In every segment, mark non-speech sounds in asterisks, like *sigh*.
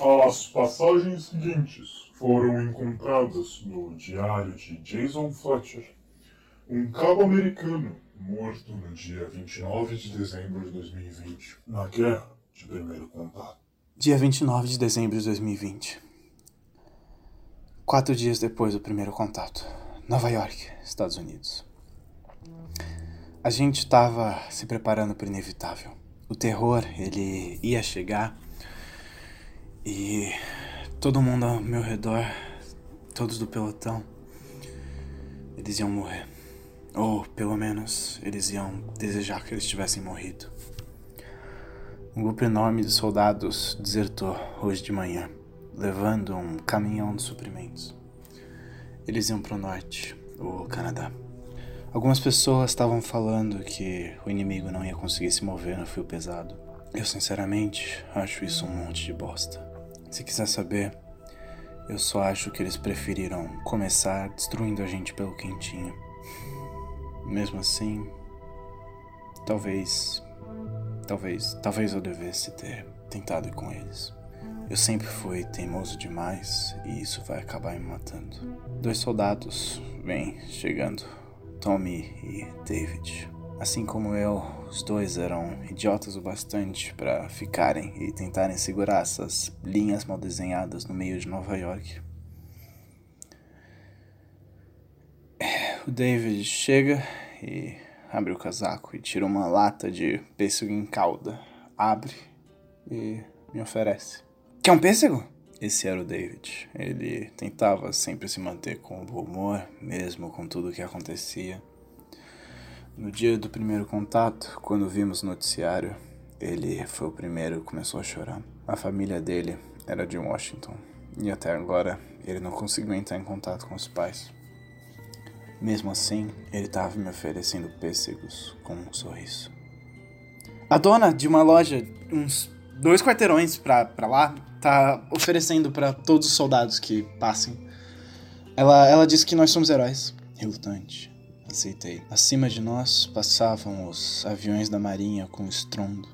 As passagens seguintes foram encontradas no diário de Jason Fletcher, um cabo americano morto no dia 29 de dezembro de 2020, na guerra de primeiro contato. Dia 29 de dezembro de 2020. Quatro dias depois do primeiro contato. Nova York, Estados Unidos. A gente estava se preparando para o inevitável. O terror, ele ia chegar e todo mundo ao meu redor, todos do pelotão, eles iam morrer. Ou pelo menos eles iam desejar que eles tivessem morrido. Um grupo enorme de soldados desertou hoje de manhã, levando um caminhão de suprimentos. Eles iam para o norte, o Canadá. Algumas pessoas estavam falando que o inimigo não ia conseguir se mover no fio pesado. Eu, sinceramente, acho isso um monte de bosta. Se quiser saber, eu só acho que eles preferiram começar destruindo a gente pelo quentinho. Mesmo assim, talvez. Talvez. Talvez eu devesse ter tentado com eles. Eu sempre fui teimoso demais e isso vai acabar me matando. Dois soldados vêm chegando, Tommy e David. Assim como eu, os dois eram idiotas o bastante para ficarem e tentarem segurar essas linhas mal desenhadas no meio de Nova York. O David chega e abre o casaco e tira uma lata de pêssego em calda. Abre e me oferece. Quer um pêssego? Esse era o David. Ele tentava sempre se manter com bom humor, mesmo com tudo o que acontecia. No dia do primeiro contato, quando vimos o noticiário, ele foi o primeiro que começou a chorar. A família dele era de Washington e até agora ele não conseguiu entrar em contato com os pais. Mesmo assim, ele estava me oferecendo pêssegos com um sorriso. A dona de uma loja, uns dois quarteirões pra, pra lá, tá oferecendo para todos os soldados que passem. Ela, ela disse que nós somos heróis. Relutante. Aceitei. Acima de nós passavam os aviões da marinha com estrondo.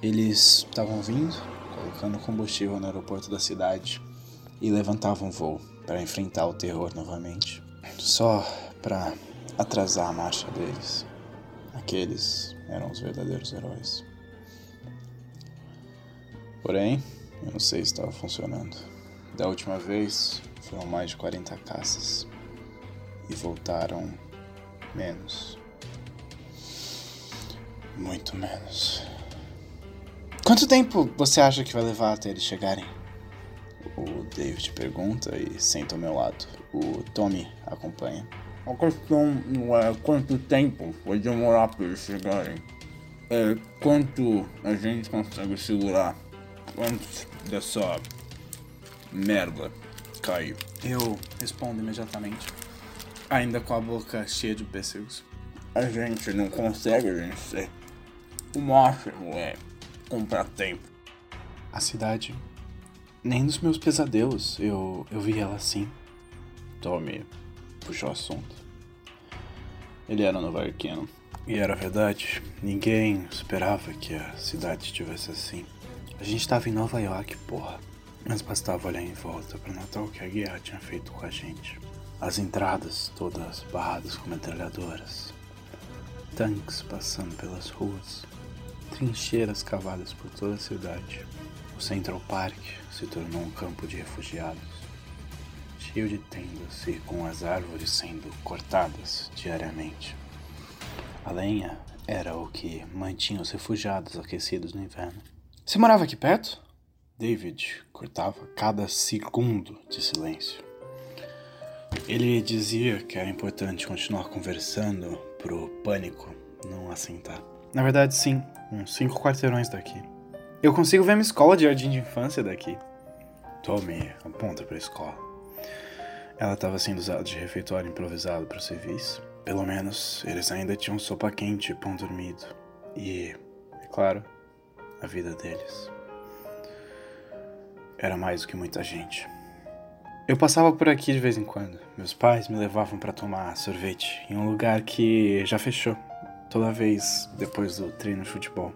Eles estavam vindo, colocando combustível no aeroporto da cidade e levantavam voo para enfrentar o terror novamente. Só para atrasar a marcha deles. Aqueles eram os verdadeiros heróis. Porém, eu não sei se estava funcionando. Da última vez foram mais de 40 caças e voltaram menos. Muito menos. Quanto tempo você acha que vai levar até eles chegarem? O David pergunta e senta ao meu lado. O Tommy acompanha. A questão não é quanto tempo vai demorar para eles chegarem. É quanto a gente consegue segurar antes dessa merda cair. Eu respondo imediatamente, ainda com a boca cheia de pêssegos. A gente não consegue vencer. O máximo é comprar tempo. A cidade. Nem nos meus pesadelos eu, eu vi ela assim. Tommy puxou o assunto. Ele era novarquino. E era verdade. Ninguém esperava que a cidade estivesse assim. A gente tava em Nova York, porra. Mas bastava olhar em volta para notar o que a guerra tinha feito com a gente. As entradas todas barradas com metralhadoras. Tanques passando pelas ruas. Trincheiras cavadas por toda a cidade. O Central Park se tornou um campo de refugiados. Cheio de tendas e com as árvores sendo cortadas diariamente. A lenha era o que mantinha os refugiados aquecidos no inverno. Você morava aqui perto? David cortava cada segundo de silêncio. Ele dizia que era importante continuar conversando pro pânico não assentar. Na verdade, sim, uns cinco quarteirões daqui. Eu consigo ver minha escola de jardim de infância daqui. Tome, aponta pra escola. Ela estava sendo usada de refeitório improvisado para o serviço. Pelo menos eles ainda tinham sopa quente e pão dormido. E, é claro, a vida deles. Era mais do que muita gente. Eu passava por aqui de vez em quando. Meus pais me levavam para tomar sorvete em um lugar que já fechou toda vez depois do treino de futebol.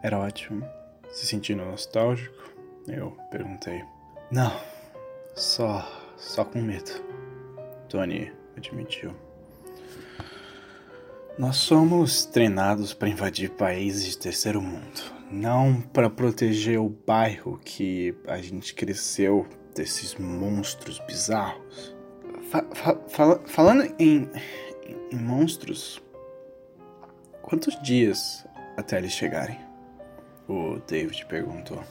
Era ótimo, se sentindo nostálgico Eu perguntei. Não, só. só com medo. Tony admitiu. Nós somos treinados para invadir países de terceiro mundo, não para proteger o bairro que a gente cresceu desses monstros bizarros. Fa fa fala falando em, em monstros, quantos dias até eles chegarem? O David perguntou.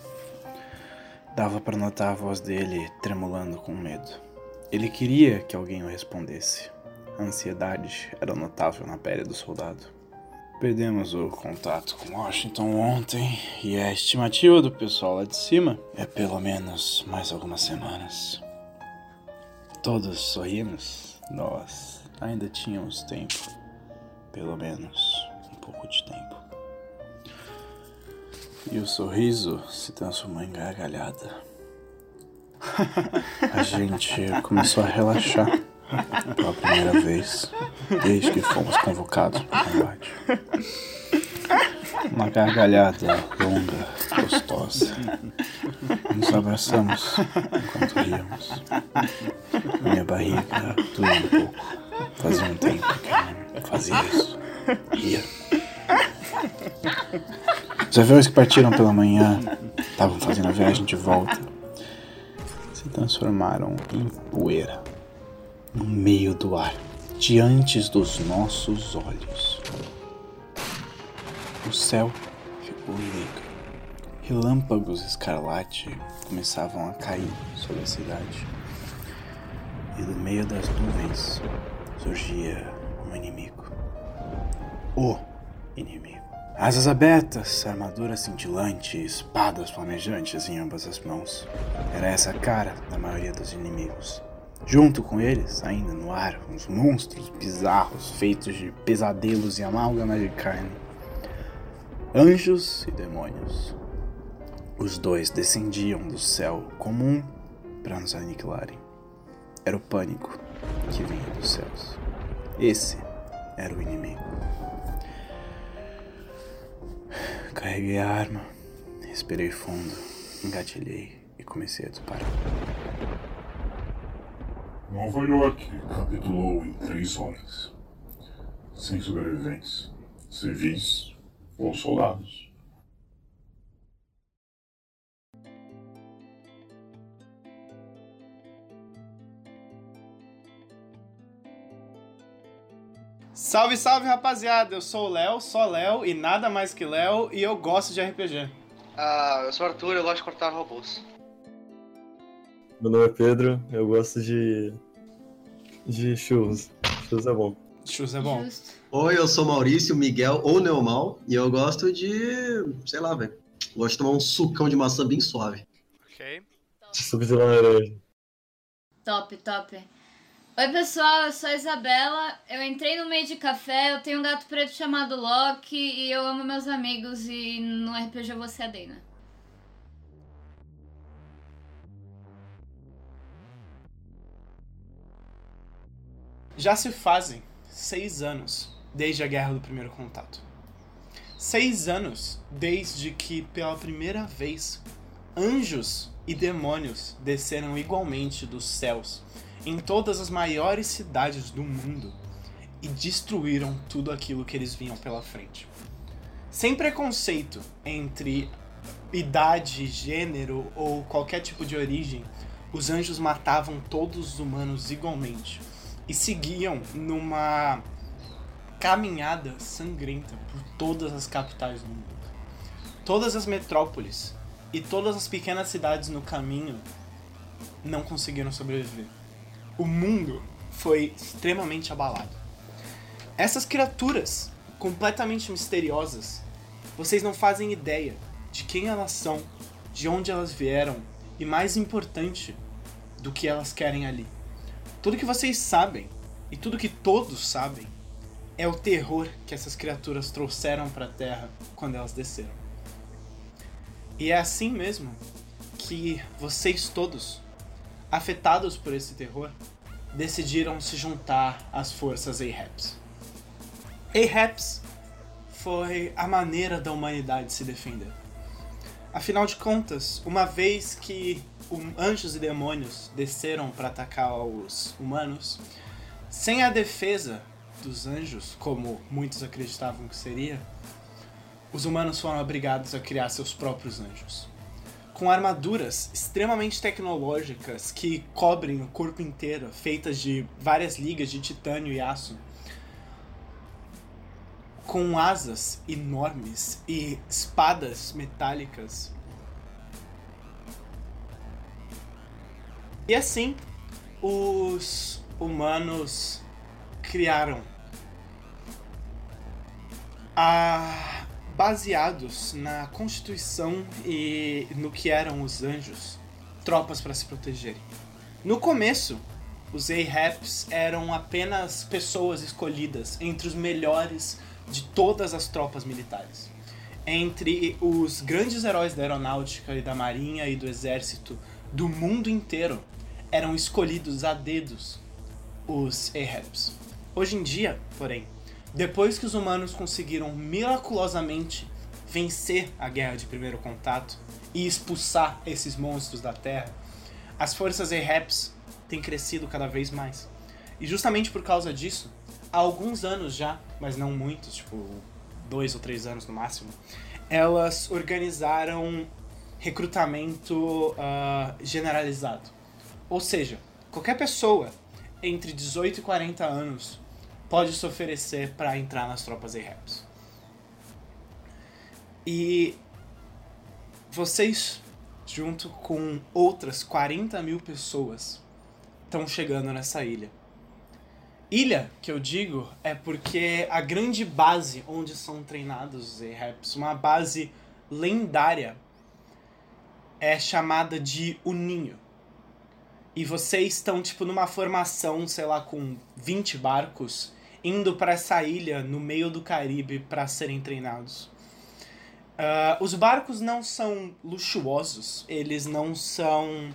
Dava para notar a voz dele tremulando com medo. Ele queria que alguém o respondesse. A ansiedade era notável na pele do soldado. Perdemos o contato com Washington ontem e a estimativa do pessoal lá de cima é pelo menos mais algumas semanas. Todos sorrimos, nós ainda tínhamos tempo, pelo menos um pouco de tempo. E o sorriso se transformou em gargalhada. *laughs* A gente começou a relaxar pela primeira vez desde que fomos convocados para o combate. Uma gargalhada longa, gostosa. Nos abraçamos enquanto ríamos. Minha barriga doía um pouco. Fazia um tempo que eu não fazia isso. Ria. Os aviões que partiram pela manhã estavam fazendo a viagem de volta. Se transformaram em poeira no meio do ar, diante dos nossos olhos. O céu ficou negro. Relâmpagos escarlate começavam a cair sobre a cidade. E do meio das nuvens surgia um inimigo. O inimigo. Asas abertas, armadura cintilante, espadas flamejantes em ambas as mãos. Era essa a cara da maioria dos inimigos. Junto com eles, ainda no ar, uns monstros bizarros feitos de pesadelos e amálgama de carne. Anjos e demônios. Os dois descendiam do céu comum para nos aniquilarem. Era o pânico que vinha dos céus. Esse era o inimigo. Carreguei a arma, respirei fundo, engatilhei e comecei a disparar. Nova York capitulou em três horas, sem sobreviventes, civis ou soldados. Salve, salve rapaziada! Eu sou o Léo, só Léo e nada mais que Léo e eu gosto de RPG. Ah, eu sou o Arthur, eu gosto de cortar robôs. Meu nome é Pedro, eu gosto de. de churros. Churros é bom. Churros é bom. Justo. Oi, eu sou Maurício, Miguel ou Neomal e eu gosto de. sei lá, velho. Gosto de tomar um sucão de maçã bem suave. Ok. Suco de laranja. Top, top. Oi, pessoal, eu sou a Isabela. Eu entrei no meio de café, eu tenho um gato preto chamado Loki e eu amo meus amigos e no RPG você é a Dana. Já se fazem seis anos desde a Guerra do Primeiro Contato. Seis anos desde que, pela primeira vez, anjos e demônios desceram igualmente dos céus em todas as maiores cidades do mundo e destruíram tudo aquilo que eles vinham pela frente. Sem preconceito entre idade, gênero ou qualquer tipo de origem, os anjos matavam todos os humanos igualmente e seguiam numa caminhada sangrenta por todas as capitais do mundo. Todas as metrópoles e todas as pequenas cidades no caminho não conseguiram sobreviver. O mundo foi extremamente abalado. Essas criaturas completamente misteriosas, vocês não fazem ideia de quem elas são, de onde elas vieram e mais importante, do que elas querem ali. Tudo que vocês sabem e tudo que todos sabem é o terror que essas criaturas trouxeram para a Terra quando elas desceram. E é assim mesmo que vocês todos, afetados por esse terror, decidiram se juntar às forças AHEPS. AHEPS foi a maneira da humanidade se defender. Afinal de contas, uma vez que hum, anjos e demônios desceram para atacar os humanos, sem a defesa dos anjos, como muitos acreditavam que seria, os humanos foram obrigados a criar seus próprios anjos. Com armaduras extremamente tecnológicas que cobrem o corpo inteiro, feitas de várias ligas de titânio e aço, com asas enormes e espadas metálicas. E assim, os humanos criaram a baseados na constituição e no que eram os anjos, tropas para se protegerem. No começo, os Ahaps eram apenas pessoas escolhidas entre os melhores de todas as tropas militares. Entre os grandes heróis da aeronáutica e da marinha e do exército do mundo inteiro, eram escolhidos a dedos os Ahaps. Hoje em dia, porém, depois que os humanos conseguiram miraculosamente vencer a guerra de primeiro contato e expulsar esses monstros da Terra, as forças Ahaps têm crescido cada vez mais. E justamente por causa disso, há alguns anos já, mas não muitos, tipo dois ou três anos no máximo, elas organizaram recrutamento uh, generalizado. Ou seja, qualquer pessoa entre 18 e 40 anos pode se oferecer para entrar nas tropas Ahaps. E vocês, junto com outras 40 mil pessoas, estão chegando nessa ilha. Ilha, que eu digo, é porque a grande base onde são treinados os Ahaps, uma base lendária, é chamada de O Ninho. E vocês estão, tipo, numa formação, sei lá, com 20 barcos indo para essa ilha no meio do Caribe para serem treinados. Uh, os barcos não são luxuosos, eles não são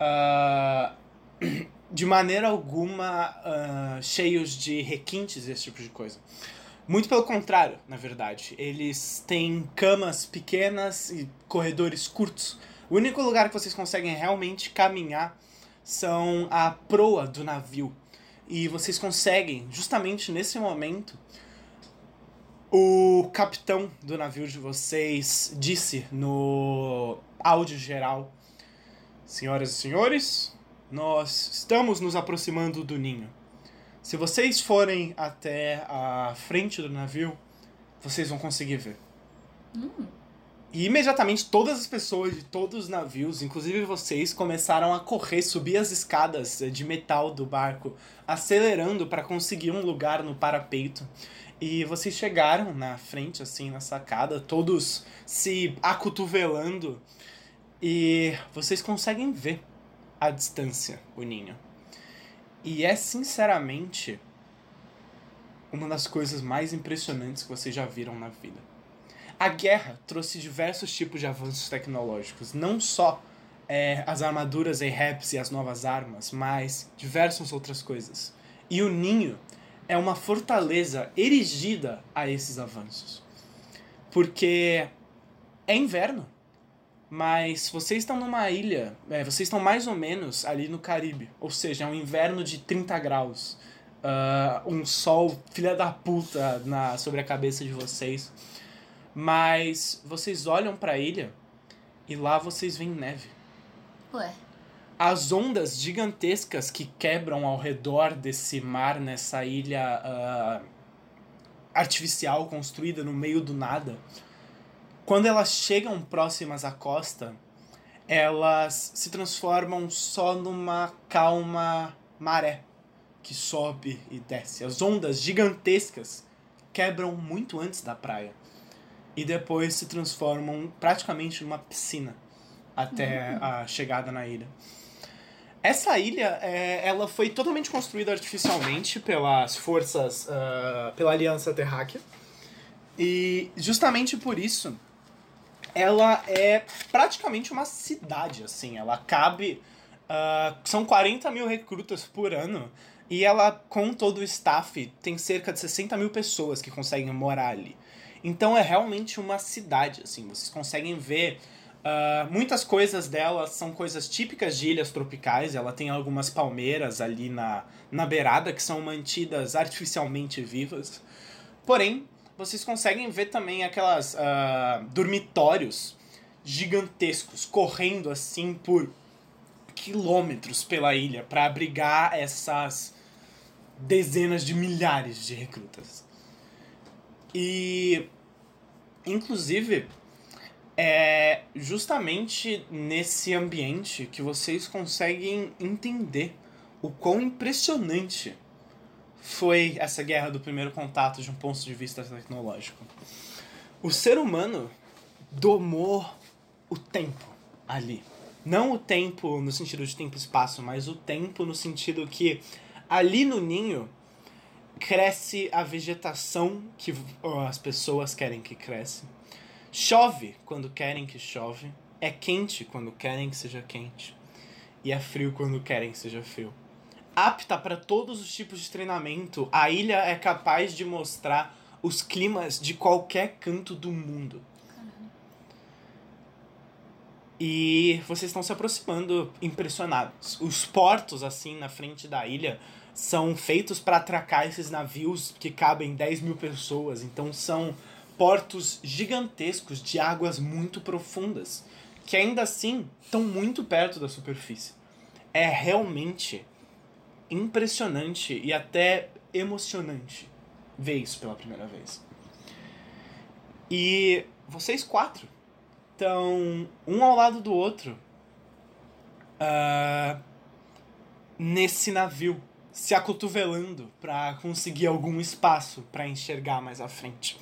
uh, *clears throat* de maneira alguma uh, cheios de requintes e esse tipo de coisa. Muito pelo contrário, na verdade. Eles têm camas pequenas e corredores curtos. O único lugar que vocês conseguem realmente caminhar são a proa do navio. E vocês conseguem, justamente nesse momento, o capitão do navio de vocês disse no áudio geral: Senhoras e senhores, nós estamos nos aproximando do ninho. Se vocês forem até a frente do navio, vocês vão conseguir ver. Hum. E imediatamente todas as pessoas de todos os navios, inclusive vocês, começaram a correr, subir as escadas de metal do barco, acelerando para conseguir um lugar no parapeito. E vocês chegaram na frente, assim, na sacada, todos se acotovelando. E vocês conseguem ver à distância o ninho. E é sinceramente uma das coisas mais impressionantes que vocês já viram na vida. A guerra trouxe diversos tipos de avanços tecnológicos, não só é, as armaduras Ahaps e as novas armas, mas diversas outras coisas. E o ninho é uma fortaleza erigida a esses avanços. Porque é inverno, mas vocês estão numa ilha, é, vocês estão mais ou menos ali no Caribe, ou seja, é um inverno de 30 graus, uh, um sol filha da puta na, sobre a cabeça de vocês. Mas vocês olham para a ilha e lá vocês veem neve. Ué. As ondas gigantescas que quebram ao redor desse mar, nessa ilha uh, artificial construída no meio do nada, quando elas chegam próximas à costa, elas se transformam só numa calma maré que sobe e desce. As ondas gigantescas quebram muito antes da praia e depois se transformam praticamente numa piscina até a chegada na ilha. Essa ilha, é, ela foi totalmente construída artificialmente pelas forças, uh, pela Aliança Terráquea. E justamente por isso, ela é praticamente uma cidade, assim. Ela cabe... Uh, são 40 mil recrutas por ano. E ela, com todo o staff, tem cerca de 60 mil pessoas que conseguem morar ali. Então é realmente uma cidade, assim. Vocês conseguem ver Ah, muitas coisas dela são coisas típicas de ilhas tropicais. Ela tem algumas palmeiras ali na, na beirada que são mantidas artificialmente vivas. Porém, vocês conseguem ver também aquelas ah, dormitórios gigantescos correndo assim por quilômetros pela ilha para abrigar essas dezenas de milhares de recrutas. E inclusive é justamente nesse ambiente que vocês conseguem entender o quão impressionante foi essa guerra do primeiro contato de um ponto de vista tecnológico. O ser humano domou o tempo ali. Não o tempo no sentido de tempo e espaço, mas o tempo no sentido que ali no ninho cresce a vegetação que as pessoas querem que cresça. Chove quando querem que chove. É quente quando querem que seja quente. E é frio quando querem que seja frio. Apta para todos os tipos de treinamento, a ilha é capaz de mostrar os climas de qualquer canto do mundo. E vocês estão se aproximando impressionados. Os portos, assim, na frente da ilha, são feitos para atracar esses navios que cabem 10 mil pessoas. Então são portos gigantescos de águas muito profundas, que ainda assim estão muito perto da superfície. É realmente impressionante e até emocionante ver isso pela primeira vez. E vocês quatro estão um ao lado do outro ah, nesse navio, se acotovelando para conseguir algum espaço para enxergar mais à frente.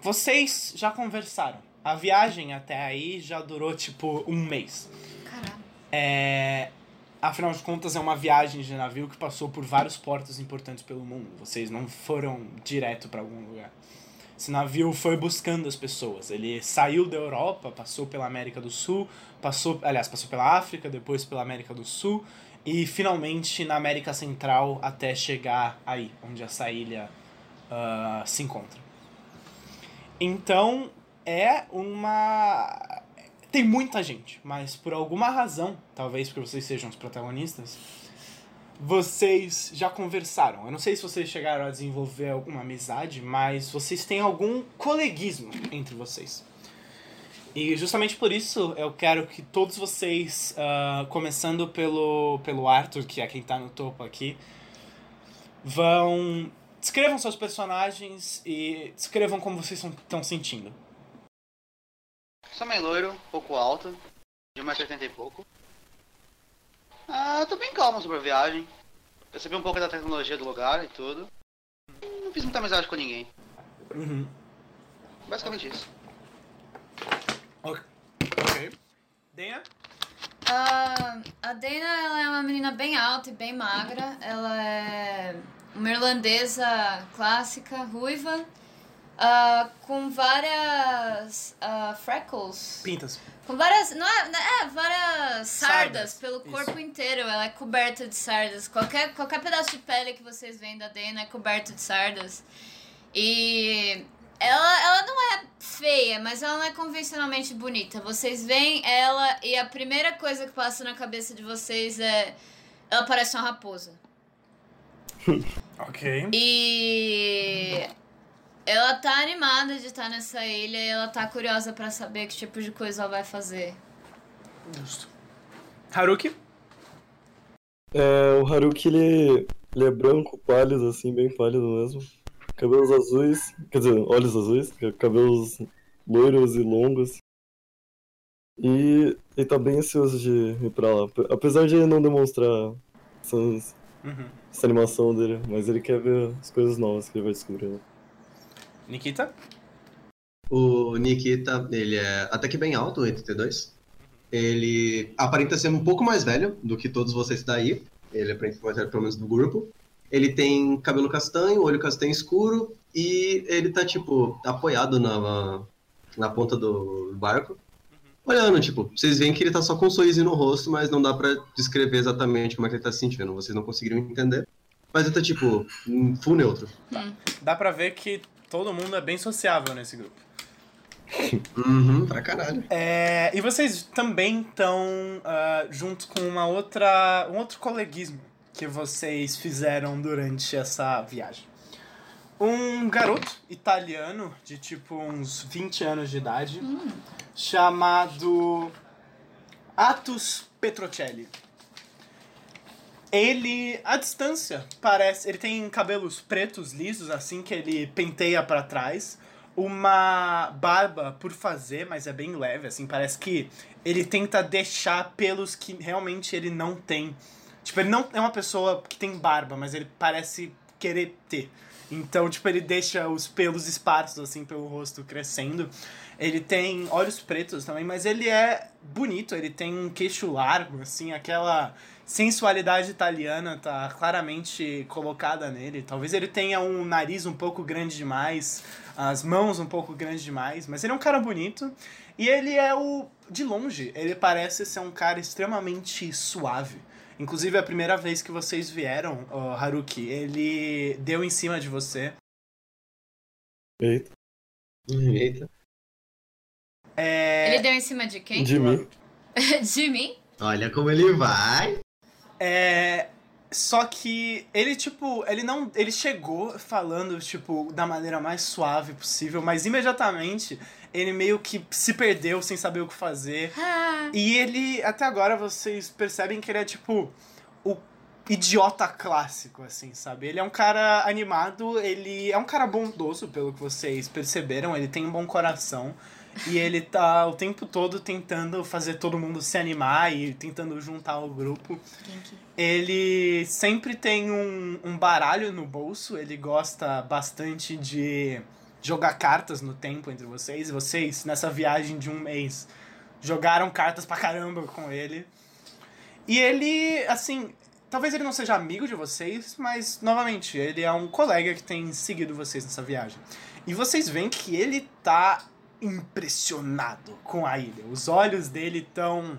Vocês já conversaram. A viagem até aí já durou tipo um mês. Caralho. É, afinal de contas, é uma viagem de navio que passou por vários portos importantes pelo mundo. Vocês não foram direto para algum lugar. Esse navio foi buscando as pessoas. Ele saiu da Europa, passou pela América do Sul, passou, aliás, passou pela África, depois pela América do Sul e finalmente na América Central até chegar aí, onde essa ilha ah, se encontra. Então é uma. Tem muita gente, mas por alguma razão, talvez porque vocês sejam os protagonistas, vocês já conversaram. Eu não sei se vocês chegaram a desenvolver alguma amizade, mas vocês têm algum coleguismo entre vocês. E justamente por isso eu quero que todos vocês, ah, começando pelo, pelo Arthur, que é quem tá no topo aqui, vão. Descrevam seus personagens e descrevam como vocês estão sentindo. Sou meio loiro, um pouco alto, de 1,80m e pouco. Ah, tô bem calmo sobre a viagem. Percebi um pouco da tecnologia do lugar e tudo. Não fiz muita amizade com ninguém. Uhum. Basicamente isso. Ok. Dana? Ah, a Dana ela é uma menina bem alta e bem magra. Ela é uma irlandesa clássica, ruiva, ah, com várias ah, freckles. Pintas. Com várias. Não é, não é, várias sardas, Sardas, pelo isso. corpo inteiro. Ela é coberta de sardas. Qualquer, qualquer pedaço de pele que vocês veem da Dana é coberto de sardas. E ela, ela não é feia, mas ela não é convencionalmente bonita. Vocês veem ela e a primeira coisa que passa na cabeça de vocês é. Ela parece uma raposa. *laughs* Ok. E ela tá animada de estar nessa ilha e ela tá curiosa pra saber que tipo de coisa ela vai fazer. Justo. Haruki? É, o Haruki, ele, ele é branco, pálido, assim, bem pálido mesmo. Cabelos azuis, quer dizer, olhos azuis, ca- cabelos loiros e longos. E ele tá bem ansioso de ir pra lá. Pe- Apesar de ele não demonstrar essas- Uhum. essa animação dele, mas ele quer ver as coisas novas que ele vai descobrir. Nikita? O Nikita, ele é até que bem alto, 1,82. Ele aparenta ser um pouco mais velho do que todos vocês daí. Ele aparenta ser mais velho, pelo menos do grupo. Ele tem cabelo castanho, olho castanho escuro e ele tá, tipo, apoiado na, na ponta do barco. Olhando, tipo, vocês veem que ele tá só com um sorrisinho no rosto, mas não dá pra descrever exatamente como é que ele tá se sentindo. Vocês não conseguiram entender. Mas ele tá, tipo, em full neutro. Dá pra ver que todo mundo é bem sociável nesse grupo. *laughs* Uhum, pra caralho. É, e vocês também estão ah, junto com uma outra, um outro coleguismo que vocês fizeram durante essa viagem. Um garoto italiano de tipo uns 20 anos de idade, chamado Atus Petrocelli. Ele, à distância, parece. Ele tem cabelos pretos, lisos, assim, que ele penteia pra trás. Uma barba por fazer, mas é bem leve, assim. Parece que ele tenta deixar pelos que realmente ele não tem. Tipo, ele não é uma pessoa que tem barba, mas ele parece querer ter. Então, tipo, ele deixa os pelos esparsos, assim, pelo rosto crescendo. Ele tem olhos pretos também, mas ele é bonito, ele tem um queixo largo, assim, aquela sensualidade italiana tá claramente colocada nele. Talvez ele tenha um nariz um pouco grande demais, as mãos um pouco grandes demais, mas ele é um cara bonito. E ele é o. De longe, ele parece ser um cara extremamente suave. Inclusive, a primeira vez que vocês vieram, ó, Haruki, ele deu em cima de você. Eita, Eita. É, Ele deu em cima de quem? de mim. *laughs* de mim? Olha como ele vai. É. Só que ele, tipo, ele não. Ele chegou falando, tipo, da maneira mais suave possível, mas imediatamente ele meio que se perdeu sem saber o que fazer. Ah, E ele, até agora, vocês percebem que ele é, tipo, o idiota clássico, assim, sabe? Ele é um cara animado, ele é um cara bondoso, pelo que vocês perceberam, ele tem um bom coração. E ele tá o tempo todo tentando fazer todo mundo se animar e tentando juntar o grupo. Ele sempre tem um, um baralho no bolso, ele gosta bastante de jogar cartas no tempo entre vocês. E vocês, nessa viagem de um mês, jogaram cartas pra caramba com ele. E ele, assim, talvez ele não seja amigo de vocês, mas, novamente, ele é um colega que tem seguido vocês nessa viagem. E vocês veem que ele tá impressionado com a ilha. Os olhos dele estão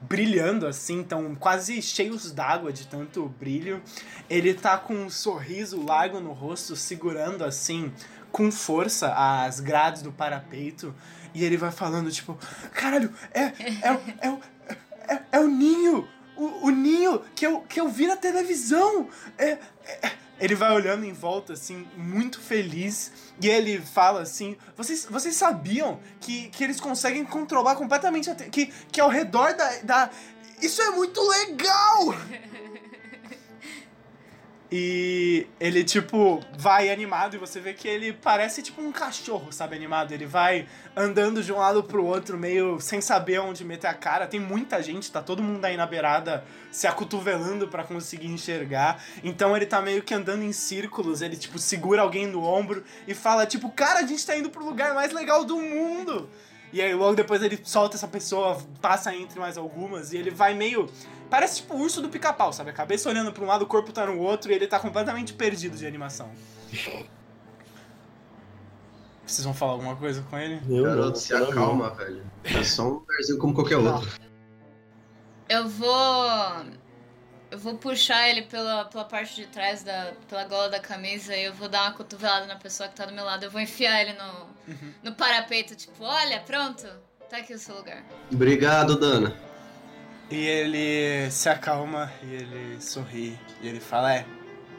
brilhando assim, estão quase cheios d'água de tanto brilho. Ele tá com um sorriso largo no rosto, segurando assim com força as grades do parapeito. E ele vai falando, tipo, caralho, é, é, é, é, é o ninho! O, o ninho que eu, que eu vi na televisão! É, é- Ele vai olhando em volta, assim, muito feliz. E ele fala assim: Vocês, vocês sabiam que, que eles conseguem controlar completamente Que, que ao redor da, da. Isso é muito legal! *laughs* E ele, tipo, vai animado e você vê que ele parece tipo um cachorro, sabe, animado. Ele vai andando de um lado pro outro, meio sem saber onde meter a cara. Tem muita gente, tá todo mundo aí na beirada se acotovelando pra conseguir enxergar. Então ele tá meio que andando em círculos, ele, tipo, segura alguém no ombro e fala, tipo, cara, a gente tá indo pro lugar mais legal do mundo. E aí logo depois ele solta essa pessoa, passa entre mais algumas, e ele vai meio. Parece tipo o urso do pica-pau, sabe? A cabeça olhando pra um lado, o corpo tá no outro, e ele tá completamente perdido de animação. *laughs* Vocês vão falar alguma coisa com ele? Eu não, Garoto, se acalma, velho. É só um lugarzinho como qualquer outro. Eu vou. Eu vou puxar ele pela, pela parte de trás, da, pela gola da camisa, e eu vou dar uma cotovelada na pessoa que tá do meu lado. Eu vou enfiar ele no, no parapeito, tipo, olha, pronto, tá aqui o seu lugar. Obrigado, Dana. E ele se acalma, e ele sorri, e ele fala: É,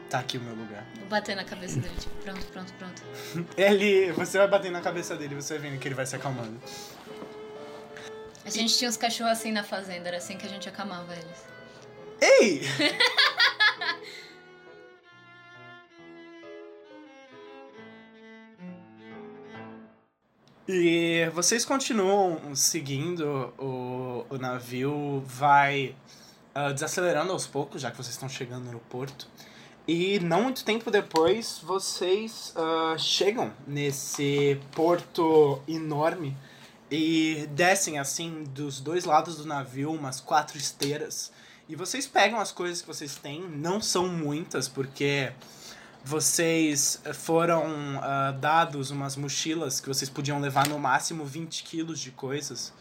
tá aqui o meu lugar. Vou bater na cabeça dele, tipo, pronto, pronto, pronto. *laughs* Ele. Você vai bater na cabeça dele, você vai vendo que ele vai se acalmando. A gente tinha uns cachorros assim na fazenda, era assim que a gente acalmava eles. Ei! *laughs* E vocês continuam seguindo o, o navio, vai ah, desacelerando aos poucos, já que vocês estão chegando no porto. E não muito tempo depois, vocês ah, chegam nesse porto enorme e descem assim dos dois lados do navio, umas quatro esteiras. E vocês pegam as coisas que vocês têm, não são muitas, porque vocês foram ah, dados umas mochilas que vocês podiam levar no máximo 20 quilos de coisas.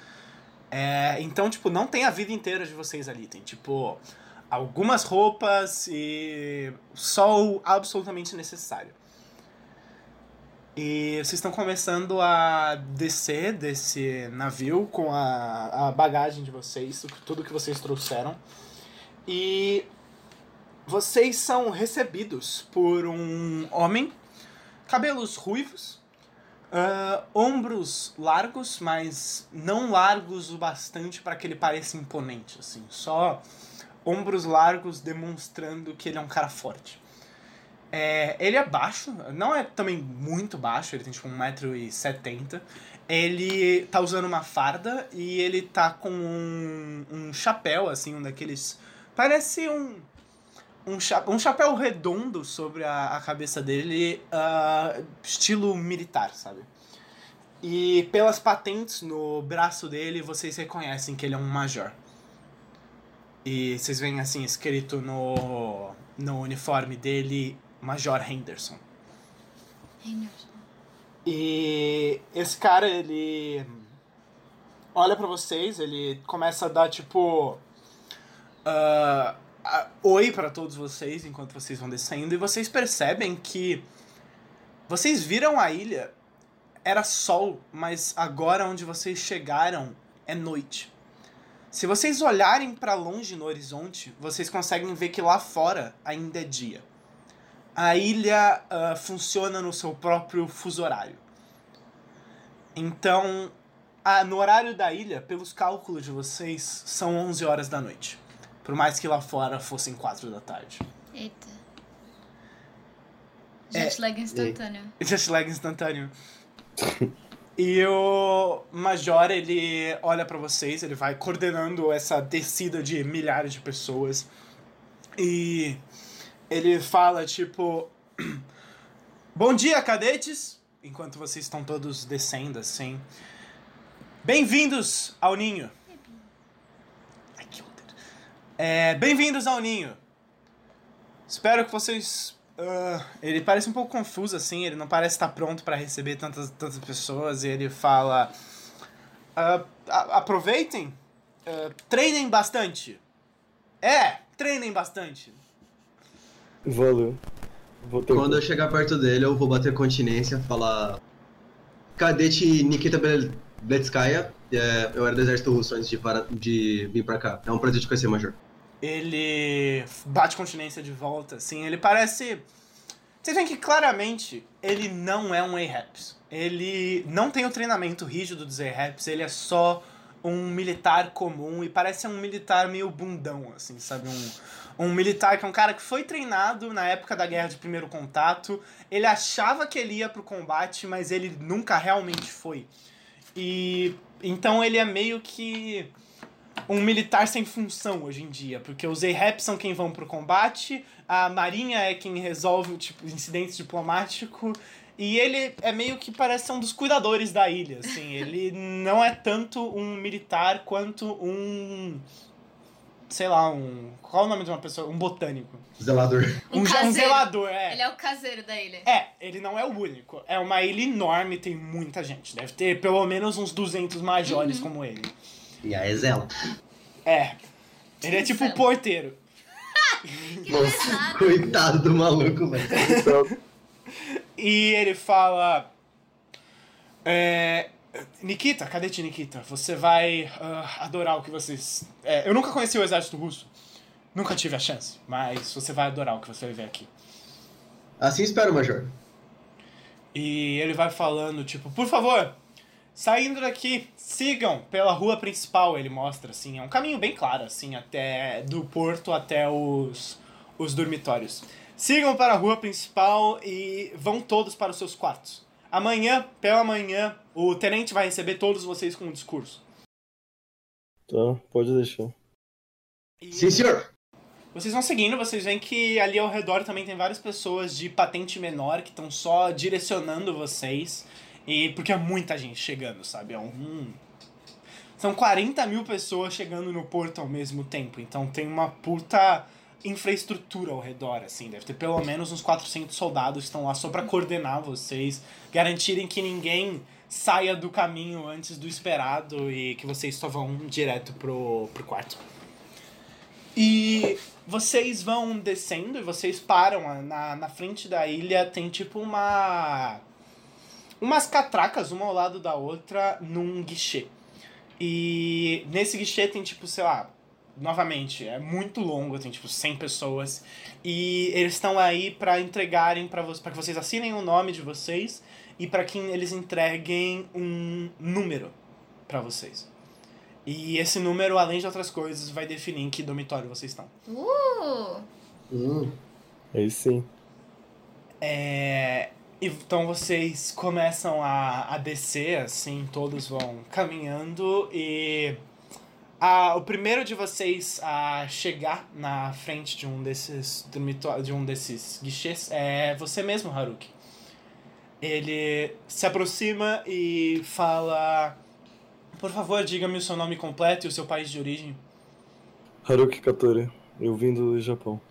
É, então, tipo, não tem a vida inteira de vocês ali. Tem, tipo, algumas roupas e só o absolutamente necessário. E vocês estão começando a descer desse navio com a, a bagagem de vocês, tudo que vocês trouxeram. E vocês são recebidos por um homem, cabelos ruivos, ah, ombros largos, mas não largos o bastante para que ele pareça imponente, assim. Só ombros largos demonstrando que ele é um cara forte. É, ele é baixo, não é também muito baixo, ele tem tipo 1,70m. Ele tá usando uma farda e ele tá com um, um chapéu, assim, um daqueles. Parece um. Um, cha um chapéu redondo sobre a, a cabeça dele, ah, estilo militar, sabe? E pelas patentes no braço dele, vocês reconhecem que ele é um major. E vocês veem assim, escrito no, no uniforme dele, Major Henderson. Henderson. E esse cara, ele olha pra vocês, ele começa a dar tipo. ah, ah, oi pra todos vocês enquanto vocês vão descendo, e vocês percebem que vocês viram a ilha, era sol, mas agora onde vocês chegaram é noite. Se vocês olharem pra longe no horizonte, vocês conseguem ver que lá fora ainda é dia. A ilha ah, funciona no seu próprio fuso horário. Então, ah, no horário da ilha, pelos cálculos de vocês, são 11 horas da noite. Por mais que lá fora fossem 4 da tarde. Eita. É, Jet lag instantâneo. *laughs* Just lag instantâneo. E o Major, ele olha pra vocês, ele vai coordenando essa descida de milhares de pessoas. E ele fala, tipo... *clears throat* Bom dia, cadetes! Enquanto vocês estão todos descendo, assim. Bem-vindos ao ninho. É, Bem-vindos ao ninho. Espero que vocês. ah, ele parece um pouco confuso, assim. Ele não parece estar pronto para receber tantas, tantas pessoas. E ele fala: a- aproveitem, ah, treinem bastante. É, treinem bastante. Valeu. Quando eu chegar perto dele, eu vou bater continência, falar. Cadete Nikita Bel- Bletskaya, é, eu era do exército russo antes de, para, de vir pra cá. É um prazer te conhecer, Major. Ele bate continência de volta, assim. Ele parece. Vocês veem que claramente ele não é um A-Raps. Ele não tem o treinamento rígido dos A-Raps, ele é só um militar comum e parece um militar meio bundão, assim, sabe? Um, um militar que é um cara que foi treinado na época da guerra de primeiro contato. Ele achava que ele ia pro combate, mas ele nunca realmente foi. E então ele é meio que um militar sem função hoje em dia, porque os A-Raps são quem vão pro combate, a Marinha é quem resolve o tipo incidente diplomático e ele é meio que parece ser um dos cuidadores da ilha, assim, ele não é tanto um militar quanto um sei lá, um qual é o nome de uma pessoa, um botânico, Zelador. Um um, um zelador, é. Ele é o caseiro da ilha. É, ele não é o único. É uma ilha enorme, tem muita gente. Deve ter pelo menos uns 200 majores como ele. E a Ezela. É. Ele é tipo o porteiro. *laughs* Que pesado. Coitado do maluco, velho. *laughs* E ele fala. É, Nikita, cadete Nikita? Você vai ah, adorar o que vocês. É, eu nunca conheci o exército russo. Nunca tive a chance, mas você vai adorar o que você vai ver aqui. Assim espero, Major. E ele vai falando, tipo, por favor, saindo daqui, sigam pela rua principal, ele mostra, assim, é um caminho bem claro, assim, até do porto até os, os dormitórios. Sigam para a rua principal e vão todos para os seus quartos. Amanhã, pela manhã, o tenente vai receber todos vocês com um discurso. tá, pode deixar. E Sim, senhor. Vocês vão seguindo, vocês veem que ali ao redor também tem várias pessoas de patente menor que estão só direcionando vocês. E porque é muita gente chegando, sabe? É um. São 40 mil pessoas chegando no porto ao mesmo tempo. Então tem uma puta infraestrutura ao redor, assim. Deve ter pelo menos uns 400 soldados que estão lá só pra coordenar vocês, garantirem que ninguém saia do caminho antes do esperado e que vocês só vão direto pro, pro quarto. E vocês vão descendo e vocês param na, na frente da ilha, tem tipo uma. Umas catracas, uma ao lado da outra, num guichê. E nesse guichê tem, tipo, sei lá, novamente, é muito longo, tem tipo 100 pessoas. E eles estão aí pra entregarem para vo pra que vocês assinem o nome de vocês e para que eles entreguem um número pra vocês. E esse número, além de outras coisas, vai definir em que dormitório vocês estão. Uh! Hum. Aí sim. É, então vocês começam a, a descer, assim, todos vão caminhando e a, o primeiro de vocês a chegar na frente de um desses de um desses guichês é você mesmo, Haruki. Ele se aproxima e fala: Por favor, diga-me o seu nome completo e o seu país de origem. Haruki Katori, eu vim do Japão.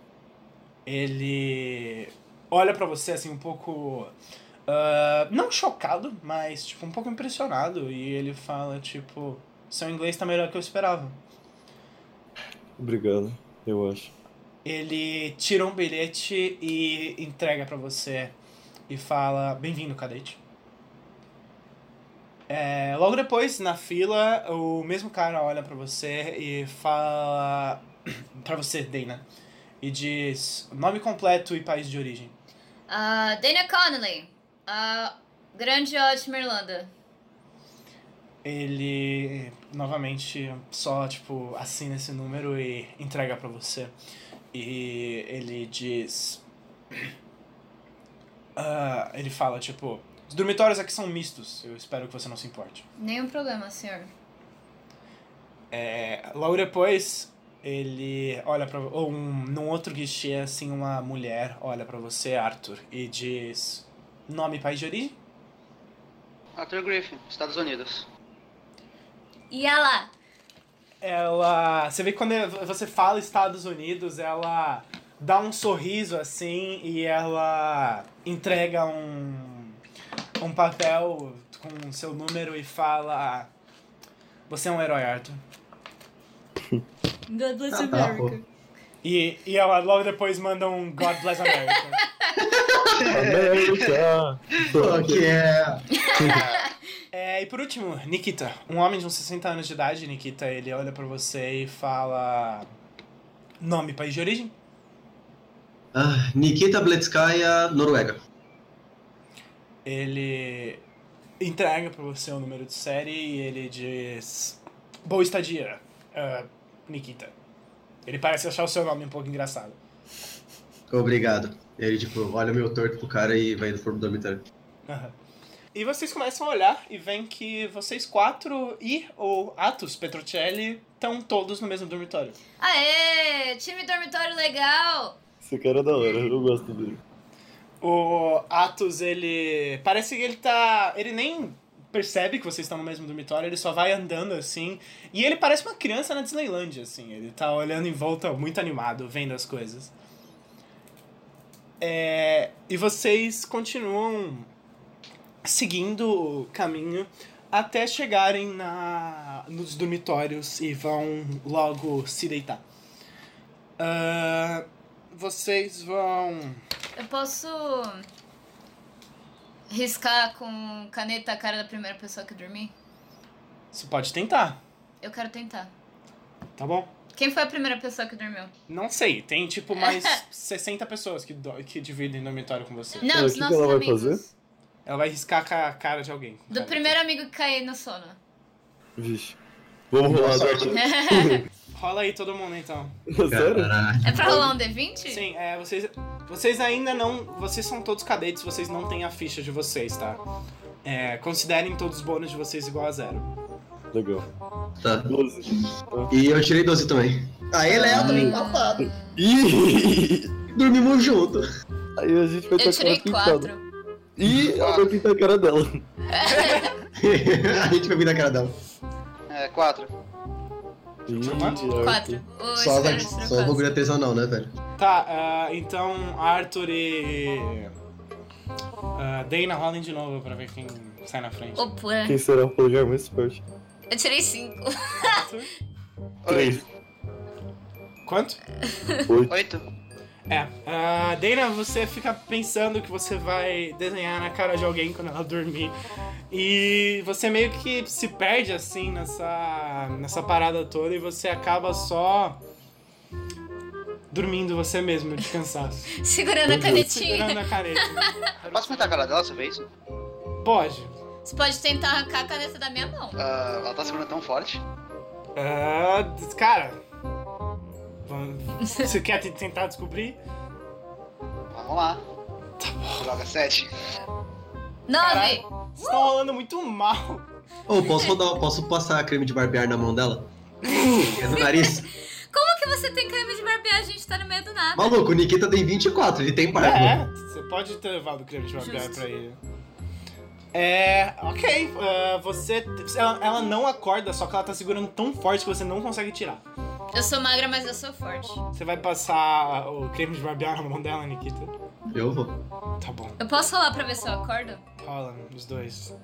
Ele olha pra você assim um pouco ah, não chocado, mas tipo um pouco impressionado e ele fala tipo, seu inglês tá melhor que eu esperava. Obrigado, eu acho. Ele tira um bilhete e entrega pra você e fala: Bem-vindo, cadete. É, logo depois, na fila, o mesmo cara olha pra você e fala *clears throat* pra você, Dana, e diz nome completo e país de origem. Ah, Dana Connolly. Grande ótima Irlanda. Ele novamente só tipo assina esse número e entrega pra você. E ele diz. *clears throat* Ah, ele fala tipo: Os dormitórios aqui são mistos, eu espero que você não se importe. Nenhum problema, senhor. É, logo depois, ele olha pra. Ou um, num outro guichê, assim, uma mulher olha pra você, Arthur, e diz: Nome e país de origem? Arthur Griffin, Estados Unidos. E lá. ela. Você vê que quando você fala Estados Unidos, ela dá um sorriso assim e ela entrega um, um papel com seu número e fala: Você é um herói, Arthur. God bless Ah, tá, America. E, e ela logo depois manda um God Bless America. América! Fuck yeah! *laughs* É, e por último, Nikita. Um homem de uns 60 anos de idade, Nikita, ele olha pra você e fala. Nome, país de origem? Ah, Nikita Bletskaya, Noruega. Ele entrega pra você o número de série e ele diz: Boa estadia, ah, Nikita. Ele parece achar o seu nome um pouco engraçado. Obrigado. Ele, tipo, olha meio torto pro cara e vai indo pro dormitório. Aham. E vocês começam a olhar e veem que vocês quatro e o Atos Petrocelli estão todos no mesmo dormitório. Aê! Time dormitório legal! Esse cara é da hora, eu gosto dele. O Atos, ele. Parece que ele tá. Ele nem percebe que vocês estão no mesmo dormitório, ele só vai andando assim. E ele parece uma criança na Disneyland, assim. Ele tá olhando em volta muito animado, vendo as coisas. É, e vocês continuam seguindo o caminho até chegarem na, nos dormitórios e vão logo se deitar. Ah, vocês vão. Eu posso riscar com caneta a cara da primeira pessoa que dormir? Você pode tentar, Eu quero tentar. tá bom? Quem foi a primeira pessoa que dormiu? Não sei, tem tipo mais *laughs* 60 pessoas que, do- que dividem dormitório com você. Não, o os que que nossos ela vai amigos. fazer? Ela vai riscar com a cara de alguém. Do primeiro amigo que cair no sono. Vixe. Vamos rolar agora. *laughs* *laughs* Rola aí todo mundo então. *laughs* Sério? Caralho. É pra rolar um D20? Sim, é, vocês, vocês ainda não. Vocês são todos cadetes, vocês não têm a ficha de vocês, tá? É, considerem todos os bônus de vocês igual a zero. Legal. Tá. 12. E eu tirei 12 também. Aí, Léo, também empatado. Ih! *laughs* Dormimos junto. Aí a gente vai Eu ter a tirei cara pintada. quatro. Ih, ela vai pintar a cara dela. *laughs* a gente vai vir na cara dela. É, quatro. Quatro. Só, Skyler só quatro. bagulho artesanal, né, velho? Tá, ah, então Arthur e. ah, Dana rolem de novo pra ver quem sai na frente. Opa, Quem será o polegar mais forte? eu tirei cinco. Arthur? Três. Quanto? Oito. Oito. É. A Dana, você fica pensando que você vai desenhar na cara de alguém quando ela dormir. E você meio que se perde assim nessa, nessa parada toda e você acaba só dormindo você mesmo de cansaço. *laughs* Segurando a canetinha. Segurando a caneta. *laughs* Posso pintar a cara dela essa vez? Pode. Você pode tentar arrancar a caneta da minha mão. Ah, ela tá segurando tão forte. Ah, cara. Você quer te- tentar descobrir? Vamos lá. Joga 7. Nove! Vocês estão rolando muito mal. Ô, posso rodar, posso passar creme de barbear na mão dela? É no nariz. Como que você tem creme de barbear? A gente tá no meio do nada. Maluco, o Nikita tem 24, ele tem barba. É, você pode ter levado o creme de barbear Justo. pra ele. É, ok. ah, você. Ela, ela não acorda, só que ela tá segurando tão forte que você não consegue tirar. Eu sou magra, mas eu sou forte. Você vai passar o creme de barbear na mão dela, Nikita? Eu vou. Tá bom. Eu posso rolar pra ver se eu acordo? Rola, os dois.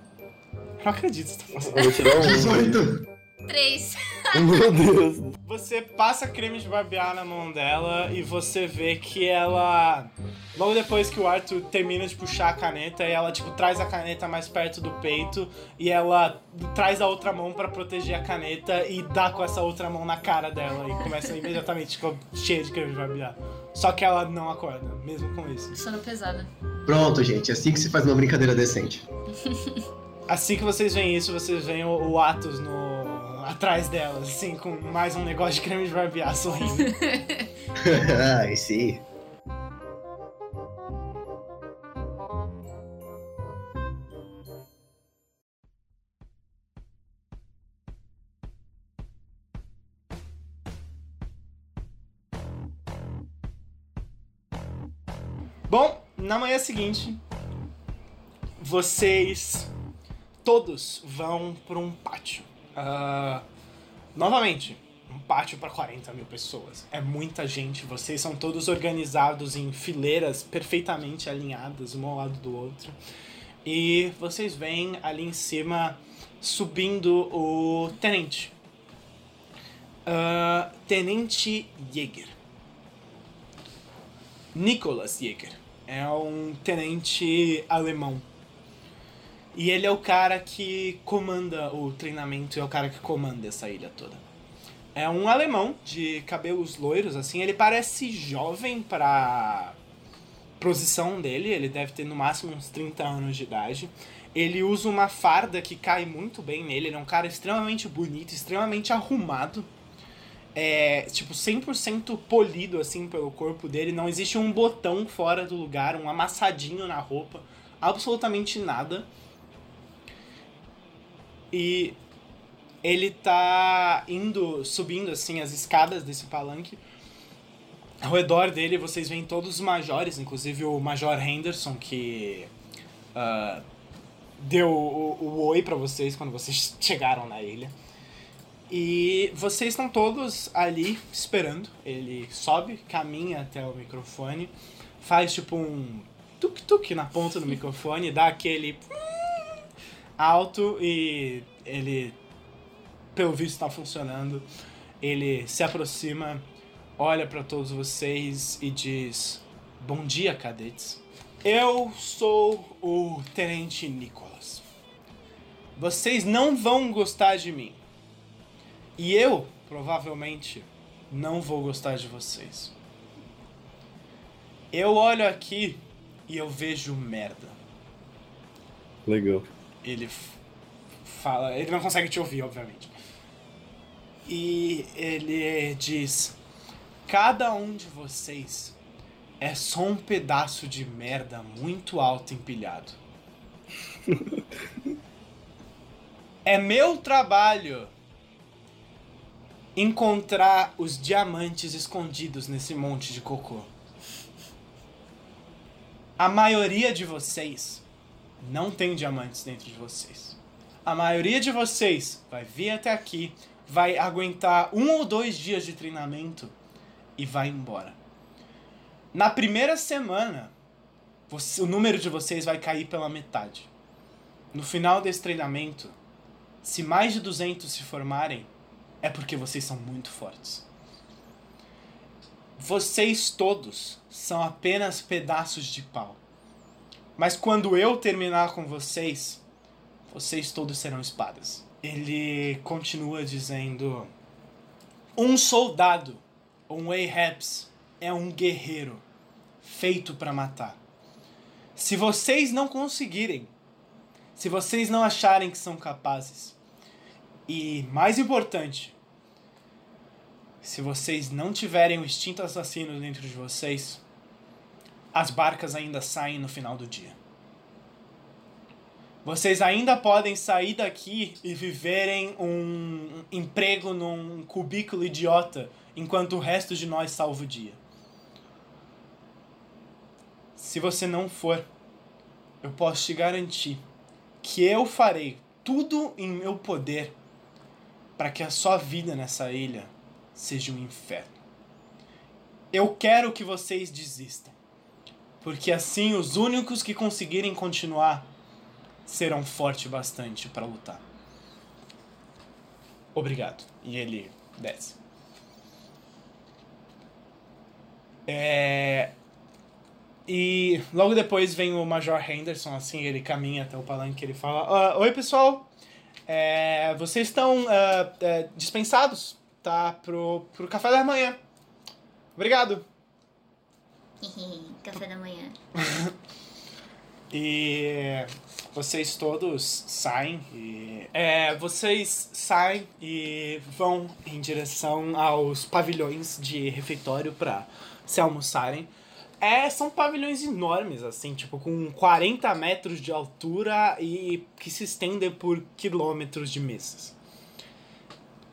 Não acredito que você tá fazendo. Eu vou tirar um. *laughs* 18. Três. *laughs* Meu Deus. Você passa creme de barbear na mão dela e você vê que ela. Logo depois que o Arthur termina de puxar a caneta, ela tipo traz a caneta mais perto do peito e ela traz a outra mão pra proteger a caneta e dá com essa outra mão na cara dela e começa *laughs* imediatamente com cheia de creme de barbear. Só que ela não acorda, mesmo com isso. Sono pesada. Pronto, gente. Assim que se faz uma brincadeira decente. *laughs* Assim que vocês veem isso, vocês veem o, o Atos no atrás dela, assim, com mais um negócio de creme de barbear sorrindo. *laughs* *laughs* Ai, sim. Bom, na manhã seguinte, vocês todos vão para um pátio. Ah, novamente, um pátio para 40 mil pessoas. É muita gente. Vocês são todos organizados em fileiras perfeitamente alinhadas, um ao lado do outro. E vocês veem ali em cima subindo o tenente. Ah, tenente Jäger. Nicholas Jäger. É um tenente alemão. E ele é o cara que comanda o treinamento, é o cara que comanda essa ilha toda. É um alemão de cabelos loiros, assim. Ele parece jovem pra posição dele. Ele deve ter no máximo uns 30 anos de idade. Ele usa uma farda que cai muito bem nele. Ele é um cara extremamente bonito, extremamente arrumado é, tipo, 100% polido, assim, pelo corpo dele. Não existe um botão fora do lugar, um amassadinho na roupa. Absolutamente nada. E ele tá indo, subindo, assim, as escadas desse palanque. Ao redor dele, vocês veem todos os majores, inclusive o Major Henderson, que ah, deu o, o oi pra vocês quando vocês *laughs* chegaram na ilha. E vocês estão todos ali esperando. Ele sobe, caminha até o microfone, faz tipo um tuk-tuk na ponta do microfone, dá aquele alto e ele, pelo visto, está funcionando. Ele se aproxima, olha para todos vocês e diz: Bom dia, cadetes. Eu sou o Tenente Nicholas. Vocês não vão gostar de mim. E eu, provavelmente, não vou gostar de vocês. Eu olho aqui e eu vejo merda. Legal. Ele fala. Ele não consegue te ouvir, obviamente. E ele diz: Cada um de vocês é só um pedaço de merda muito alto empilhado. *laughs* é meu trabalho encontrar os diamantes escondidos nesse monte de cocô. A maioria de vocês não tem diamantes dentro de vocês. A maioria de vocês vai vir até aqui, vai aguentar um ou dois dias de treinamento e vai embora. Na primeira semana, você- o número de vocês vai cair pela metade. No final desse treinamento, se mais de 200 se formarem, é porque vocês são muito fortes. vocês todos são apenas pedaços de pau. Mas quando eu terminar com vocês, vocês todos serão espadas. Ele continua dizendo: Um soldado, um Ahabs, é um guerreiro feito para matar. Se vocês não conseguirem, se vocês não acharem que são capazes, e mais importante, se vocês não tiverem o instinto assassino dentro de vocês, as barcas ainda saem no final do dia. Vocês ainda podem sair daqui e viverem um emprego num cubículo idiota enquanto o resto de nós salva o dia. Se você não for, eu posso te garantir que eu farei tudo em meu poder para que a sua vida nessa ilha seja um inferno. Eu quero que vocês desistam, porque assim os únicos que conseguirem continuar serão fortes bastante para lutar. Obrigado. E ele desce. É... E logo depois vem o Major Henderson, assim, ele caminha até o palanque ele fala: "Ah, Oi, pessoal. É, vocês estão é, dispensados, tá? Pro, pro café da manhã. Obrigado. *laughs* Café da manhã. E vocês todos saem e. É, vocês saem e vão em direção aos pavilhões de refeitório para se almoçarem. É, são pavilhões enormes, assim, tipo, com 40 metros de altura e que se estendem por quilômetros de mesas.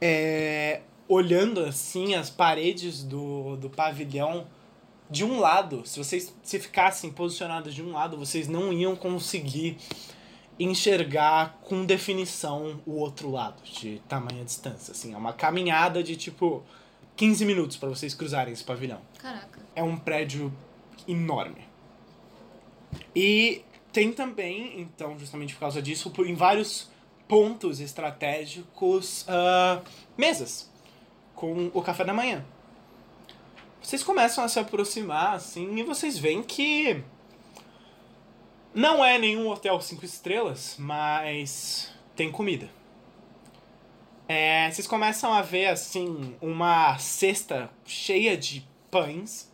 É, olhando assim as paredes do, do pavilhão, de um lado, se vocês se ficassem posicionados de um lado, vocês não iam conseguir enxergar com definição o outro lado, de tamanha distância. Assim, é uma caminhada de tipo 15 minutos para vocês cruzarem esse pavilhão. Caraca. É um prédio enorme. E tem também, então, justamente por causa disso, em vários pontos estratégicos, ah, mesas com o café da manhã. Vocês começam a se aproximar, assim, e vocês veem que não é nenhum hotel cinco estrelas, mas tem comida. É, vocês começam a ver, assim, uma cesta cheia de pães.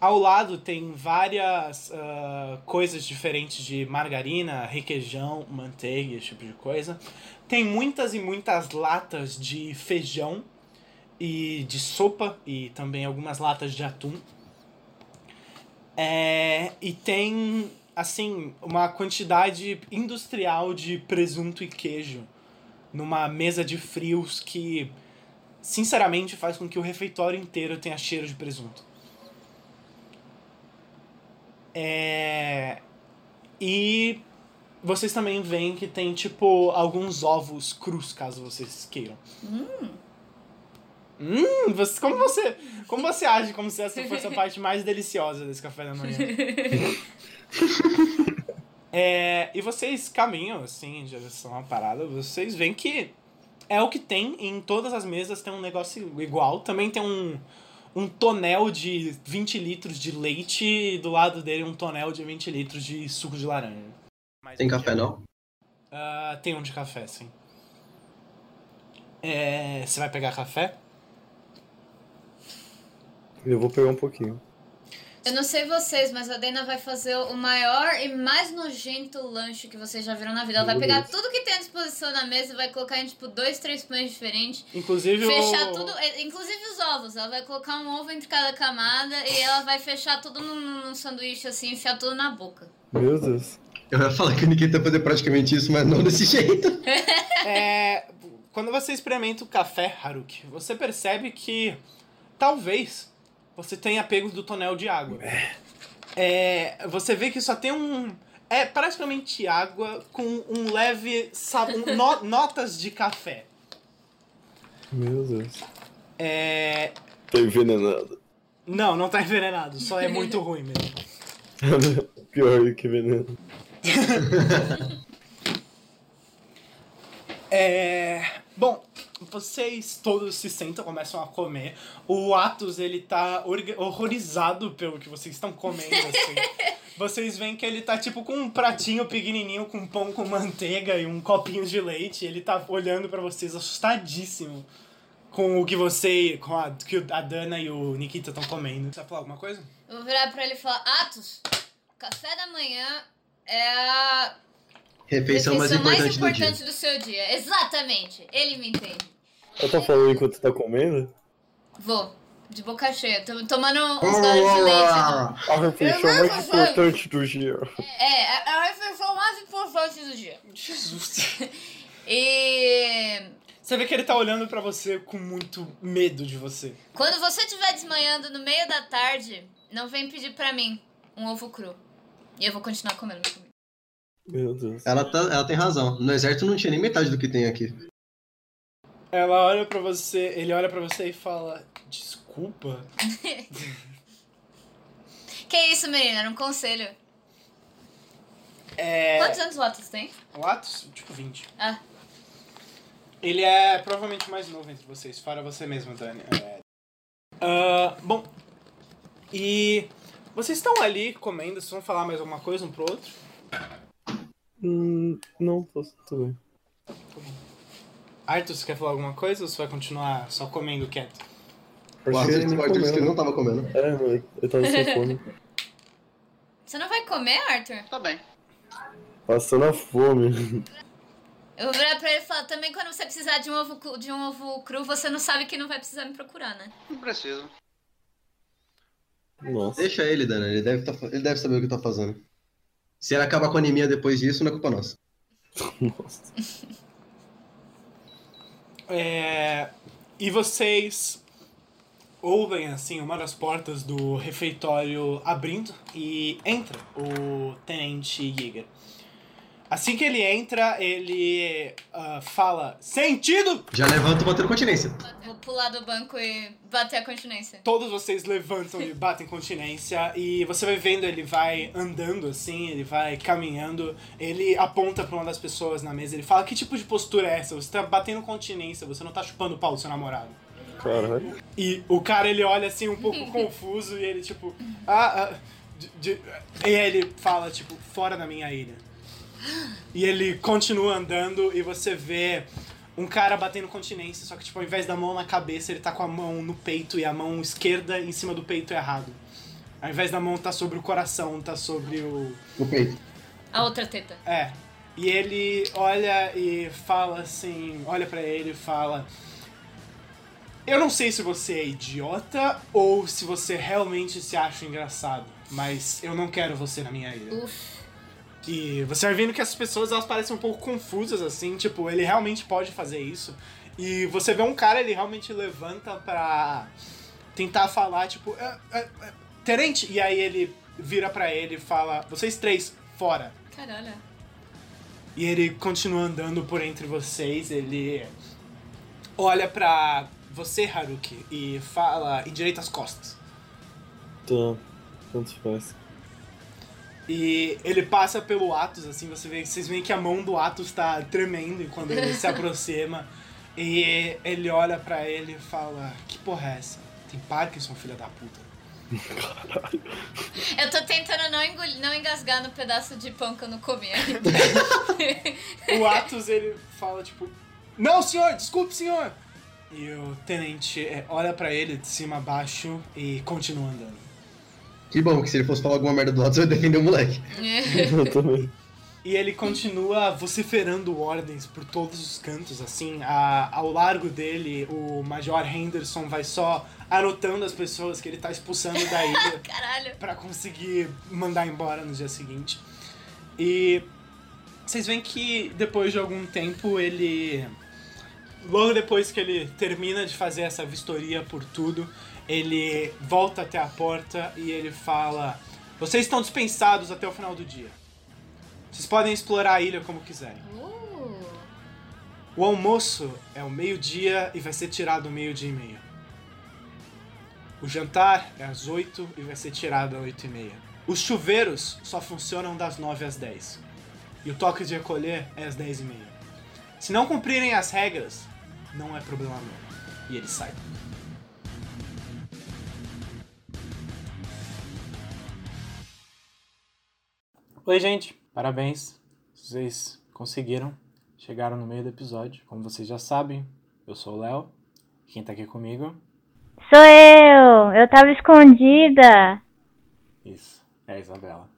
Ao lado tem várias ah, coisas diferentes de margarina, requeijão, manteiga, esse tipo de coisa. Tem muitas e muitas latas de feijão e de sopa e também algumas latas de atum. É, e tem, assim, uma quantidade industrial de presunto e queijo numa mesa de frios que, sinceramente, faz com que o refeitório inteiro tenha cheiro de presunto. É, e vocês também veem que tem, tipo, alguns ovos crus, caso vocês queiram. Hum, você, como você, como você age como se essa fosse a parte mais deliciosa desse café da manhã? *laughs* É, e vocês caminham assim em direção à parada, vocês veem que é o que tem em todas as mesas, tem um negócio igual. Também tem um, um tonel de 20 litros de leite e do lado dele um tonel de 20 litros de suco de laranja. Tem café não? Ah, tem um de café, sim. É, você vai pegar café? Eu vou pegar um pouquinho. Eu não sei vocês, mas a Dana vai fazer o maior e mais nojento lanche que vocês já viram na vida. Ela vai pegar tudo que tem à disposição na mesa e vai colocar em, tipo, dois, três pães diferentes. Inclusive Fechar o... tudo, eh, inclusive os ovos. Ela vai colocar um ovo entre cada camada e ela vai fechar tudo num, num sanduíche assim, enfiar tudo na boca. Meu Deus. Eu ia falar que o Nikita ia fazer praticamente isso, mas não desse jeito. *laughs* É, quando você experimenta o café, Haruki, você percebe que talvez você tenha pego do tonel de água. É, você vê que só tem um. É praticamente água com um leve. sa- um- no- *laughs* notas de café. Meu Deus. É, Tá envenenado. não, não tá envenenado, só é muito ruim mesmo. *laughs* Pior que veneno. *laughs* É, bom, vocês todos se sentam, começam a comer. O Atos, ele tá horrorizado pelo que vocês estão comendo, *laughs* assim. Vocês veem que ele tá tipo com um pratinho pequenininho com pão com manteiga e um copinho de leite. Ele tá olhando pra vocês assustadíssimo com o que você, com a que a Dana e o Nikita estão comendo. Você vai falar alguma coisa? Eu vou virar pra ele e falar: Atos, café da manhã é a Refeição mais importante do dia. importante do seu dia. Exatamente. Ele me entende. Ela tá falando enquanto tá comendo? Vou. De boca cheia. Tô tomando uns goles de leite. né? A refeição Eu mais importante do dia. É, é a refeição mais importante do dia. Jesus. *laughs* E Você vê que ele tá olhando pra você com muito medo de você. quando você estiver desmanhando no meio da tarde, não vem pedir pra mim um ovo cru. E eu vou continuar comendo. Meu Deus. Ela, tá, ela tem razão. No exército não tinha nem metade do que tem aqui. Ela olha pra você, ele olha pra você e fala: Desculpa. *laughs* Que isso, menina? Era um conselho. É. Quantos anos o Atos tem? O Atos, tipo 20. Ah. Ele é provavelmente mais novo entre vocês, fora você mesmo, Dani. É. Ah, bom. E. Vocês estão ali comendo, vocês vão falar mais alguma coisa um pro outro? Hum, não, tô, tudo bem. Arthur, você quer falar alguma coisa ou você vai continuar só comendo quieto? O Arthur, ele Arthur disse que não tava comendo. É, não, eu tava sem fome. Você não vai comer, Arthur? Tá bem. Passando a fome. Eu vou virar pra ele e falar, também quando você precisar de um ovo, cru- de um ovo cru, você não sabe que não vai precisar me procurar, né? Não preciso. Nossa. Deixa ele, Dana. Ele deve, tá, ele deve saber o que tá fazendo. Se ele acabar com a anemia depois disso, não é culpa nossa. *laughs* Nossa. É, e vocês ouvem assim uma das portas do refeitório abrindo e entra o tenente Jäger. Assim que ele entra, ele ah, fala: Sentido! Já levanta o bater continência. Vou pular do banco e bater a continência. Todos vocês levantam e batem continência e você vai vendo ele vai andando assim, ele vai caminhando, ele aponta pra uma das pessoas na mesa, ele fala: "Que tipo de postura é essa? Você tá batendo continência, você não tá chupando o pau do seu namorado". Caralho. E o cara ele olha assim um pouco *laughs* confuso e ele tipo, ah, ah de- de- e ele fala tipo, fora da minha ilha. E ele continua andando e você vê um cara batendo continência, só que tipo, ao invés da mão na cabeça, ele tá com a mão no peito e a mão esquerda em cima do peito errado. Ao invés da mão tá sobre o coração, tá sobre o No peito. A outra teta. é. E ele olha e fala assim, olha pra ele e fala: Eu não sei se você é idiota ou se você realmente se acha engraçado, mas eu não quero você na minha ilha. Uf. E você vai vendo que as pessoas elas parecem um pouco confusas assim, tipo, ele realmente pode fazer isso. E você vê um cara, ele realmente levanta pra tentar falar, tipo, "É, é, é, Tenente! E aí ele vira pra ele e fala: Vocês três, fora. Caralho. E ele continua andando por entre vocês, ele olha pra você, Haruki, e fala endireita as costas. Tá. Tanto faz. E ele passa pelo Atos, assim, você vê, vocês veem que a mão do Atos tá tremendo e quando ele se *laughs* aproxima. E ele olha pra ele e fala, que porra é essa? Tem Parkinson, filha da puta. *laughs* Eu tô tentando não, engolir, não engasgar no pedaço de pão que eu não comi ainda. *laughs* O Atos, ele fala, tipo, não, senhor, desculpe, senhor. E o tenente é, olha pra ele de cima a baixo e continua andando. Que bom que se ele fosse falar alguma merda do lado, você vai defender o moleque. *laughs* Eu também. E ele continua vociferando ordens por todos os cantos, assim. A, ao largo dele, o Major Henderson vai só anotando as pessoas que ele tá expulsando da ilha *laughs* Caralho. pra conseguir mandar embora no dia seguinte. E vocês veem que depois de algum tempo ele. Logo depois que ele termina de fazer essa vistoria por tudo, ele volta até a porta e ele fala: Vocês estão dispensados até o final do dia. Vocês podem explorar a ilha como quiserem. Uh. O almoço é o meio-dia e vai ser tirado meio-dia e meia. O jantar é às 8 e vai ser tirado às 8 e meia. Os chuveiros só funcionam das 9 às 10. E o toque de recolher é às 10 e meia. Se não cumprirem as regras, não é problema meu. E ele sai. Oi, gente. Parabéns. Vocês conseguiram. Chegaram no meio do episódio. Como vocês já sabem, eu sou o Léo. Quem tá aqui comigo? Sou eu! Eu tava escondida! Isso, é a Isabela.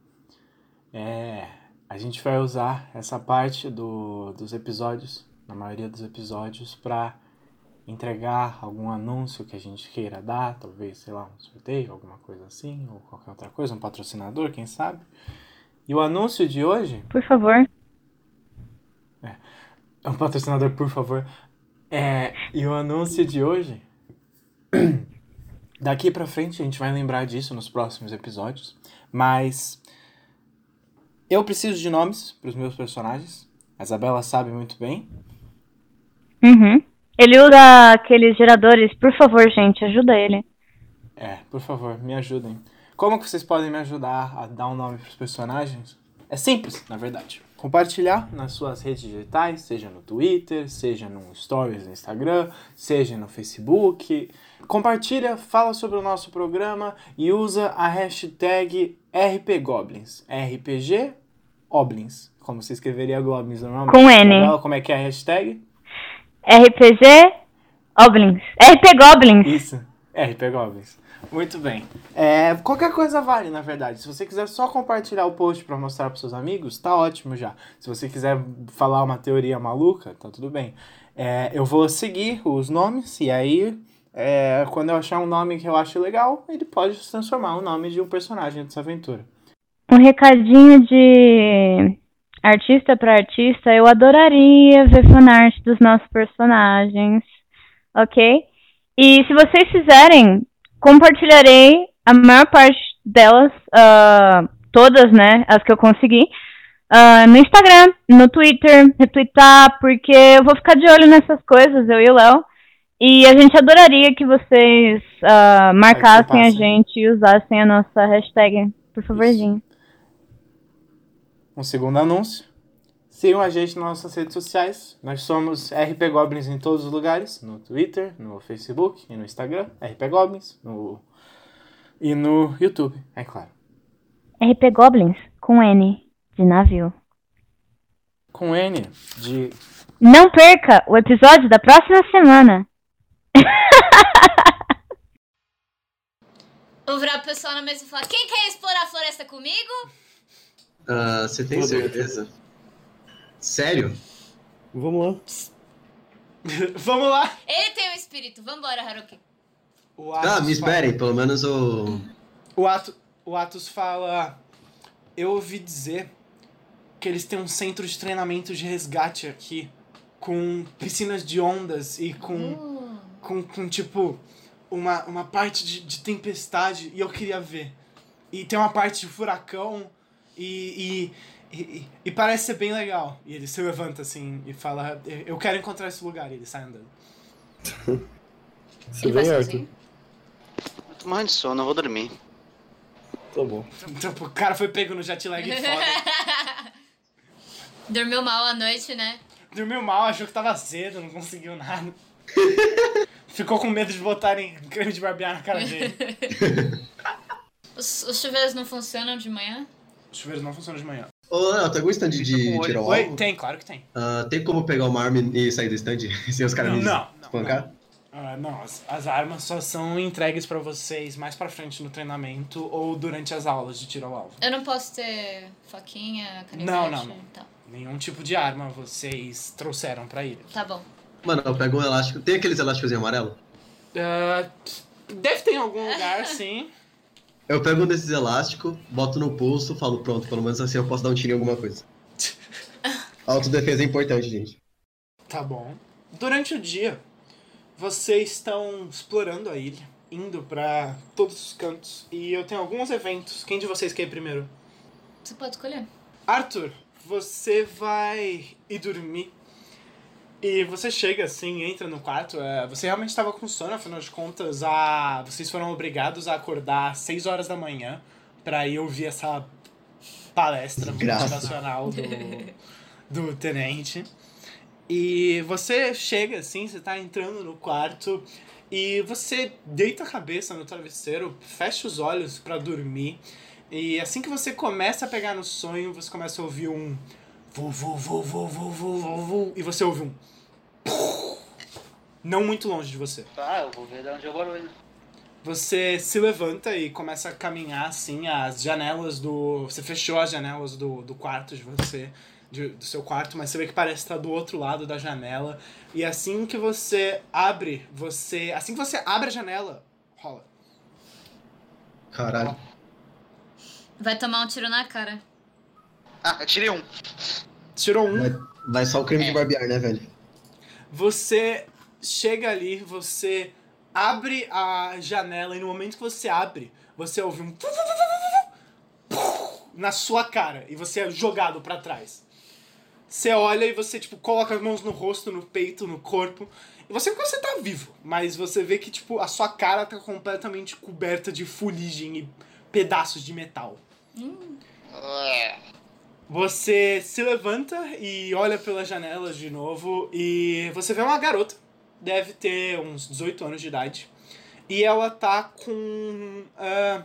É, a gente vai usar essa parte do, dos episódios, na maioria dos episódios, pra entregar algum anúncio que a gente queira dar, talvez, sei lá, um sorteio, alguma coisa assim, ou qualquer outra coisa, um patrocinador, quem sabe. E o anúncio de hoje Por favor. É um patrocinador, por favor. É, e o anúncio de hoje. *clears throat* Daqui pra frente a gente vai lembrar disso nos próximos episódios. Mas. Eu preciso de nomes pros meus personagens. A Isabela sabe muito bem. Uhum. Ele usa aqueles geradores. Por favor, gente, ajuda ele. É, por favor, me ajudem. Como que vocês podem me ajudar a dar um nome pros personagens? É simples, na verdade. Compartilhar nas suas redes digitais, seja no Twitter, seja no Stories no Instagram, seja no Facebook. Compartilha, fala sobre o nosso programa e usa a hashtag RPGoblins. RPG Oblins. Como você escreveria Goblins normalmente. Com N. Isabela, Como é que é a hashtag? RPG Goblins. RP Goblins. Isso, RP Goblins. Muito bem. É, qualquer coisa vale, na verdade. Se você quiser só compartilhar o post pra mostrar pros seus amigos, tá ótimo já. Se você quiser falar uma teoria maluca, tá tudo bem. É, eu vou seguir os nomes e aí, é, quando eu achar um nome que eu acho legal, ele pode se transformar o nome de um personagem dessa aventura. Um recadinho de artista para artista. Eu adoraria ver fanart dos nossos personagens. Ok? E se vocês fizerem, compartilharei a maior parte delas, ah, todas, né? As que eu consegui. ah, no Instagram, no Twitter, retweetar, porque eu vou ficar de olho nessas coisas, eu e o Léo. E a gente adoraria que vocês ah, marcassem a gente e usassem a nossa hashtag, por favorzinho. Um segundo anúncio. Sigam a gente nas nossas redes sociais. Nós somos RP Goblins em todos os lugares. No Twitter, no Facebook e no Instagram. RP Goblins. No... E no YouTube, é claro. RP Goblins com N de navio. Com N de... Não perca o episódio da próxima semana. Vou virar pro pessoal na mesa e falar: quem quer explorar a floresta comigo? Ah, você tem certeza? Sério? Vamos lá. *laughs* Vamos lá! Ele tem um espírito. Vambora, Haruki. O Ah, Atos me fala- esperem, pelo menos o. O, Ato, o Atos fala. Eu ouvi dizer que eles têm um centro de treinamento de resgate aqui. Com piscinas de ondas e com. Uh, com, com tipo, uma, uma parte de, de tempestade e eu queria ver. E tem uma parte de furacão e, e, e, e parece ser bem legal. E ele se levanta assim e fala: Eu quero encontrar esse lugar. E ele sai andando. Você vem, Arthur? Eu tô morrendo de sono, eu vou dormir. Tá bom. Então, o cara foi pego no jet lag foda. *laughs* Dormiu mal à noite, né? Dormiu mal, achou que tava cedo, não conseguiu nada. *laughs* Ficou com medo de botarem creme de barbear na cara dele. *laughs* Os, os chuveiros não funcionam de manhã? Os chuveiros não funcionam de manhã. Ô, Léo, tá com stand de com tirar o alvo? tem, claro que tem. Ah, tem como pegar uma arma e sair do stand *laughs* sem os caras Não, me não, não, espancar? Ah, não, as, as armas só são entregues pra vocês mais pra frente no treinamento ou durante as aulas de tiro ao alvo. Eu não posso ter faquinha, canivete? Não, não, não. Tá, Nenhum tipo de arma vocês trouxeram pra ele. tá bom. Mano, eu pego um elástico. Tem aqueles elásticos em amarelo? Ah, deve ter em algum lugar, *laughs* sim. Eu pego um desses elásticos, boto no pulso, falo, pronto, pelo menos assim eu posso dar um tiro em alguma coisa. *laughs* Autodefesa é importante, gente. Tá bom. Durante o dia, vocês estão explorando a ilha, indo pra todos os cantos. E eu tenho alguns eventos. Quem de vocês quer ir primeiro? Você pode escolher. Arthur, você vai ir dormir. E você chega assim, entra no quarto. é, você realmente estava com sono, afinal de contas, a, vocês foram obrigados a acordar às 6 horas da manhã pra ir ouvir essa palestra motivacional do, *laughs* do tenente. E você chega assim, você tá entrando no quarto e você deita a cabeça no travesseiro, fecha os olhos pra dormir. E assim que você começa a pegar no sonho, você começa a ouvir um vu vu vu vu vu vu vu, vu e você ouve um não muito longe de você. Tá, eu vou ver de onde é o barulho. Você se levanta e começa a caminhar assim, as janelas do. Você fechou as janelas do, do quarto de você, de- do seu quarto, mas você vê que parece estar do outro lado da janela. E assim que você abre, você. Assim que você abre a janela, rola. Caralho. Vai tomar um tiro na cara. Ah, *laughs* eu tirei um. Tirou um. Vai, vai só o crime de barbear, né, velho? Você chega ali, você abre a janela e no momento que você abre, você ouve um na sua cara e você é jogado pra trás. Você olha e você tipo coloca as mãos no rosto, no peito, no corpo. E você que você tá vivo, mas você vê que tipo a sua cara tá completamente coberta de fuligem e pedaços de metal. É. Você se levanta e olha pelas janelas de novo e você vê uma garota, deve ter uns 18 anos de idade, e ela tá com. ah,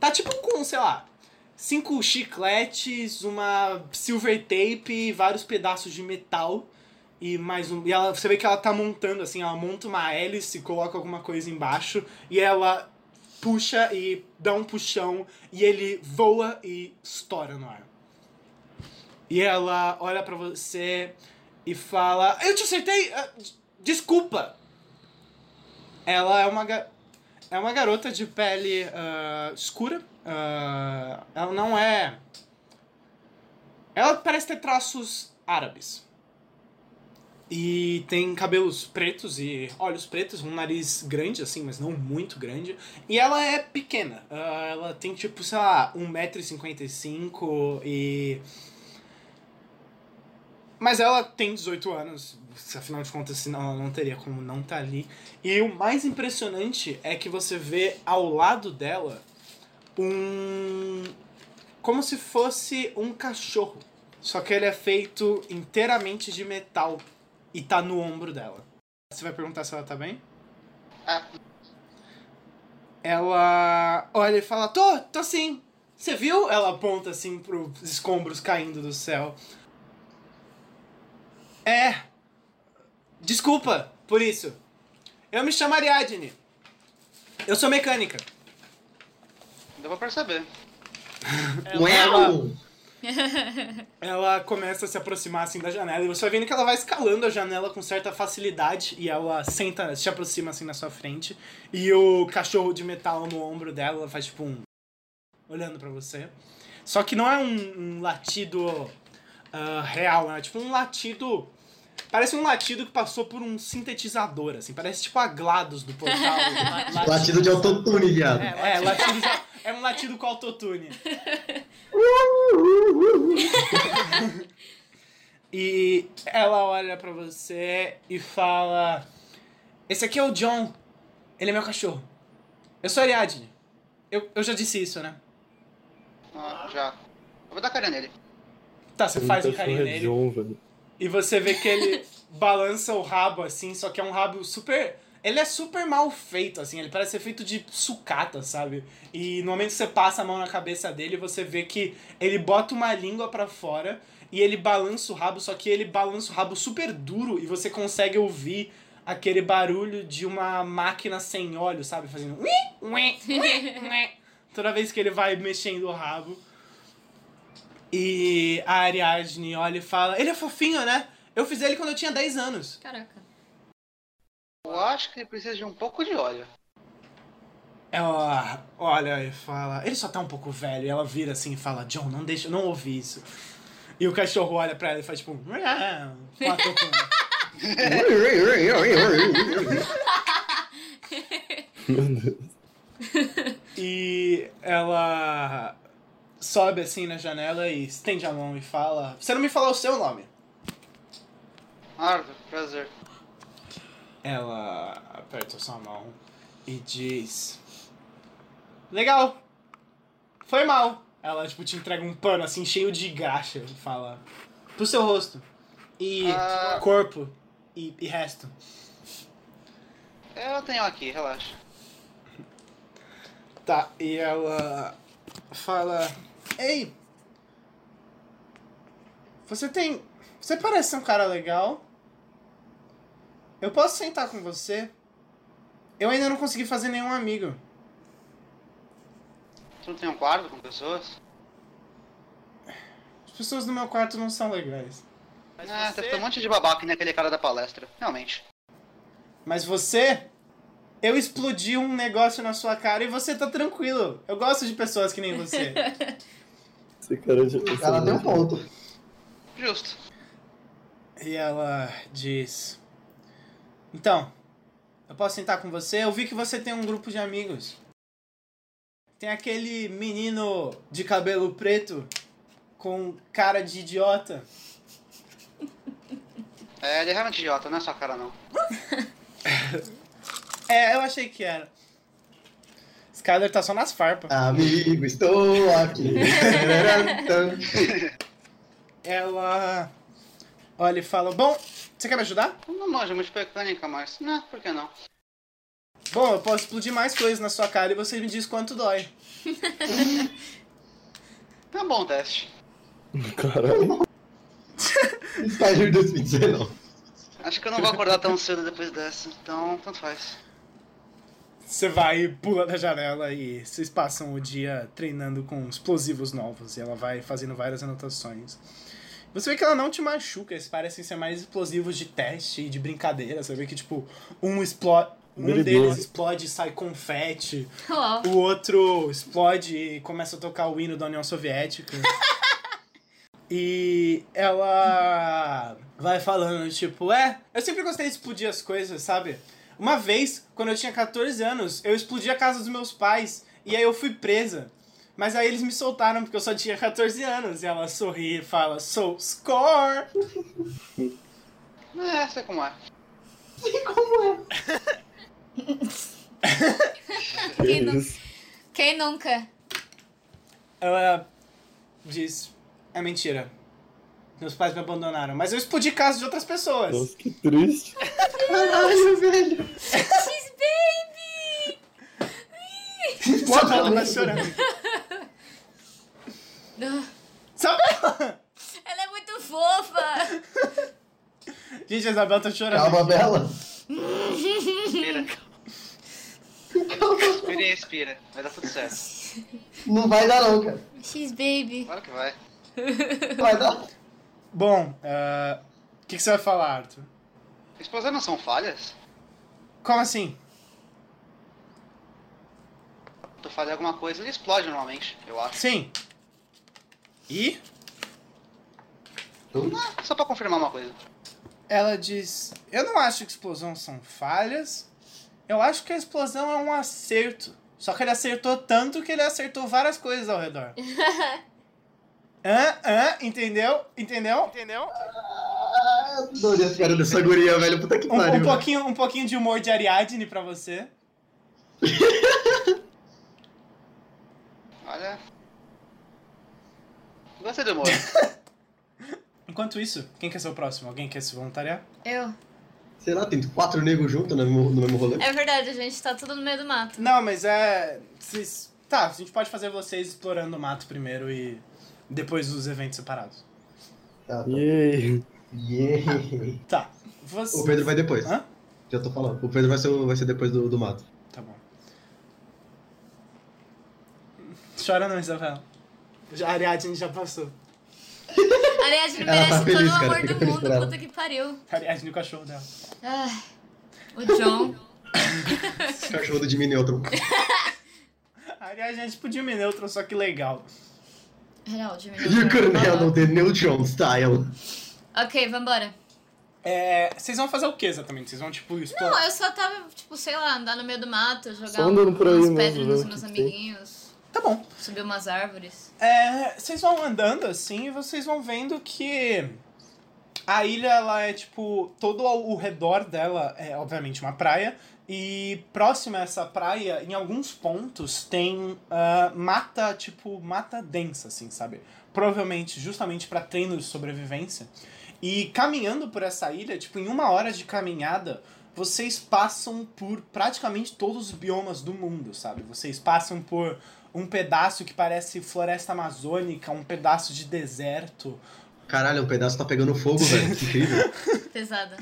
tá tipo com, sei lá, cinco chicletes, uma silver tape, vários pedaços de metal. E mais um. E ela, você vê que ela tá montando, assim, ela monta uma hélice, coloca alguma coisa embaixo, e ela puxa e dá um puxão, e ele voa e estoura no ar. E ela olha pra você e fala: Eu te acertei! ah, des- Desculpa! Ela é uma, é uma garota de pele ah, escura. ah, ela não é. Ela parece ter traços árabes. E tem cabelos pretos e olhos pretos, um nariz grande, assim, mas não muito grande. E ela é pequena. ah, ela tem tipo, sei lá, 1,55m e. Mas ela tem 18 anos, se afinal de contas, senão ela não teria como não estar ali. E o mais impressionante é que você vê ao lado dela um. como se fosse um cachorro. Só que ele é feito inteiramente de metal e tá no ombro dela. Você vai perguntar se ela tá bem? Ah, Ela olha e fala: Tô, tô sim. Você viu? Ela aponta assim pros escombros caindo do céu. É. Desculpa por isso. Eu me chamo Ariadne. Eu sou mecânica. deu pra perceber. Uau! *laughs* Ela começa a se aproximar assim da janela e você vai vendo que ela vai escalando a janela com certa facilidade e ela senta, se aproxima assim na sua frente e o cachorro de metal no ombro dela ela faz tipo um olhando pra você. Só que não é um, um latido ah, real, é tipo um latido Parece um latido que passou por um sintetizador, assim. Parece tipo a GLaDOS do portal. *laughs* La- *laughs* Latido de autotune, viado. É, é, latido de- é um latido com autotune. *laughs* E ela olha pra você e fala: Esse aqui é o John. Ele é meu cachorro. Eu sou a Ariadne. Eu, eu já disse isso, né? Ah, já. Eu vou dar cara nele. Tá, você faz um cachorro carinho é nele. John, velho. E você vê que ele *laughs* balança o rabo assim, só que é um rabo super. Ele é super mal feito, assim, ele parece ser feito de sucata, sabe? E no momento que você passa a mão na cabeça dele, você vê que ele bota uma língua pra fora e ele balança o rabo, só que ele balança o rabo super duro e você consegue ouvir aquele barulho de uma máquina sem óleo, sabe? Fazendo. *laughs* Toda vez que ele vai mexendo o rabo. E a Ariadne olha e fala: Ele é fofinho, né? Eu fiz ele quando eu tinha 10 anos. Caraca. Eu acho que ele precisa de um pouco de óleo. Ela olha e fala: Ele só tá um pouco velho. E ela vira assim e fala: John, não deixa, não ouvi isso. E o cachorro olha pra ela e faz tipo. Deus. *laughs* E ela sobe assim na janela e estende a mão e fala: Você não me falou o seu nome. Arthur, prazer. Ela aperta sua mão e diz: Legal, foi mal. Ela, tipo, te entrega um pano assim cheio de graxa e fala: Pro seu rosto. E Ah. corpo. E, e resto. Eu tenho aqui, relaxa. Tá, e ela fala: Ei, você tem. Você parece ser um cara legal. Eu posso sentar com você? Eu ainda não consegui fazer nenhum amigo. Tu não tem um quarto com pessoas? As pessoas do meu quarto não são legais. ah, deve ter um monte de babaca que nem aquele cara da palestra. Realmente. Mas você. Eu explodi um negócio na sua cara e você tá tranquilo. Eu gosto de pessoas que nem você. *laughs* Esse cara esse Ela tem um ponto. Justo. E ela diz: Então, eu posso sentar com você? Eu vi que você tem um grupo de amigos. Tem aquele menino de cabelo preto com cara de idiota. É, ele é realmente idiota, não é sua cara não. *laughs* É, eu achei que era. Skyler tá só nas farpas. Amigo, estou aqui. *laughs* Ela olha e fala: Bom, você quer me ajudar? Não manjo muito de mecânica, mas. Não, por que não? Bom, eu posso explodir mais coisas na sua cara e você me diz quanto dói. Um *laughs* bom teste. Caralho. *laughs* Skyler 2019. Acho que eu não vou acordar tão cedo depois dessa, então tanto faz. Você vai e pula da janela e vocês passam o dia treinando com explosivos novos. E ela vai fazendo várias anotações. Você vê que ela não te machuca, eles parecem ser mais explosivos de teste e de brincadeira. Você vê que, tipo, um explode. Um deles explode e sai confete. Uau. O outro explode e começa a tocar o hino da União Soviética. *laughs* e ela vai falando, tipo, é, eu sempre gostei de explodir as coisas, sabe? Uma vez, quando eu tinha 14 anos, eu explodi a casa dos meus pais e aí eu fui presa. Mas aí eles me soltaram porque eu só tinha 14 anos. E ela sorri e fala, sou score! É, sei como é. Quem, nu- quem nunca? Ela diz, é mentira. Meus pais me abandonaram. Mas eu explodi casa de outras pessoas. Nossa, que triste. *laughs* Caralho, velho. X Baby! Isabela tá chorando. Isabela! Ela é muito fofa! Gente, a Isabela tá chorando. Calma, Bela. Respira. Respira e respira. Vai dar tudo certo. Não vai dar não, cara. X Baby. Claro que vai. Vai dar. Bom, ah, o que, que você vai falar, Arthur? Explosões não são falhas? Como assim? Tu falha alguma coisa, ele explode normalmente, eu acho. Sim. E Ah, só pra confirmar uma coisa. ela diz: Eu não acho que explosão são falhas. Eu acho que a explosão é um acerto. Só que ele acertou tanto que ele acertou várias coisas ao redor. *laughs* Hã? Hã? Entendeu? Entendeu? Entendeu? Ah, adorei as caras dessa guria, velho. Puta que Um, pariu. um pouquinho, um pouquinho de humor de Ariadne pra você. *laughs* Olha. Gostei do humor. Enquanto isso, quem quer ser o próximo? Alguém quer se voluntariar? Eu. Sei lá, tem quatro negros juntos no mesmo, no mesmo rolê. É verdade, a gente tá tudo no meio do mato. Não, mas é. Tá, a gente pode fazer vocês explorando o mato primeiro e depois os eventos separados. Ah, tá. Yay. Yeah. *laughs* Tá. Você... O Pedro vai depois. Hã? Já tô falando. O Pedro vai ser, o- vai ser depois do, do mato. Tá bom. Chora não, Isabela. Já, a Ariadne já passou. *laughs* Ela tá merece todo feliz, o cara, amor fica do mundo, puta que pariu. A Ariadne e o cachorro dela. Ai, o John. *laughs* Cachorro do Jimmy Neutron. A Ariadne é tipo Jimmy Neutron, só que legal. Real, Jimmy. You couldn't handle the Neutron style. Ok, vambora. É, vocês vão fazer o que exatamente? Vocês vão, tipo, explorar... Não, eu só tava, tipo, sei lá, andar no meio do mato, jogar Só andando por aí umas mesmo, pedras nos o meus que que tem. amiguinhos, Tá bom. subir umas árvores. É, vocês vão andando assim e vocês vão vendo que a ilha ela é tipo todo ao o redor dela é obviamente uma praia e próxima a essa praia em alguns pontos tem ah, mata tipo mata densa assim sabe provavelmente justamente para treino de sobrevivência E caminhando por essa ilha, tipo, em uma hora de caminhada, vocês passam por praticamente todos os biomas do mundo, sabe? Vocês passam por um pedaço que parece floresta amazônica, um pedaço de deserto, Caralho, um pedaço tá pegando fogo, velho. Que incrível. *laughs* Pesada.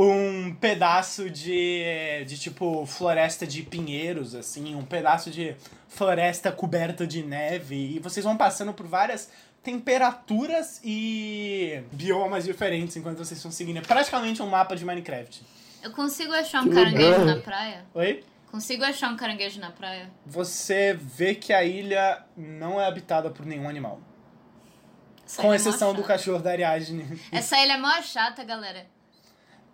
Um pedaço de, de tipo floresta de pinheiros, assim, um pedaço de floresta coberta de neve, e vocês vão passando por várias temperaturas e biomas diferentes enquanto vocês estão seguindo. É praticamente um mapa de Minecraft. Eu consigo achar um Que caranguejo na praia? Oi? Consigo achar um caranguejo na praia? Você vê que a ilha não é habitada por nenhum animal. Essa Com é exceção mó do cachorro da Ariadne. Essa ilha é mó chata, galera.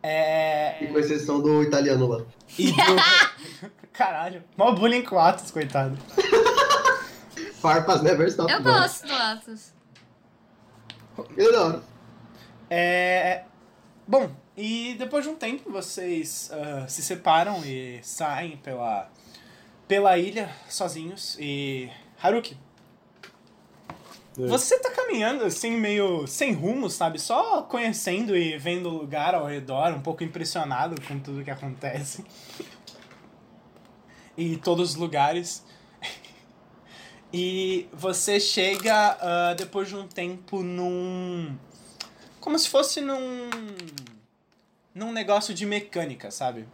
É. E com exceção do italiano lá. E do... *laughs* Caralho. Mó bullying com Atos, coitado. *laughs* Farpas never stop. Eu mano. gosto do Atos. Ele é da hora. É. Bom, e depois de um tempo vocês ah, se separam e saem pela, pela ilha sozinhos. E. Haruki, É. você tá caminhando assim, meio sem rumo, sabe? Só conhecendo e vendo o lugar ao redor, um pouco impressionado com tudo que acontece. *laughs* E todos os lugares. *laughs* E você chega ah, depois de um tempo num. Como se fosse num. num negócio de mecânica, sabe?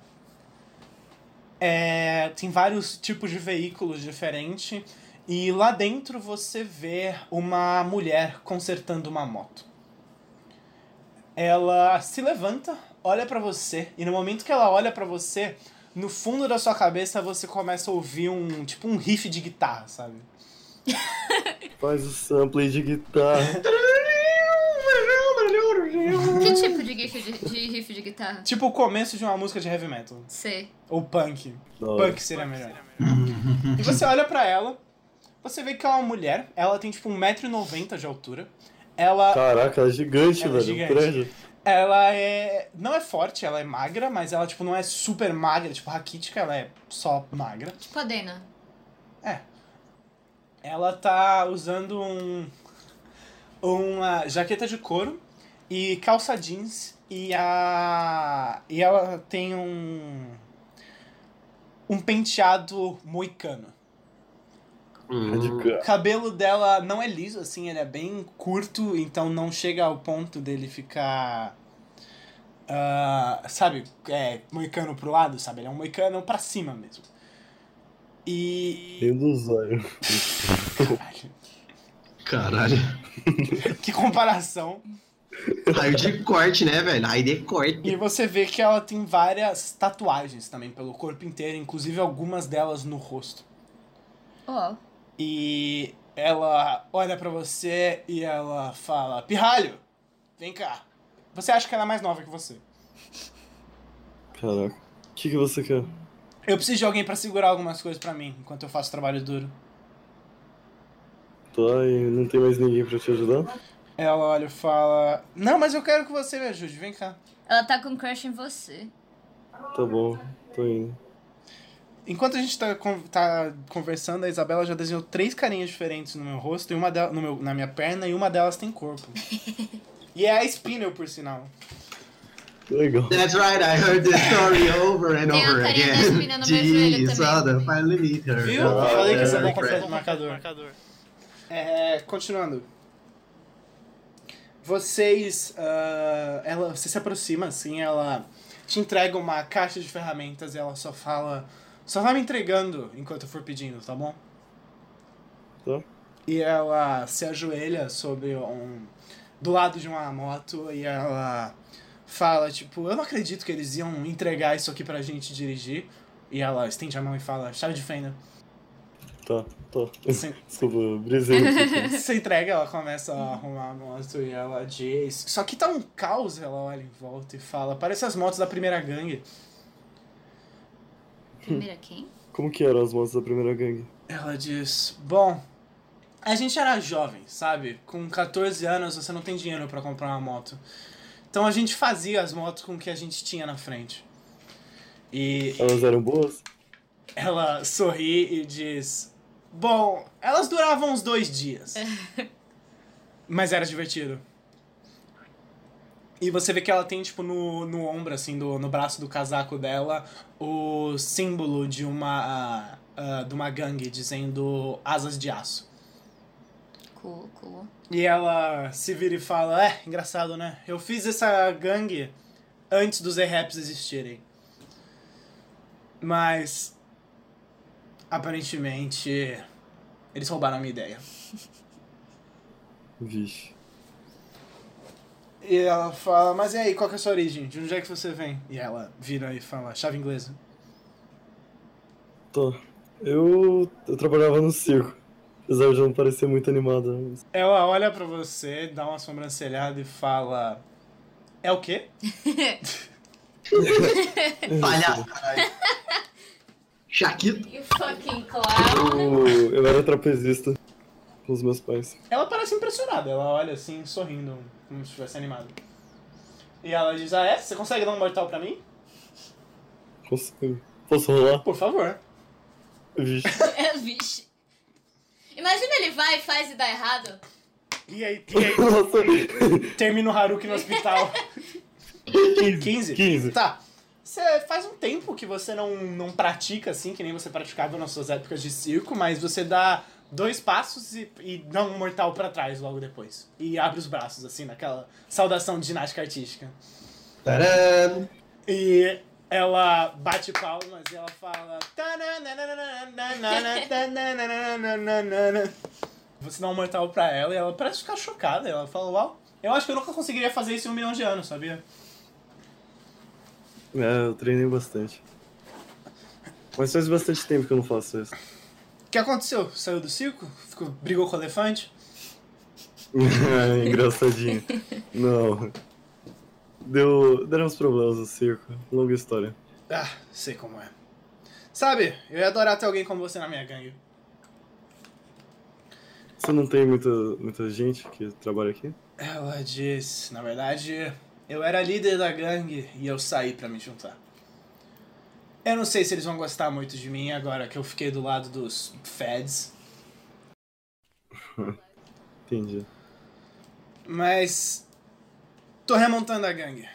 É, tem vários tipos de veículos diferentes. E lá dentro você vê uma mulher consertando uma moto. Ela se levanta, olha pra você, e no momento que ela olha pra você, no fundo da sua cabeça você começa a ouvir um tipo um riff de guitarra, sabe? Faz o sample de guitarra. *laughs* Que tipo de riff de, de riff de guitarra? Tipo o começo de uma música de heavy metal. Sei. Ou punk. Da hora. Punk seria melhor. e você olha pra ela, você vê que é uma mulher, ela tem tipo 1,90m de altura. Ela, Caraca, ela é gigante, Ela é velho. gigante. Um prédio. ela é. Não é forte, ela é magra, mas ela tipo não é super magra, tipo raquítica, ela é só magra. Tipo a Dana. Ela tá usando um. Uma jaqueta de couro e calça jeans e a. E ela tem um. Um penteado moicano. Hum. O cabelo dela não é liso, assim, ele é bem curto, então não chega ao ponto dele ficar. ah, sabe, é, moicano pro lado, sabe? Ele é um moicano pra cima mesmo. E. Tem do zóio. Caralho, Caralho. *laughs* que comparação. Raio de corte, né, velho? Raio de corte. E você vê que ela tem várias tatuagens também pelo corpo inteiro, inclusive algumas delas no rosto. Ó. E ela olha pra você e ela fala: Pirralho, vem cá. Você acha que ela é mais nova que você? Caraca. O que, que você quer? Eu preciso de alguém pra segurar algumas coisas pra mim enquanto eu faço trabalho duro. Tá, e não tem mais ninguém pra te ajudar? Ela olha e fala: Não, mas eu quero que você me ajude, vem cá. Ela tá com crush em você. Tá bom, tô indo. Enquanto a gente tá, tá conversando, a Isabela já desenhou três carinhas diferentes no meu rosto, e uma delas, no meu, na minha perna, e uma delas tem corpo. *laughs* e é a Spinel, por sinal. Legal. That's right, I heard this story over and Tem a over again. espina no meu joelho Jeez. Ada, finally meet her. Viu? Ah, Falei que você bom é, pra fazer marcador. É, continuando. Vocês. ah, ela, você se aproxima assim, ela te entrega uma caixa de ferramentas e ela só fala. Só vai me entregando enquanto eu for pedindo, tá bom? Tá. E ela se ajoelha sobre um. do lado de uma moto e ela fala, tipo, eu não acredito que eles iam entregar isso aqui pra gente dirigir. E ela estende a mão e fala, chave de fenda. Tá, tá. Sim. *laughs* Desculpa, brisei. Você *laughs* entrega, ela começa a arrumar a moto e ela diz. Só que tá um caos, ela olha em volta e fala. Parece as motos da primeira gangue. Primeira quem? Como que eram as motos da primeira gangue? Ela diz: Bom, a gente era jovem, sabe? Com 14 anos você não tem dinheiro pra comprar uma moto. Então a gente fazia as motos com o que a gente tinha na frente. E Elas eram boas? ela sorri e diz: Bom, elas duravam uns dois dias. *laughs* Mas era divertido. E você vê que ela tem, tipo, no, no ombro, assim, do, no braço do casaco dela, o símbolo de uma, ah, de uma gangue dizendo asas de aço. Cool, cool. E ela se vira e fala: É, engraçado, né? Eu fiz essa gangue antes dos E-Raps existirem. Mas. Aparentemente. Eles roubaram a minha ideia. Vixe. E ela fala: Mas e aí, qual que é a sua origem? De onde é que você vem? E ela vira e fala: Chave inglesa. Tô. Eu, eu trabalhava no circo. Apesar de não parecer muito animada. mas- Ela olha pra você, dá uma sobrancelhada e fala: É o quê? *laughs* Palhaço, *laughs* caralho. Chaquito. You fucking clown. Eu, eu era trapezista com os meus pais. Ela parece impressionada, ela olha assim, sorrindo, como se estivesse animada. E ela diz: Ah, é? Você consegue dar um mortal pra mim? Consigo. Posso rolar? Por favor. Vixe. *laughs* É, Vixe. Imagina ele vai e faz e dá errado. E aí, e aí termina o Haruki no hospital. 15? 15. Tá. Você faz um tempo que você não, não pratica assim, que nem você praticava nas suas épocas de circo, mas você dá dois passos e, e dá um mortal pra trás logo depois. E abre os braços, assim, naquela saudação de ginástica artística. Tcharam! E ela bate palmas e ela fala. Você dá um mortal pra ela e ela parece ficar chocada. Ela fala, uau, eu acho que eu nunca conseguiria fazer isso em um milhão de anos, sabia? É, eu treinei bastante. Mas faz bastante tempo que eu não faço isso. O que aconteceu? Saiu do circo? Ficou, brigou com o elefante? *laughs* Engraçadinho. Não. Deu, deram uns problemas no circo. Longa história. Ah, sei como é. Sabe, eu ia adorar ter alguém como você na minha gangue. Você não tem muita, muita gente que trabalha aqui? Ela disse, na verdade, eu era líder da gangue e eu saí pra me juntar. Eu não sei se eles vão gostar muito de mim agora que eu fiquei do lado dos feds, *laughs* Entendi. mas tô remontando a gangue.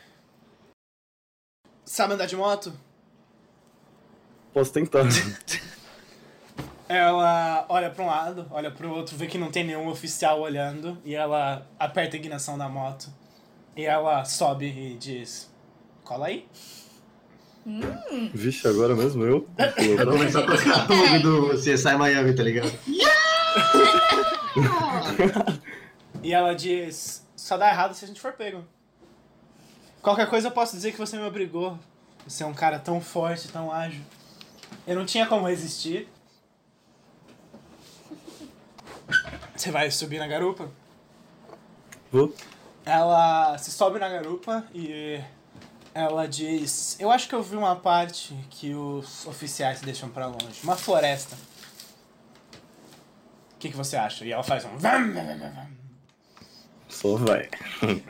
Sabe andar de moto? Posso tentar. *laughs* Ela olha pra um lado, olha pro outro, vê que não tem nenhum oficial olhando e ela aperta a ignição da moto. E ela sobe e diz: Cola aí. Vixe, agora mesmo eu? Vai começar a tocar a torre do CSI Miami, tá ligado? *laughs* E ela diz: Só dá errado se a gente for pego. Qualquer coisa eu posso dizer que você me obrigou. Você é um cara tão forte, tão ágil. Eu não tinha como resistir. Você vai subir na garupa? Vou? Ela se sobe na garupa e ela diz: Eu acho que eu vi uma parte que os oficiais deixam pra longe uma floresta. O que, que você acha? E ela faz um. vam, vam, vam. Só vai.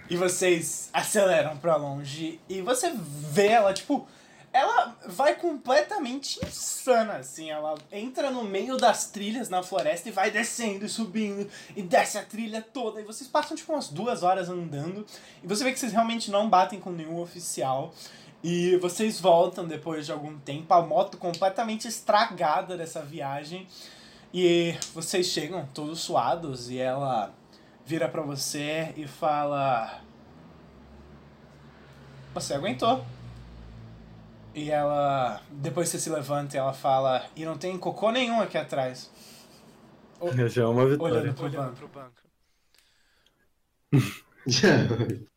E vocês aceleram pra longe e você vê ela, tipo, ela vai completamente insana, assim. Ela entra no meio das trilhas na floresta e vai descendo e subindo e desce a trilha toda. E vocês passam, tipo, umas duas horas andando e você vê que vocês realmente não batem com nenhum oficial. E vocês voltam depois de algum tempo, a moto completamente estragada dessa viagem. E vocês chegam todos suados e ela vira pra você e fala: Você aguentou. E ela, depois você se levanta e ela fala: E não tem cocô nenhum aqui atrás. *laughs* Já é uma vitória. Olhando pro banco. *laughs*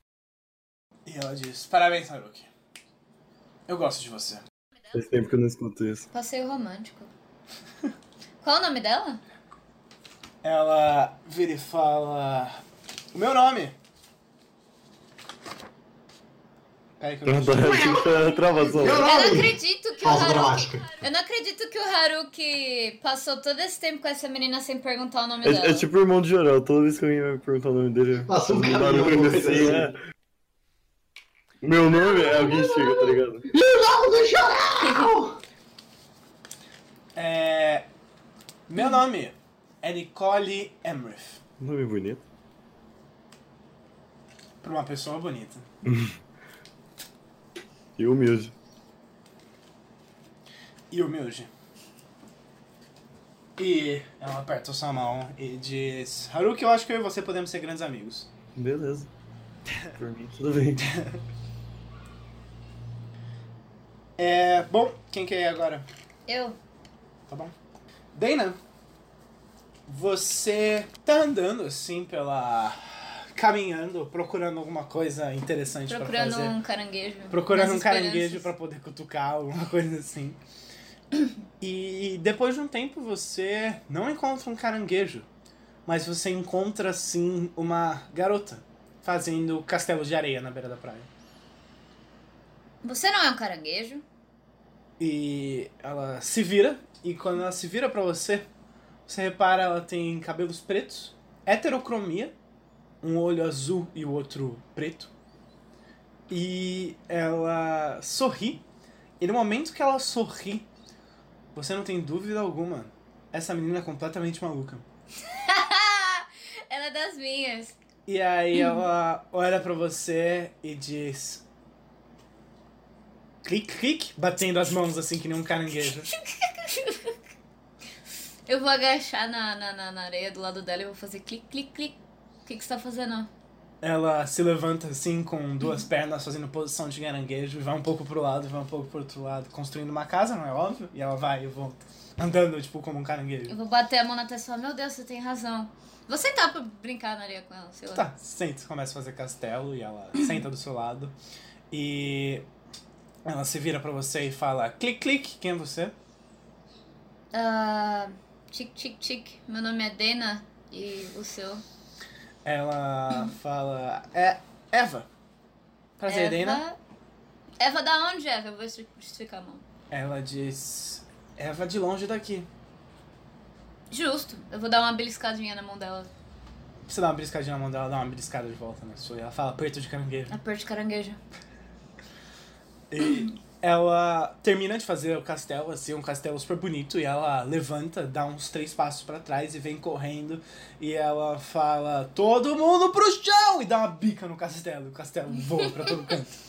E ela diz: Parabéns, Haruki. Eu gosto de você. Faz tempo que eu não escuto isso. Passeio romântico. *laughs* Qual o nome dela? Ela vira e fala: O meu nome. Peraí que eu não nome! acredito que o Haruki. dramática. Eu não acredito que o Haruki passou todo esse tempo com essa menina sem perguntar o nome dela. É, é tipo o irmão de Jorel, toda vez que alguém vai me perguntar o nome dele, Passa um coisa assim, é. Meu nome é alguém chega, tá ligado? Não, do Jorel! É. Meu nome é Nicole Emrith. Nome bonito. Pra uma pessoa bonita. *laughs* E humilde. E humilde. E ela aperta sua mão e diz: Haruki, eu acho que eu e você podemos ser grandes amigos. Beleza. *laughs* Por mim, tudo bem. *laughs* É. Bom, quem quer ir agora? Eu. Tá bom. Dana, você tá andando assim pela. Caminhando, procurando alguma coisa interessante pra Procurando fazer. um caranguejo. Procurando um caranguejo pra poder cutucar, alguma coisa assim. E depois de um tempo você não encontra um caranguejo, mas você encontra sim uma garota fazendo castelo de areia na beira da praia. Você não é um caranguejo? E ela se vira, e quando ela se vira pra você, você repara ela tem cabelos pretos, heterocromia, um olho azul e o outro preto. E ela sorri, e no momento que ela sorri, você não tem dúvida alguma, essa menina é completamente maluca. *laughs* Ela é das minhas. E aí ela olha pra você e diz. Clique, clique, batendo as mãos assim que nem um caranguejo. *laughs* Eu vou agachar na, na, na, areia do lado dela e vou fazer clique, clique, clique. O que, que você tá fazendo? Ela se levanta assim com duas pernas, fazendo posição de caranguejo, e vai um pouco pro lado, vai um pouco pro outro lado, construindo uma casa, não é óbvio? E ela vai e volta, andando tipo como um caranguejo. Eu vou bater a mão na testa e falar, meu Deus, você tem razão. Vou sentar pra brincar na areia com ela, sei lá. Tá, senta, começa a fazer castelo e ela *clears throat* senta do seu lado. E ela se vira pra você e fala: clique, clique, quem é você? Ah, tic, tic, tic. Meu nome é Dena e o seu? Ela fala: é Eva. Prazer, Eva. Dana. Eva da onde, Eva? Eu vou justificar a mão. Ela diz: Eva de longe daqui. Justo. Eu vou dar uma beliscadinha na mão dela. Você dá uma beliscadinha na mão dela, dá uma beliscada de volta na sua. E ela fala: aperto de caranguejo. Aperto de caranguejo. E ela termina de fazer o castelo, assim, um castelo super bonito, e ela levanta, dá uns três passos pra trás e vem correndo, e ela fala, todo mundo pro chão! E dá uma bica no castelo, o castelo voa pra todo canto.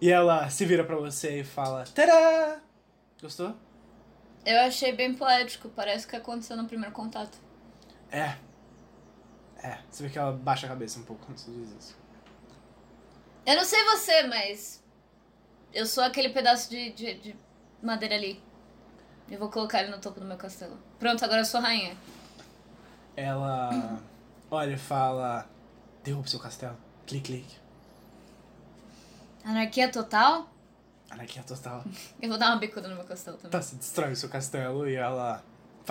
E ela se vira pra você e fala, tadá! Gostou? Eu achei bem poético. Parece que aconteceu no primeiro contato. É. É, você vê que ela baixa a cabeça um pouco quando você diz isso. Eu não sei você, mas. Eu sou aquele pedaço de, de, de madeira ali. Eu vou colocar ele no topo do meu castelo. Pronto, agora eu sou rainha. Ela *coughs* olha e fala, derruba seu castelo. Clique, clique. Anarquia total? Anarquia total. *laughs* Eu vou dar uma bicuda no meu castelo também. Tá, se destrói o seu castelo e ela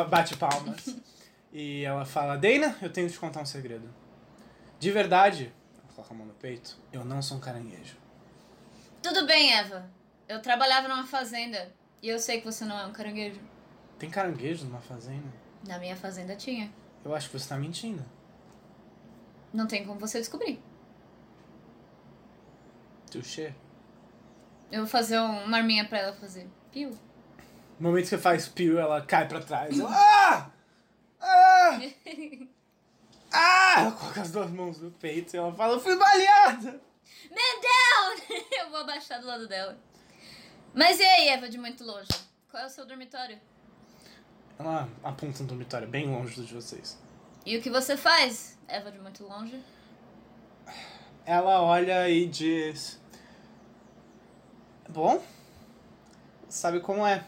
bate palmas. *laughs* e ela fala, Dana, eu tenho que te contar um segredo. De verdade, ela coloca a mão no peito, eu não sou um caranguejo. Tudo bem, Eva. Eu trabalhava numa fazenda. E eu sei que você não é um caranguejo. Tem caranguejo numa fazenda? Na minha fazenda tinha. Eu acho que você tá mentindo. Não tem como você descobrir. Touché. Eu vou fazer um- uma arminha pra ela fazer. Piu. No momento que você faz pio, ela cai pra trás. Ela, ah! Ah! *laughs* Ah! Ela coloca as duas mãos no peito e ela fala, eu fui baleada! Man down! *laughs* Eu vou abaixar do lado dela. Mas e aí, Eva, de muito longe? Qual é o seu dormitório? Ela aponta um dormitório bem longe do de vocês. E o que você faz, Eva, de muito longe? Ela olha e diz: Bom, sabe como é?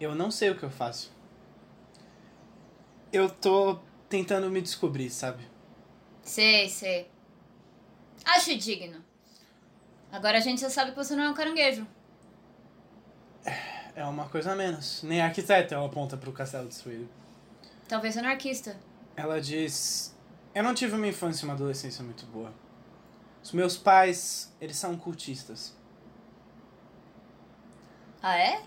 Eu não sei o que eu faço. Eu tô tentando me descobrir, sabe? Sei, sei. Acho digno. Agora a gente já sabe que você não é um caranguejo. É uma coisa a menos. Nem arquiteto, ela aponta pro castelo destruído. Talvez anarquista. Ela diz: Eu não tive uma infância e uma adolescência muito boa. Os meus pais, eles são cultistas. Ah, é?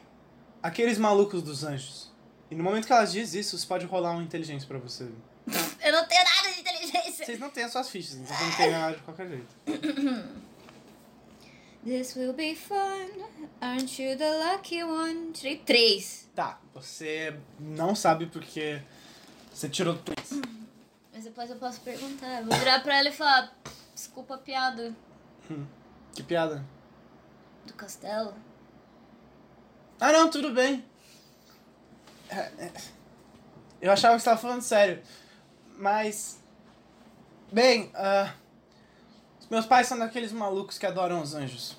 Aqueles malucos dos anjos. E no momento que ela diz isso, você pode rolar uma inteligência pra você. *laughs* Eu não tenho nada. Vocês não têm as suas fichas, então não tem nada de qualquer jeito. *coughs* This will be fun. Aren't you the lucky one? Tirei três. Tá, você não sabe porque você tirou três. Mas depois eu posso perguntar. Eu vou virar pra ela e falar: Desculpa a piada Que piada. do castelo. Ah, não, tudo bem. É, é, Eu achava que você estava falando sério. Mas. Bem, os meus pais são daqueles malucos que adoram os anjos.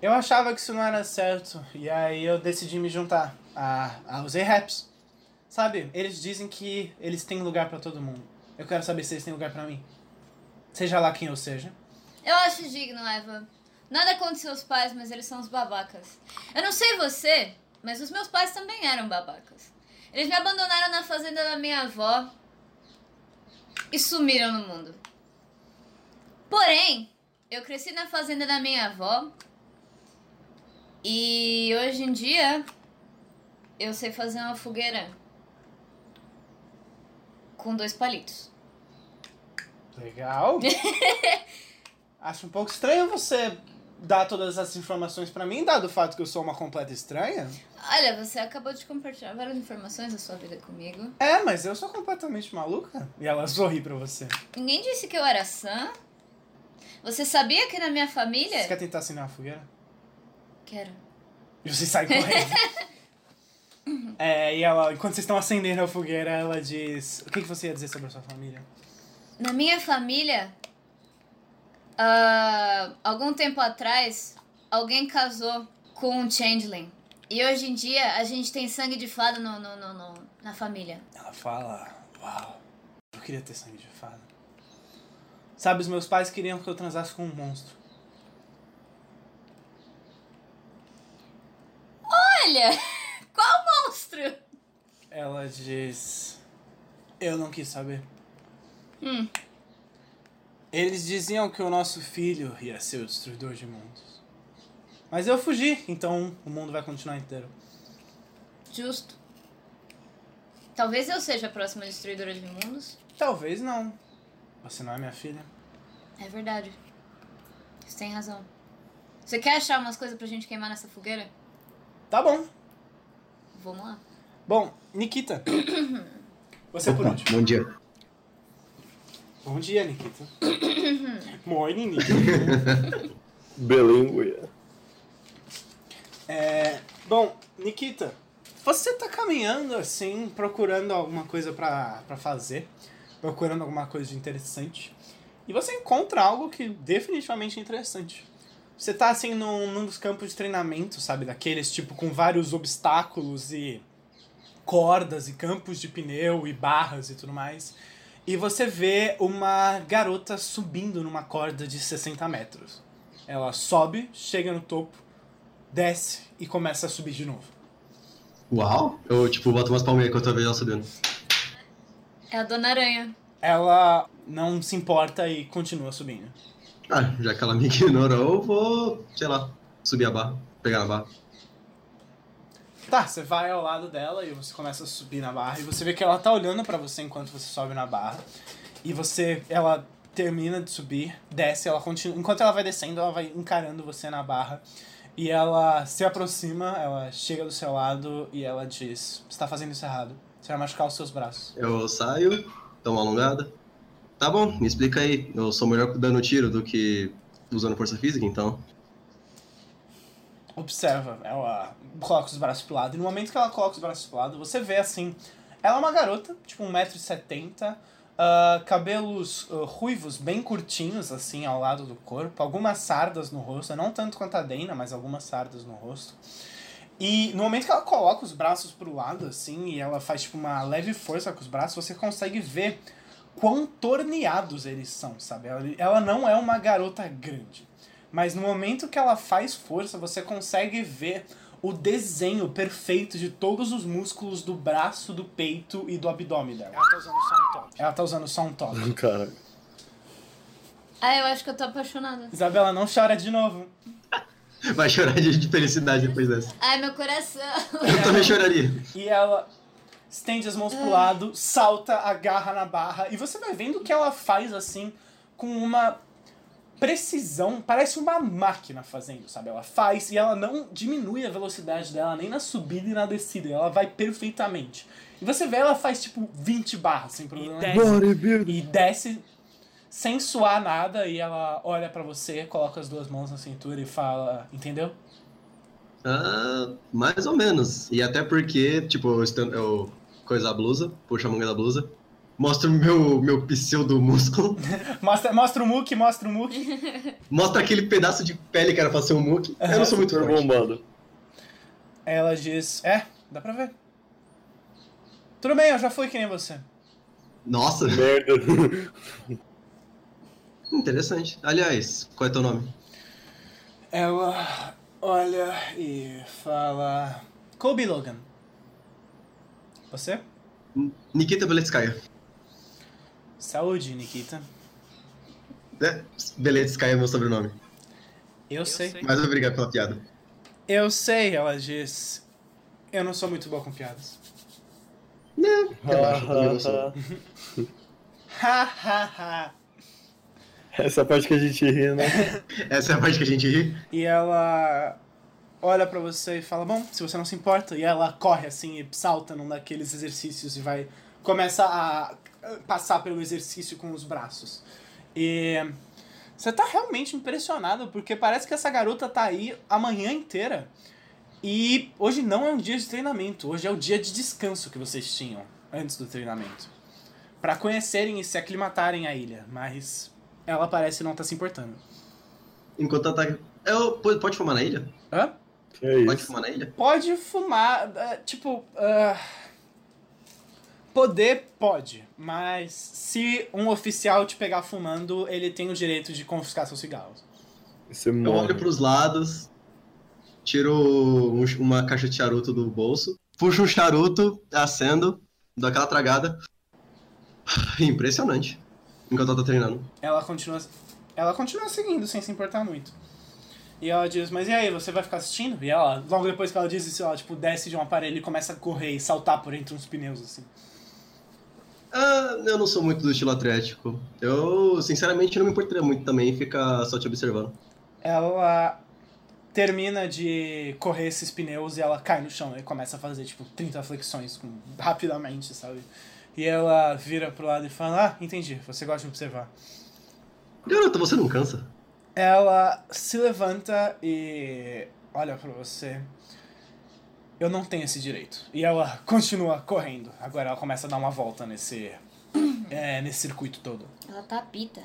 Eu achava que isso não era certo. E aí eu decidi me juntar a, aos A-Raps. Sabe, eles dizem que eles têm lugar pra todo mundo. Eu quero saber se eles têm lugar pra mim. Seja lá quem eu seja. Eu acho digno, Eva. Nada contra seus pais, mas eles são os babacas. Eu não sei você, mas os meus pais também eram babacas. Eles me abandonaram na fazenda da minha avó e sumiram no mundo. Porém, eu cresci na fazenda da minha avó e hoje em dia eu sei fazer uma fogueira com dois palitos. Legal. *laughs* Acho um pouco estranho você dar todas essas informações pra mim, dado o fato que eu sou uma completa estranha. Olha, você acabou de compartilhar várias informações da sua vida comigo. É, mas eu sou completamente maluca. E ela sorri pra você. Ninguém disse que eu era sã. Você sabia que na minha família. Você quer tentar acender uma fogueira? Quero. E você sai correndo. *laughs* é, e ela, enquanto vocês estão acendendo a fogueira, ela diz: O que, que você ia dizer sobre a sua família? Na minha família, ah, algum tempo atrás, alguém casou com um changeling. E hoje em dia, a gente tem sangue de fada no, no, no, no- na família. Ela fala: Uau, eu queria ter sangue de fada. Sabe, os meus pais queriam que eu transasse com um monstro. Olha! *laughs* Qual monstro? Ela diz: Eu não quis saber. Hum. Eles diziam que o nosso filho ia ser o destruidor de mundos. Mas eu fugi, então o mundo vai continuar inteiro. Justo. Talvez eu seja a próxima destruidora de mundos. Talvez não. Você não é minha filha. É verdade. Você tem razão. Você quer achar umas coisas pra gente queimar nessa fogueira? Tá bom. Vamos lá. Bom, Nikita. *coughs* Você por último. Bom dia. Bom dia, Nikita. *coughs* Morning, *laughs* Nikita. Belém, É, bom, Nikita, você tá caminhando assim, procurando alguma coisa pra, pra fazer, procurando alguma coisa de interessante, e você encontra algo que definitivamente é interessante. Você tá assim num, num dos campos de treinamento, sabe? Daqueles tipo com vários obstáculos e cordas e campos de pneu e barras e tudo mais. E você vê uma garota subindo numa corda de 60 metros. Ela sobe, chega no topo, desce e começa a subir de novo. Uau! Eu, tipo, boto umas palmeiras enquanto eu vejo ela subindo. É a Dona Aranha. Ela não se importa e continua subindo. Ah, já que ela me ignorou, eu vou, sei lá, subir a barra, pegar a barra. Tá, você vai ao lado dela e você começa a subir na barra e você vê que ela tá olhando pra você enquanto você sobe na barra. E você, ela termina de subir, desce, ela continua, enquanto ela vai descendo, ela vai encarando você na barra. E ela se aproxima, ela chega do seu lado e ela diz: "Você tá fazendo isso errado. Você vai machucar os seus braços." Eu saio, dou uma alongada. Tá bom, me explica aí. Eu sou melhor dando tiro do que usando força física, então. observa, ela coloca os braços pro lado, e no momento que ela coloca os braços pro lado, você vê assim, ela é uma garota, tipo 1,70m, uh, cabelos ah, ruivos bem curtinhos, assim, ao lado do corpo, algumas sardas no rosto, não tanto quanto a Dana, mas algumas sardas no rosto. E no momento que ela coloca os braços pro lado, assim, e ela faz tipo uma leve força com os braços, você consegue ver quão torneados eles são, sabe? Ela, ela não é uma garota grande. Mas no momento que ela faz força, você consegue ver o desenho perfeito de todos os músculos do braço, do peito e do abdômen dela. Ela tá usando só um top. Ela tá usando só um top. Cara, Ah, eu acho que eu tô apaixonada. Isabela, não chora de novo. *laughs* Vai chorar de, de felicidade depois dessa. Ai, meu coração. Eu também choraria. E ela estende as mãos pro lado, salta, agarra na barra. E você vai vendo que ela faz assim, com uma. precisão, parece uma máquina fazendo, sabe? Ela faz e ela não diminui a velocidade dela nem na subida e na descida, ela vai perfeitamente. E você vê, ela faz tipo 20 barras sem problema. nenhum. E desce sem suar nada e ela olha pra você, coloca as duas mãos na cintura e fala, entendeu? Ah, mais ou menos. E até porque, tipo, eu, eu coisa a blusa, puxo a manga da blusa, mostro o meu, meu pseudo músculo, *laughs* Mostra, mostra o muque, mostra o muque. *laughs* mostra aquele pedaço de pele que era pra ser um muque. Eu não sou muito forte. bombado. Ela diz, é, dá pra ver. Tudo bem, eu já fui que nem você. Nossa, Merda. *laughs* interessante. Aliás, qual é teu nome? Ela olha e fala. Kobe Logan. Você? Nikita Beletskaya. Saúde, Nikita. É, Beletskaya é meu sobrenome. Eu sei. Mas obrigado pela piada. Eu sei, ela diz. Eu não sou muito boa com piadas. Relaxa, eu também não sou. *laughs* Ha ha ha. Essa parte que a gente ri, né? *laughs* Essa é a parte que a gente ri. E ela olha pra você e fala: Bom, se você não se importa. E ela corre assim e salta num daqueles exercícios e vai. Começa a passar pelo exercício com os braços. E. Você tá realmente impressionado porque parece que essa garota tá aí a manhã inteira. E hoje não é um dia de treinamento, hoje é o dia de descanso que vocês tinham antes do treinamento. Pra conhecerem e se aclimatarem à ilha, mas ela parece não estar se importando. Enquanto ela tá. Eu, pode, pode fumar na ilha? Hã? Que é Pode isso. fumar na ilha? Pode fumar, é, tipo. ah, poder pode, mas se um oficial te pegar fumando, ele tem o direito de confiscar seus cigarros. Você Eu morre. olho pros lados, tiro um- uma caixa de charuto do bolso, puxo um charuto, acendo, dou aquela tragada. *sighs* Impressionante. Enquanto ela tá treinando. Ela continua, ela continua seguindo sem se importar muito. E ela diz, mas e aí, você vai ficar assistindo? E ela, logo depois que ela diz isso, ela tipo, desce de um aparelho e começa a correr e saltar por entre uns pneus, assim. Ah, eu não sou muito do estilo atlético. Eu, sinceramente, não me importaria muito também ficar só te observando. Ela termina de correr esses pneus e ela cai no chão e começa a fazer, tipo, 30 flexões com, rapidamente, sabe? E ela vira pro lado e fala, ah, entendi, você gosta de observar. Garota, você não cansa? Ela se levanta e olha pra você. Eu não tenho esse direito. E ela *laughs* continua correndo. Agora ela começa a dar uma volta nesse, *clears throat* é, nesse circuito todo. Ela tá pita.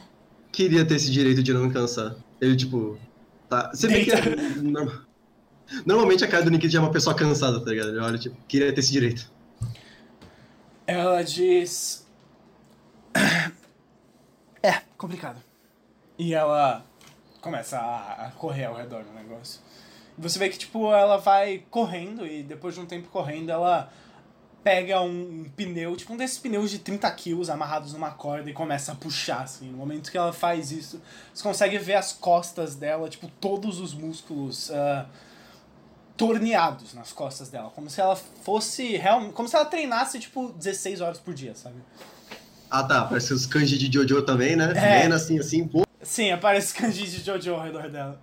Queria ter esse direito de não cansar. Ele, tipo. Tá. Você vê que. norma- Normalmente a cara do Nikita já é uma pessoa cansada, tá ligado? Olha, tipo, queria ter esse direito. Ela diz. É, complicado. E ela começa a, correr ao redor do negócio. Você vê que, tipo, ela vai correndo e depois de um tempo correndo, ela pega um, um pneu, tipo um desses pneus de 30 quilos amarrados numa corda e começa a puxar, assim. No momento que ela faz isso, você consegue ver as costas dela, tipo, todos os músculos ah, torneados nas costas dela. Como se ela fosse realmente. Como se ela treinasse, tipo, 16 horas por dia, sabe? Ah tá, parece os kanji de Jojo também, né? É. Vendo assim, assim, pô. Sim, aparece kanji de Jojo ao redor dela.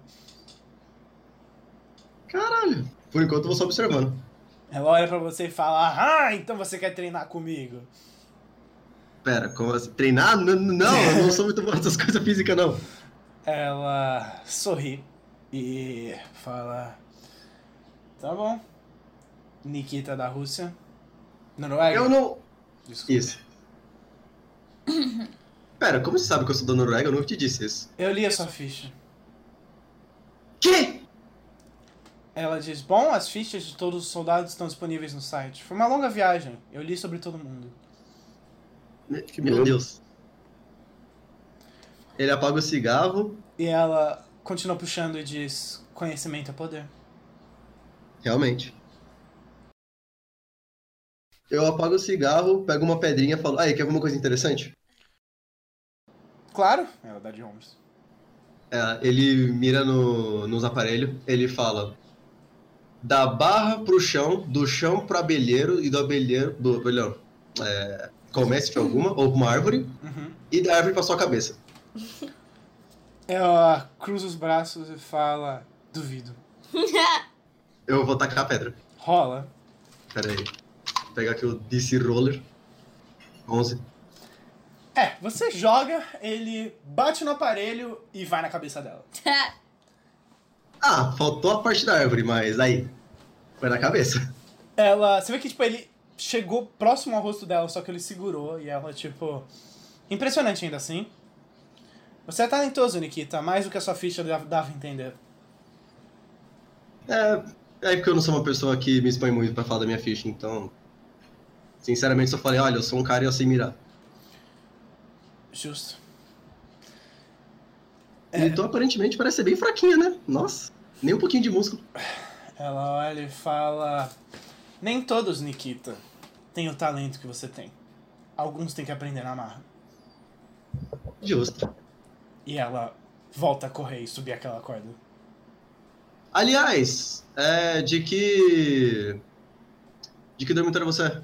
Caralho. Por enquanto eu vou só observando. Ela olha pra você e fala: Ah, então você quer treinar comigo? Pera, como assim? Treinar? N- Não, eu não sou muito bom nessas coisas físicas, não. Ela sorri e fala: Tá bom. Nikita da Rússia. Noruega? Eu não. Desculpa. Isso. *coughs* Pera, como você sabe que eu sou da Noruega? Eu nunca te disse isso. Eu li a sua ficha. Que? Ela diz: Bom, as fichas de todos os soldados estão disponíveis no site. Foi uma longa viagem. Eu li sobre todo mundo. Que Meu medo. Deus. Ele apaga o cigarro. E ela continua puxando e diz: Conhecimento é poder. Realmente. Eu apago o cigarro, pego uma pedrinha e falo, aí, quer alguma coisa interessante? Claro, ela dá de ombros. É, ele mira no, nos aparelhos, ele fala da barra pro chão, do chão pro abelheiro e do abelheiro, do abelhão, é, comece de alguma, ou uma árvore, Uhum. e da árvore pra sua cabeça. *laughs* Ela cruza os braços e fala: Duvido. *laughs* Eu vou tacar a pedra. Rola. Pera aí. Vou pegar aqui o DC Roller. 11. É, você joga, ele bate no aparelho e vai na cabeça dela. *laughs* Ah, faltou a parte da árvore, mas aí. Foi na cabeça. Ela. Você vê que, tipo, ele chegou próximo ao rosto dela, só que ele segurou e ela, tipo. Impressionante ainda assim. Você é talentoso, Nikita, mais do que a sua ficha dava dava a entender. É, é porque eu não sou uma pessoa que me expõe muito pra falar da minha ficha, então. Sinceramente, só falei, olha, eu sou um cara e eu sei mirar. Justo. Então, aparentemente, parece ser bem fraquinha, né? Nossa, nem um pouquinho de músculo. Ela olha e fala: Nem todos, Nikita, têm o talento que você tem. Alguns têm que aprender na marra. Justo. E ela volta a correr e subir aquela corda. Aliás, é, de que. De que dormitório você é?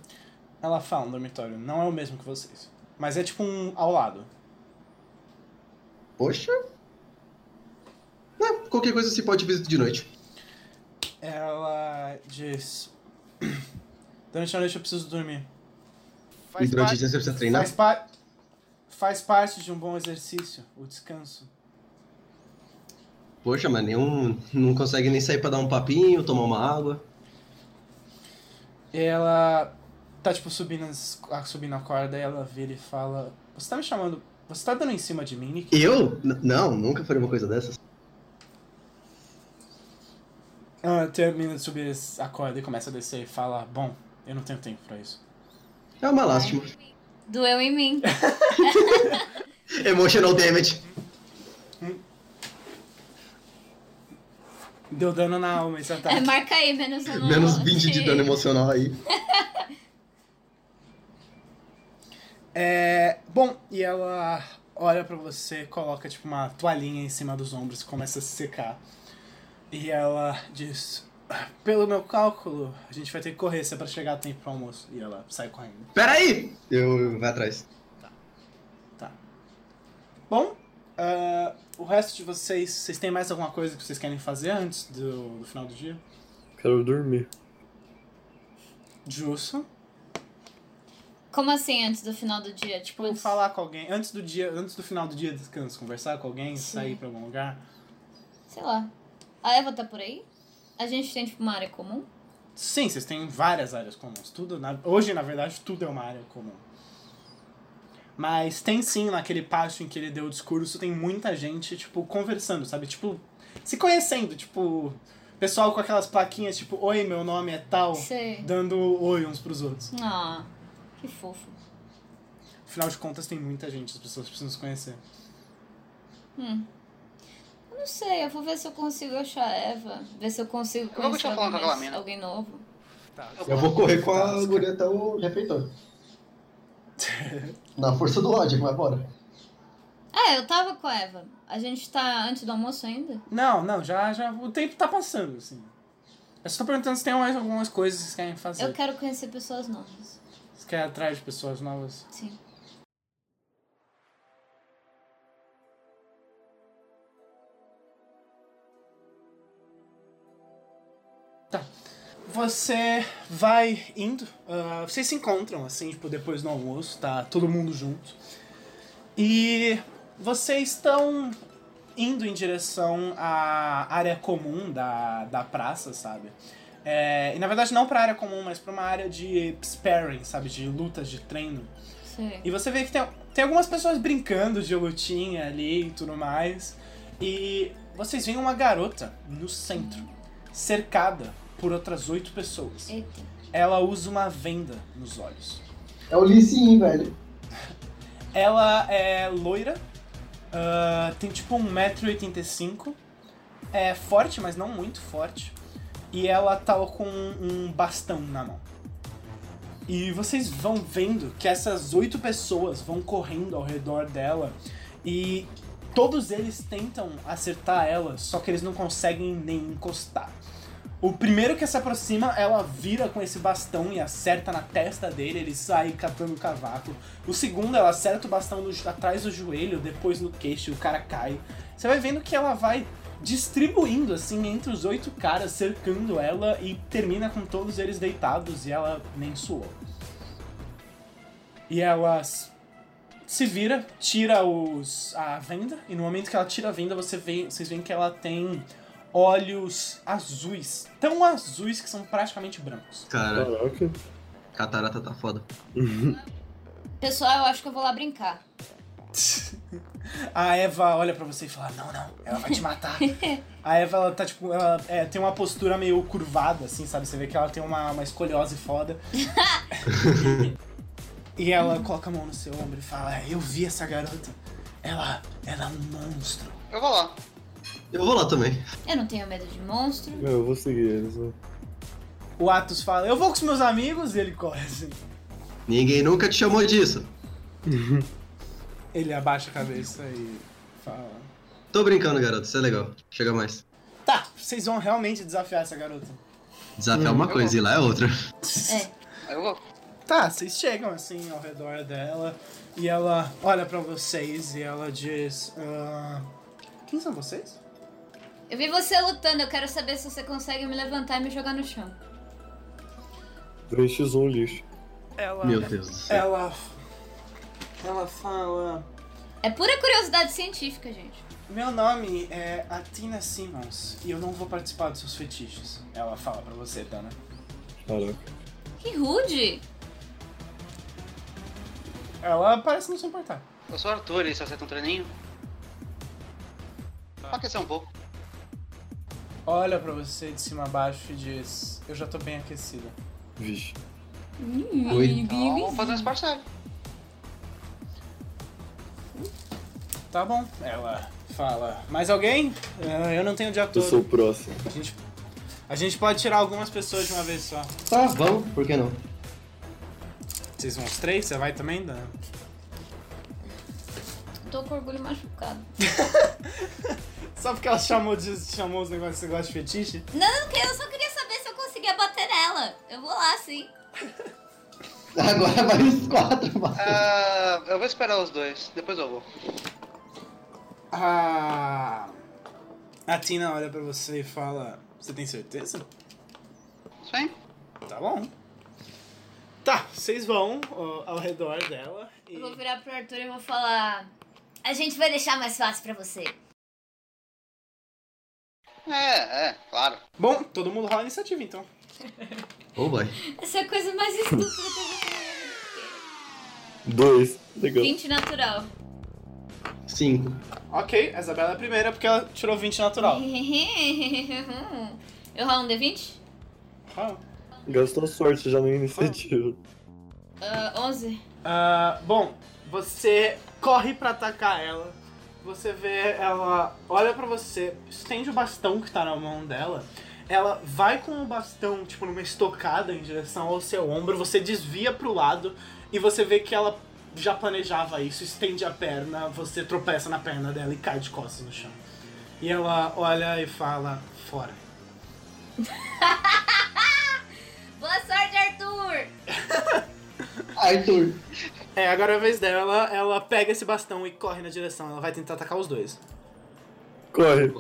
Ela fala um dormitório, não é o mesmo que vocês. Mas é tipo um ao lado. Poxa. É, qualquer coisa se pode visitar de noite. Ela diz: *clears throat* Durante a noite eu preciso dormir. E durante o dia você precisa treinar? Faz, pa- faz parte de um bom exercício, o descanso. Poxa, mas nenhum. Não consegue nem sair pra dar um papinho, tomar uma água. Ela tá, tipo, subindo, subindo a corda e ela vira e fala: Você tá me chamando. Você tá dando em cima de mim, Nick? Eu? N- não, nunca faria uma coisa dessas. Ela termina de subir a corda e começa a descer e fala: Bom, eu não tenho tempo pra isso. É uma lástima. Doeu em mim. *laughs* Emotional damage. Deu dano na alma esse ataque. É, marca aí, menos um. Menos 20 de dano emocional aí. *laughs* É, bom, e ela olha pra você, coloca tipo uma toalhinha em cima dos ombros e começa a se secar. E ela diz: Pelo meu cálculo, a gente vai ter que correr se é pra chegar a tempo pro almoço. E ela sai correndo. Peraí! Eu vou atrás. Bom, ah, o resto de vocês, vocês têm mais alguma coisa que vocês querem fazer antes do, do final do dia? Quero dormir. Justo. Como assim, antes do final do dia? Tipo, Tipo, falar com alguém, antes do dia, antes do final do dia de descanso, conversar com alguém, Sim. sair pra algum lugar. sei lá. A Eva tá por aí? A gente tem, tipo, uma área comum? Sim, vocês têm várias áreas comuns. Tudo, na- hoje, na verdade, tudo é uma área comum. Mas tem sim, naquele pátio em que ele deu o discurso, tem muita gente, tipo, conversando, sabe? Tipo, se conhecendo, tipo, pessoal com aquelas plaquinhas, tipo, oi, meu nome é tal, Sei. dando oi uns pros outros. Ah, que fofo. Afinal de contas, tem muita gente, as pessoas precisam se conhecer. Hum. Eu não sei, eu vou ver se eu consigo achar a Eva. Ver se eu consigo Eu vou conhecer alguém, alguém novo. Eu vou correr com a guria até o refeitório. Na força do ódio, mas bora. Ah, eu tava com a Eva. A gente tá antes do almoço ainda? Não, não, já, já, o tempo tá passando, assim. Eu só tô perguntando se tem mais algumas coisas que vocês querem fazer. Eu quero conhecer pessoas novas. Vocês querem ir atrás de pessoas novas? Sim. Você vai indo, ah, vocês se encontram, assim, tipo, depois do almoço, tá todo mundo junto. E vocês estão indo em direção à área comum da, da praça, sabe? É, e na verdade não pra área comum, mas pra uma área de sparring, sabe? De lutas, de treino. Sei. E você vê que tem, tem algumas pessoas brincando de lutinha ali e tudo mais. E vocês veem uma garota no centro, cercada por outras oito pessoas. Eita. Ela usa uma venda nos olhos. É o Lee velho. *laughs* Ela é loira, ah, tem tipo 1,85m, é forte, mas não muito forte. E ela tá com um bastão na mão. E vocês vão vendo que essas oito pessoas vão correndo ao redor dela e todos eles tentam acertar ela, só que eles não conseguem nem encostar. O primeiro que se aproxima, ela vira com esse bastão e acerta na testa dele, ele sai catando o cavaco. O segundo, ela acerta o bastão no- atrás do joelho, depois no queixo, o cara cai. Você vai vendo que ela vai distribuindo assim entre os oito caras, cercando ela e termina com todos eles deitados e ela nem suou. E ela se vira, tira os a venda e no momento que ela tira a venda, você vê, vocês veem que ela tem olhos azuis, tão azuis que são praticamente brancos. Cara, Caraca. catarata tá foda. *laughs* Pessoal, eu acho que eu vou lá brincar. *laughs* A Eva olha pra você e fala: Não, não, ela vai te matar. *laughs* a Eva, ela tá tipo, ela é, tem uma postura meio curvada, assim, sabe? Você vê que ela tem uma, uma escoliose foda. e ela coloca a mão no seu ombro e fala: "É, Eu vi essa garota. Ela, ela é um monstro. Eu vou lá. Eu vou lá também. Eu não tenho medo de monstro. Eu vou seguir eles. né? O Atos fala: Eu vou com os meus amigos. E ele corre assim. Ninguém nunca te chamou disso. Ele abaixa a cabeça e fala: Tô brincando, garoto. Isso é legal. Chega mais. Tá, vocês vão realmente desafiar essa garota. Desafiar é uma coisa e lá é outra. É. Eu vou. Tá, vocês chegam assim ao redor dela e ela olha pra vocês e ela diz: "Ah, Quem são vocês? Eu vi você lutando, eu quero saber se você consegue me levantar e me jogar no chão. 2x1 lixo. Ela. Meu Deus do céu. Ela. Ela fala. É pura curiosidade científica, gente. Meu nome é Atina Simmons e eu não vou participar dos seus fetiches. Ela fala pra você, Dana. Caraca. Que rude! Ela parece não se importar. Eu sou o Arthur e você aceita um treininho? Pra aquecer um pouco. Olha pra você de cima a baixo e diz: Eu já tô bem aquecida. Vixe. Oi. Então vamos fazer um esporte. Tá bom. Ela fala: Mais alguém? "Ah, eu não tenho o dia Eu todo. sou o próximo. A gente, a gente pode tirar algumas pessoas de uma vez só. Tá, vamos. Por que não? Vocês vão os três? Você vai também, Dana? Tô com orgulho machucado. *laughs* Só porque ela chamou, de, chamou os negócios de negócio de fetiche? Não, que eu só queria saber se eu conseguia bater nela. Eu vou lá, sim. *laughs* Agora vai os quatro, mano. Ah, eu vou esperar os dois, depois eu vou. A. A Tina olha pra você e fala: Você tem certeza? Sim? Tá bom. Tá, vocês vão ó, ao redor dela e. Eu vou virar pro Arthur e vou falar. A gente vai deixar mais fácil pra você. É, é, claro. Bom, todo mundo rola a iniciativa então. Oh, boy. Essa é a coisa mais estúpida que eu já. Dois. Legal. 20 natural. Cinco. Ok, a Isabela é a primeira porque ela tirou 20 natural. *laughs* eu rolo um D20? Rola. Gastou sorte já na iniciativa. Ah, 11. Ah, bom, você corre pra atacar ela. Você vê ela olha pra você, estende o bastão que tá na mão dela. Ela vai com o bastão, tipo, numa estocada em direção ao seu ombro. Você desvia pro lado e você vê que ela já planejava isso. Estende a perna, você tropeça na perna dela e cai de costas no chão. E ela olha e fala: Fora. *laughs* Boa sorte, Arthur! *laughs* Arthur. É, agora é a vez dela. Ela pega esse bastão e corre na direção. Ela vai tentar atacar os dois. Corre.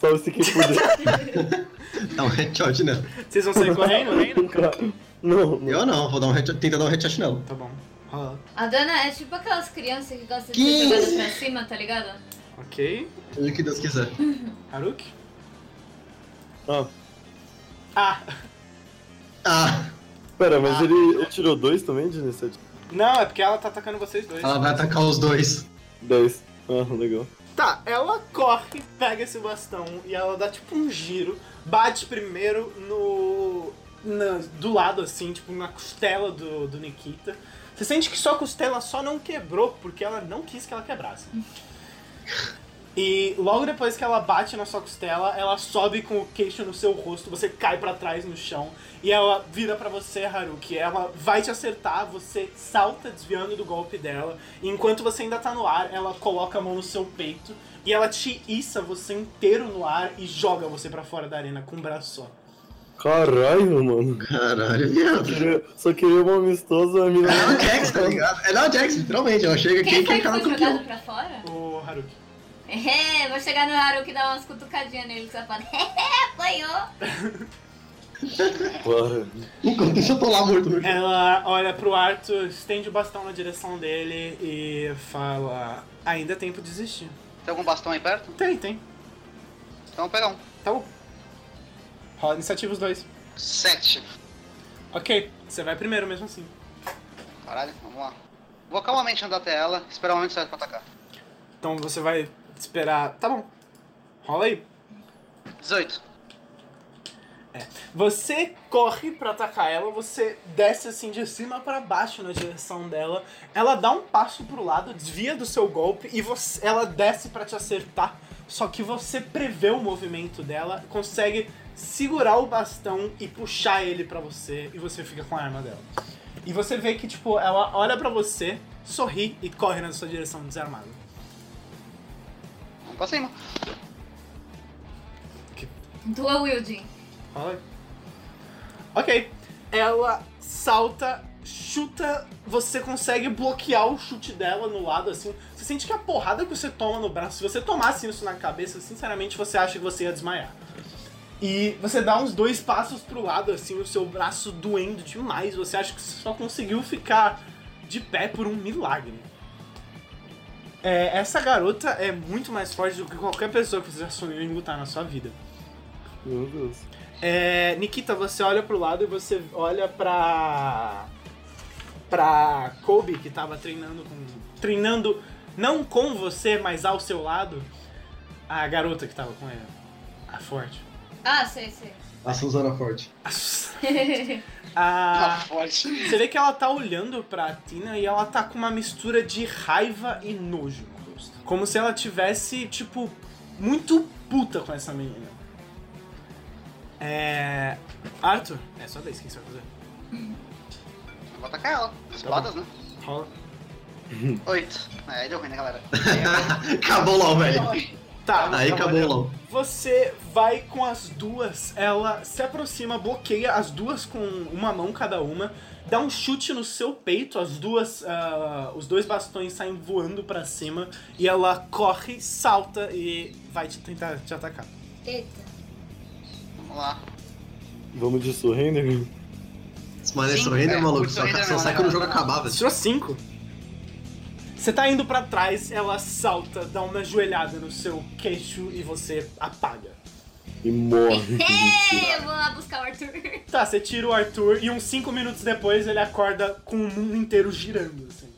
Salve se quem puder. Dá um headshot nela. Vocês vão sair correndo? *laughs* Não, não. Eu não, vou dar um headshot, tentar dar um headshot nela. Tá bom. Rola. A Dana é tipo aquelas crianças que gostam de Que ser jogadas isso? pra cima, tá ligado? Ok. Seja o que Deus quiser. Haruki? Ah, Ah! Ah, pera, mas ele, ele tirou dois também de iniciativa? Não, é porque ela tá atacando vocês dois. ela vai atacar os dois. Dez. Ah, legal. Tá, ela corre, pega esse bastão e ela dá tipo um giro, bate primeiro no. na- do lado assim, tipo na costela do, do Nikita. Você sente que sua costela só não quebrou porque ela não quis que ela quebrasse. E logo depois que ela bate na sua costela, ela sobe com o queixo no seu rosto, você cai pra trás no chão e ela vira pra você, Haruki. Ela vai te acertar, você salta desviando do golpe dela. E enquanto você ainda tá no ar, ela coloca a mão no seu peito e ela te issa você inteiro no ar e joga você pra fora da arena com um braço só. Caralho, mano. Caralho, viado. Só queria uma amistosa, a mina. É o Jax, tá ligado? É não, Jax, literalmente. Ela chega aqui Quem e quer que foi o jogado kill. pra fora? O Haruki. É, vou chegar no Haruki e dar umas cutucadinhas nele, safado. Apanhou. Bora. Enquanto isso eu tô lá morto no chão. Ela olha pro Arthur, estende o bastão na direção dele e fala: Ainda é tempo de desistir. Tem algum bastão aí perto? Tem, tem. Então vou pegar um. Tá bom. Rola iniciativa os dois. Sete. Ok, você vai primeiro mesmo assim. Caralho, vamos lá. Vou calmamente andar até ela, esperar o momento certo pra atacar. Então você vai esperar. Tá bom. Rola aí. 18. Você corre pra atacar ela, você desce assim de cima pra baixo na direção dela. Ela dá um passo pro lado, desvia do seu golpe e você, ela desce pra te acertar. Só que você prevê o movimento dela, consegue segurar o bastão e puxar ele pra você e você fica com a arma dela. E você vê que tipo ela olha pra você, sorri e corre na sua direção desarmada. Pra cima. Dual wielding. Aí. Ok. Ela salta, chuta, você consegue bloquear o chute dela no lado, assim. Você sente que a porrada que você toma no braço, se você tomasse isso na cabeça, sinceramente você acha que você ia desmaiar. E você dá uns dois passos pro lado, assim, o seu braço doendo demais. Você acha que você só conseguiu ficar de pé por um milagre. É, essa garota é muito mais forte do que qualquer pessoa que você já sonhou em lutar na sua vida. Meu Deus. É, Nikita, você olha pro lado e você olha pra. pra Kobe, que tava treinando com. treinando não com você, mas ao seu lado. A garota que tava com ele. A forte. Ah, sei, sei. A Suzana Forte. A, *laughs* Tá forte. você vê que ela tá olhando pra Tina e ela tá com uma mistura de raiva e nojo no rosto. Como se ela tivesse, tipo, muito puta com essa menina. É. Arthur, é só vez, o que você vai fazer? Vou atacar ela. Espadas, né? Rola. Oito. É, aí deu ruim, né, galera? *laughs* acabou lá, velho. *laughs* Tá, Aí acabou lá. Você vai com as duas, ela se aproxima, bloqueia as duas com uma mão cada uma, dá um chute no seu peito, as duas, ah, os dois bastões saem voando pra cima e ela corre, salta e vai te tentar te atacar. Eita. Vamos lá. Vamos de surrender? Mas é Sim, surrender, é, maluco. Só, só sai né, quando o jogo acabar, velho. Tirou cinco. Você tá indo pra trás, ela salta, dá uma joelhada no seu queixo e você apaga. E morre. Ei, *laughs* eu vou lá buscar o Arthur. Tá, você tira o Arthur e uns 5 minutos depois ele acorda com o mundo inteiro girando, assim.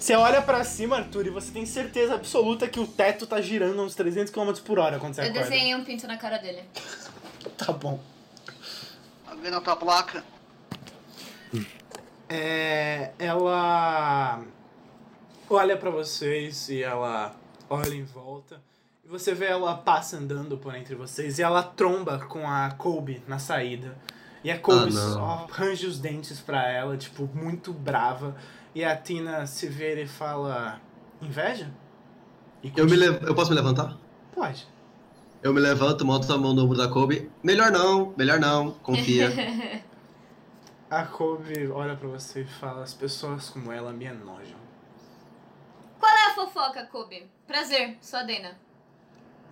Você olha pra cima, Arthur, e você tem certeza absoluta que o teto tá girando a uns 300 km por hora quando você Eu acorda. desenhei um pinto na cara dele. Tá bom. Tá vendo a tua placa? É, ela olha pra vocês e ela olha em volta. E você vê ela passa andando por entre vocês e ela tromba com a Kobe na saída. E a Kobe Ah, só range os dentes pra ela, tipo, muito brava. E a Tina se vê e fala: Inveja? E Eu, me eu posso me levantar? Pode. Eu me levanto, monto a mão no ombro da Kobe. Melhor não, melhor não, confia. *laughs* A Kobe olha pra você e fala: As pessoas como ela me enojam. Qual é a fofoca, Kobe? Prazer, sou a Dana.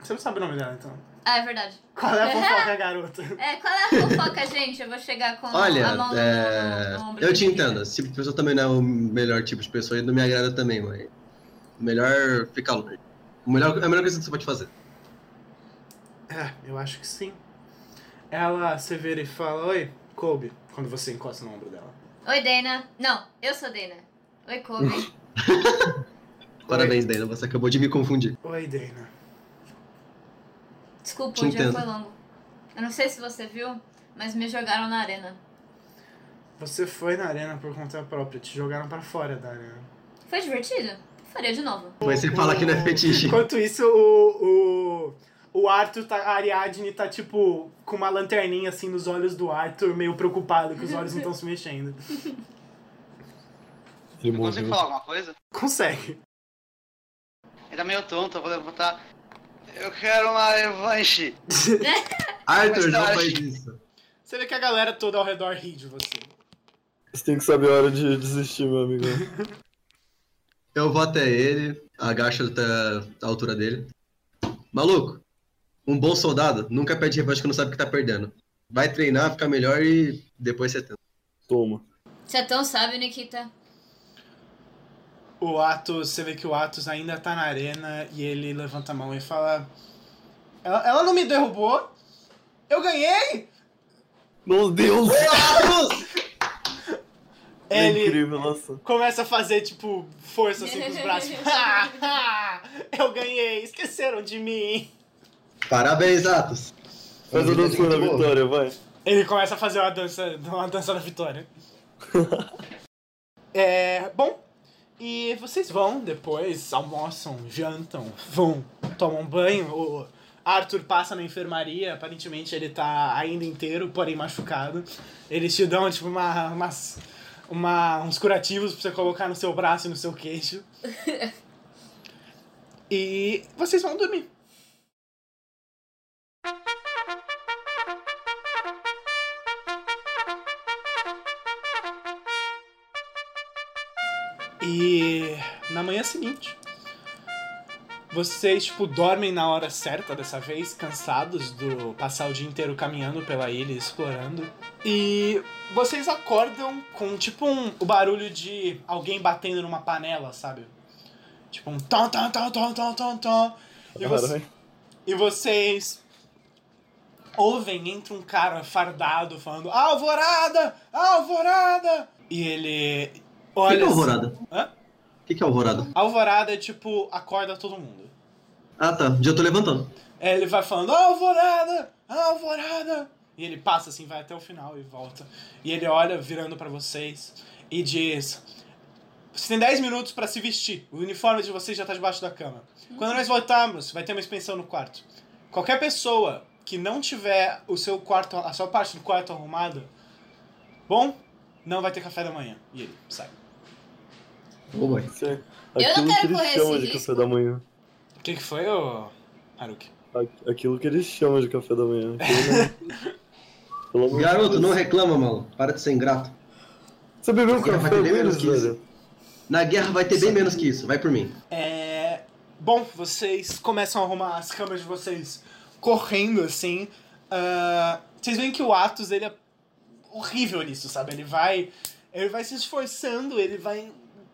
Você não sabe o nome dela então? Ah, é verdade. Qual é a *laughs* fofoca, garota? É, qual é a fofoca, gente? Eu vou chegar com Olha, a mão é, no, eu te entendo. Esse tipo de pessoa também não é o melhor tipo de pessoa e não me agrada também, mas. Melhor ficar longe. O melhor, é a melhor coisa que você pode fazer. É, eu acho que sim. Ela se vira e fala, oi, Kobe, quando você encosta no ombro dela. Oi, Dana. Não, eu sou Dana. Oi, Kobe. *laughs* Parabéns, Dana, você acabou de me confundir. Oi, Dana. Desculpa, Te o dia foi longo. Eu não sei se você viu, mas me jogaram na arena. Você foi na arena por conta própria, te jogaram pra fora da arena. Foi divertido? Faria de novo. Mas você fala que não é fetiche. Enquanto isso, o, o, o Arthur, tá, a Ariadne tá tipo com uma lanterninha assim nos olhos do Arthur, meio preocupado que os olhos não estão se mexendo. *laughs* Ele Eu consigo morreu. falar alguma coisa? Consegue. Ele tá meio tonto, eu vou levantar. Eu quero uma revanche. *laughs* Arthur, não faz isso. Você vê que a galera toda ao redor ri de você. Você tem que saber a hora de desistir, meu amigo. Eu vou até ele, agacho até a altura dele. Maluco, um bom soldado nunca pede revanche quando sabe que tá perdendo. Vai treinar, ficar melhor e depois você tenta. Toma. Você é tão sábio, Nikita. O Atos, você vê que o Atos ainda tá na arena e ele levanta a mão e fala: Ela, ela não me derrubou? Eu ganhei! Meu Deus! É Ele incrível, nossa. começa a fazer, tipo, força assim com os braços. *laughs* *laughs* Eu ganhei, esqueceram de mim. Parabéns, Atos. Faz a dança da vitória, vai. Ele começa a fazer uma dança, uma dança da vitória. *laughs* é, bom, e vocês vão depois, almoçam, jantam, vão, tomam banho. O Arthur passa na enfermaria, aparentemente ele tá ainda inteiro, porém machucado. Eles te dão, tipo, uma, umas, uma, uns curativos pra você colocar no seu braço e no seu queixo. *laughs* e vocês vão dormir. E na manhã seguinte, vocês, tipo, dormem na hora certa dessa vez, cansados do passar o dia inteiro caminhando pela ilha, explorando. E vocês acordam com, tipo, um, o barulho de alguém batendo numa panela, sabe? Tipo um tom, tom, tom, tom, tom, tom, tom. E, você- e vocês ouvem, entra um cara fardado falando Alvorada! Alvorada! E ele O que, olha... é alvorada? Hã? O que, que é alvorada? Alvorada é tipo, acorda todo mundo. Ah, tá. Já tô levantando. Aí ele vai falando, Alvorada! Alvorada! E ele passa assim, vai até o final e volta. E ele olha virando pra vocês e diz: Você tem 10 minutos pra se vestir. O uniforme de vocês já tá debaixo da cama. Quando nós voltarmos, vai ter uma expensão no quarto. Qualquer pessoa que não tiver o seu quarto, a sua parte do quarto arrumada, bom, não vai ter café da manhã. E ele sai. Ô, boy. É Eu não aquilo quero que eles chamam de risco. café da manhã. O que, que foi, ô Haruki? Aquilo que eles chamam de café da manhã. Aquilo não- *laughs* Pelo amor de Garoto, Deus. não reclama, maluco. Para de ser ingrato. Você bebeu um Vai ter café menos que isso. velho? Na guerra vai ter bem menos que isso. Vai por mim. É. Bom, vocês começam a arrumar as câmeras de vocês correndo assim. Ah, vocês veem que o Atos ele é horrível nisso, sabe? Ele vai. Ele vai se esforçando, ele vai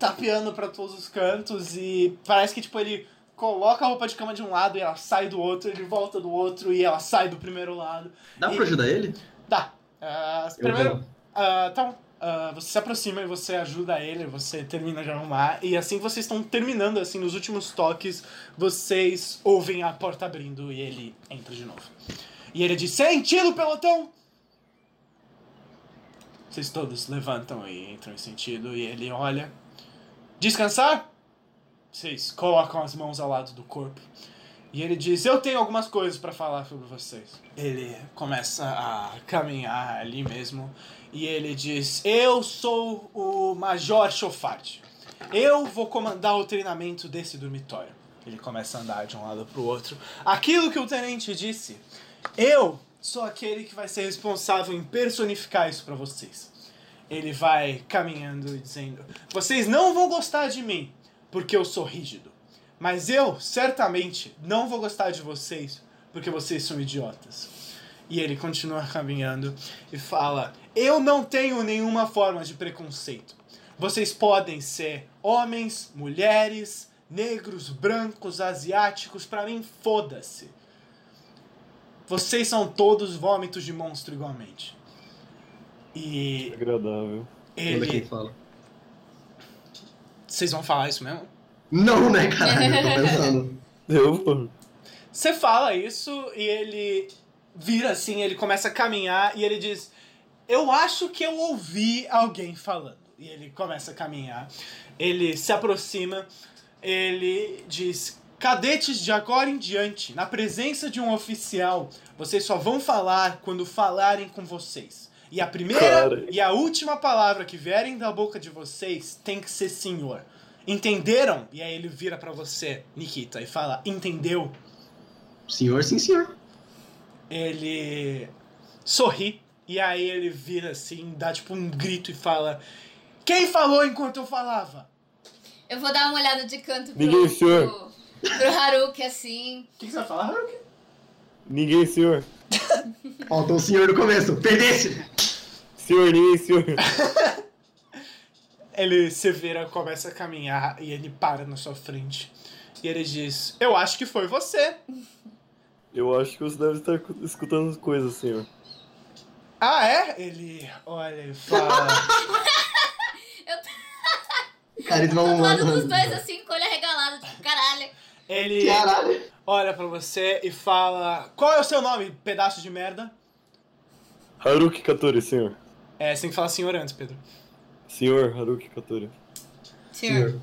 tapeando pra todos os cantos e parece que tipo ele coloca a roupa de cama de um lado e ela sai do outro, ele volta do outro e ela sai do primeiro lado. Dá E- pra ajudar ele? Dá. Eu primeiro, ah, então, ah, você se aproxima e você ajuda ele, você termina de arrumar. E assim que vocês estão terminando, assim, nos últimos toques, vocês ouvem a porta abrindo e ele entra de novo. E ele diz: Sentido, pelotão! Vocês todos levantam e entram em sentido. E ele olha: Descansar? Vocês colocam as mãos ao lado do corpo. E ele diz: Eu tenho algumas coisas pra falar sobre vocês. Ele começa a caminhar ali mesmo. E ele diz: Eu sou o Major Chofard. Eu vou comandar o treinamento desse dormitório. Ele começa a andar de um lado pro outro. Aquilo que o tenente disse. Eu sou aquele que vai ser responsável em personificar isso pra vocês. Ele vai caminhando e dizendo: Vocês não vão gostar de mim, porque eu sou rígido. Mas eu, certamente, não vou gostar de vocês, porque vocês são idiotas. E ele continua caminhando e fala: Eu não tenho nenhuma forma de preconceito. Vocês podem ser homens, mulheres, negros, brancos, asiáticos, pra mim, foda-se. Vocês são todos vômitos de monstro igualmente. E Agradável. Olha quem ele. fala. Vocês vão falar isso mesmo? Não, né, caralho? Eu tô pensando. *laughs* Eu, pô. Você fala isso e ele vira assim, ele começa a caminhar e ele diz: Eu acho que eu ouvi alguém falando. E ele começa a caminhar. Ele se aproxima, ele diz: Cadetes, de agora em diante, na presença de um oficial, vocês só vão falar quando falarem com vocês. E a primeira Cara. e a última palavra que vierem da boca de vocês tem que ser senhor. Entenderam? E aí ele vira pra você, Nikita, e fala: Entendeu? Senhor, sim, senhor. ele sorri e aí ele vira assim, dá tipo um grito e fala: Quem falou enquanto eu falava? Eu vou dar uma olhada de canto pro, Ninguém, senhor. pro, pro Haruki, assim. O que, que você vai falar, Haruki? Ninguém, senhor. Faltou o senhor no começo. Perdesse! Senhor, ninguém, *laughs* senhor. Ele se vira, começa a caminhar e ele para na sua frente. E ele diz: Eu acho que foi você. Eu acho que você deve estar escutando coisas, senhor. Ah, é? Ele olha e fala. Cara, *laughs* Eu tô vão *laughs* do lado dos dois, assim, com o olho arregalado, tipo, caralho. Ele Caralho. Olha pra você e fala: Qual é o seu nome, pedaço de merda? Haruki Katori, senhor. É, você tem que falar senhor antes, Pedro. Senhor Haruki Katori. Senhor.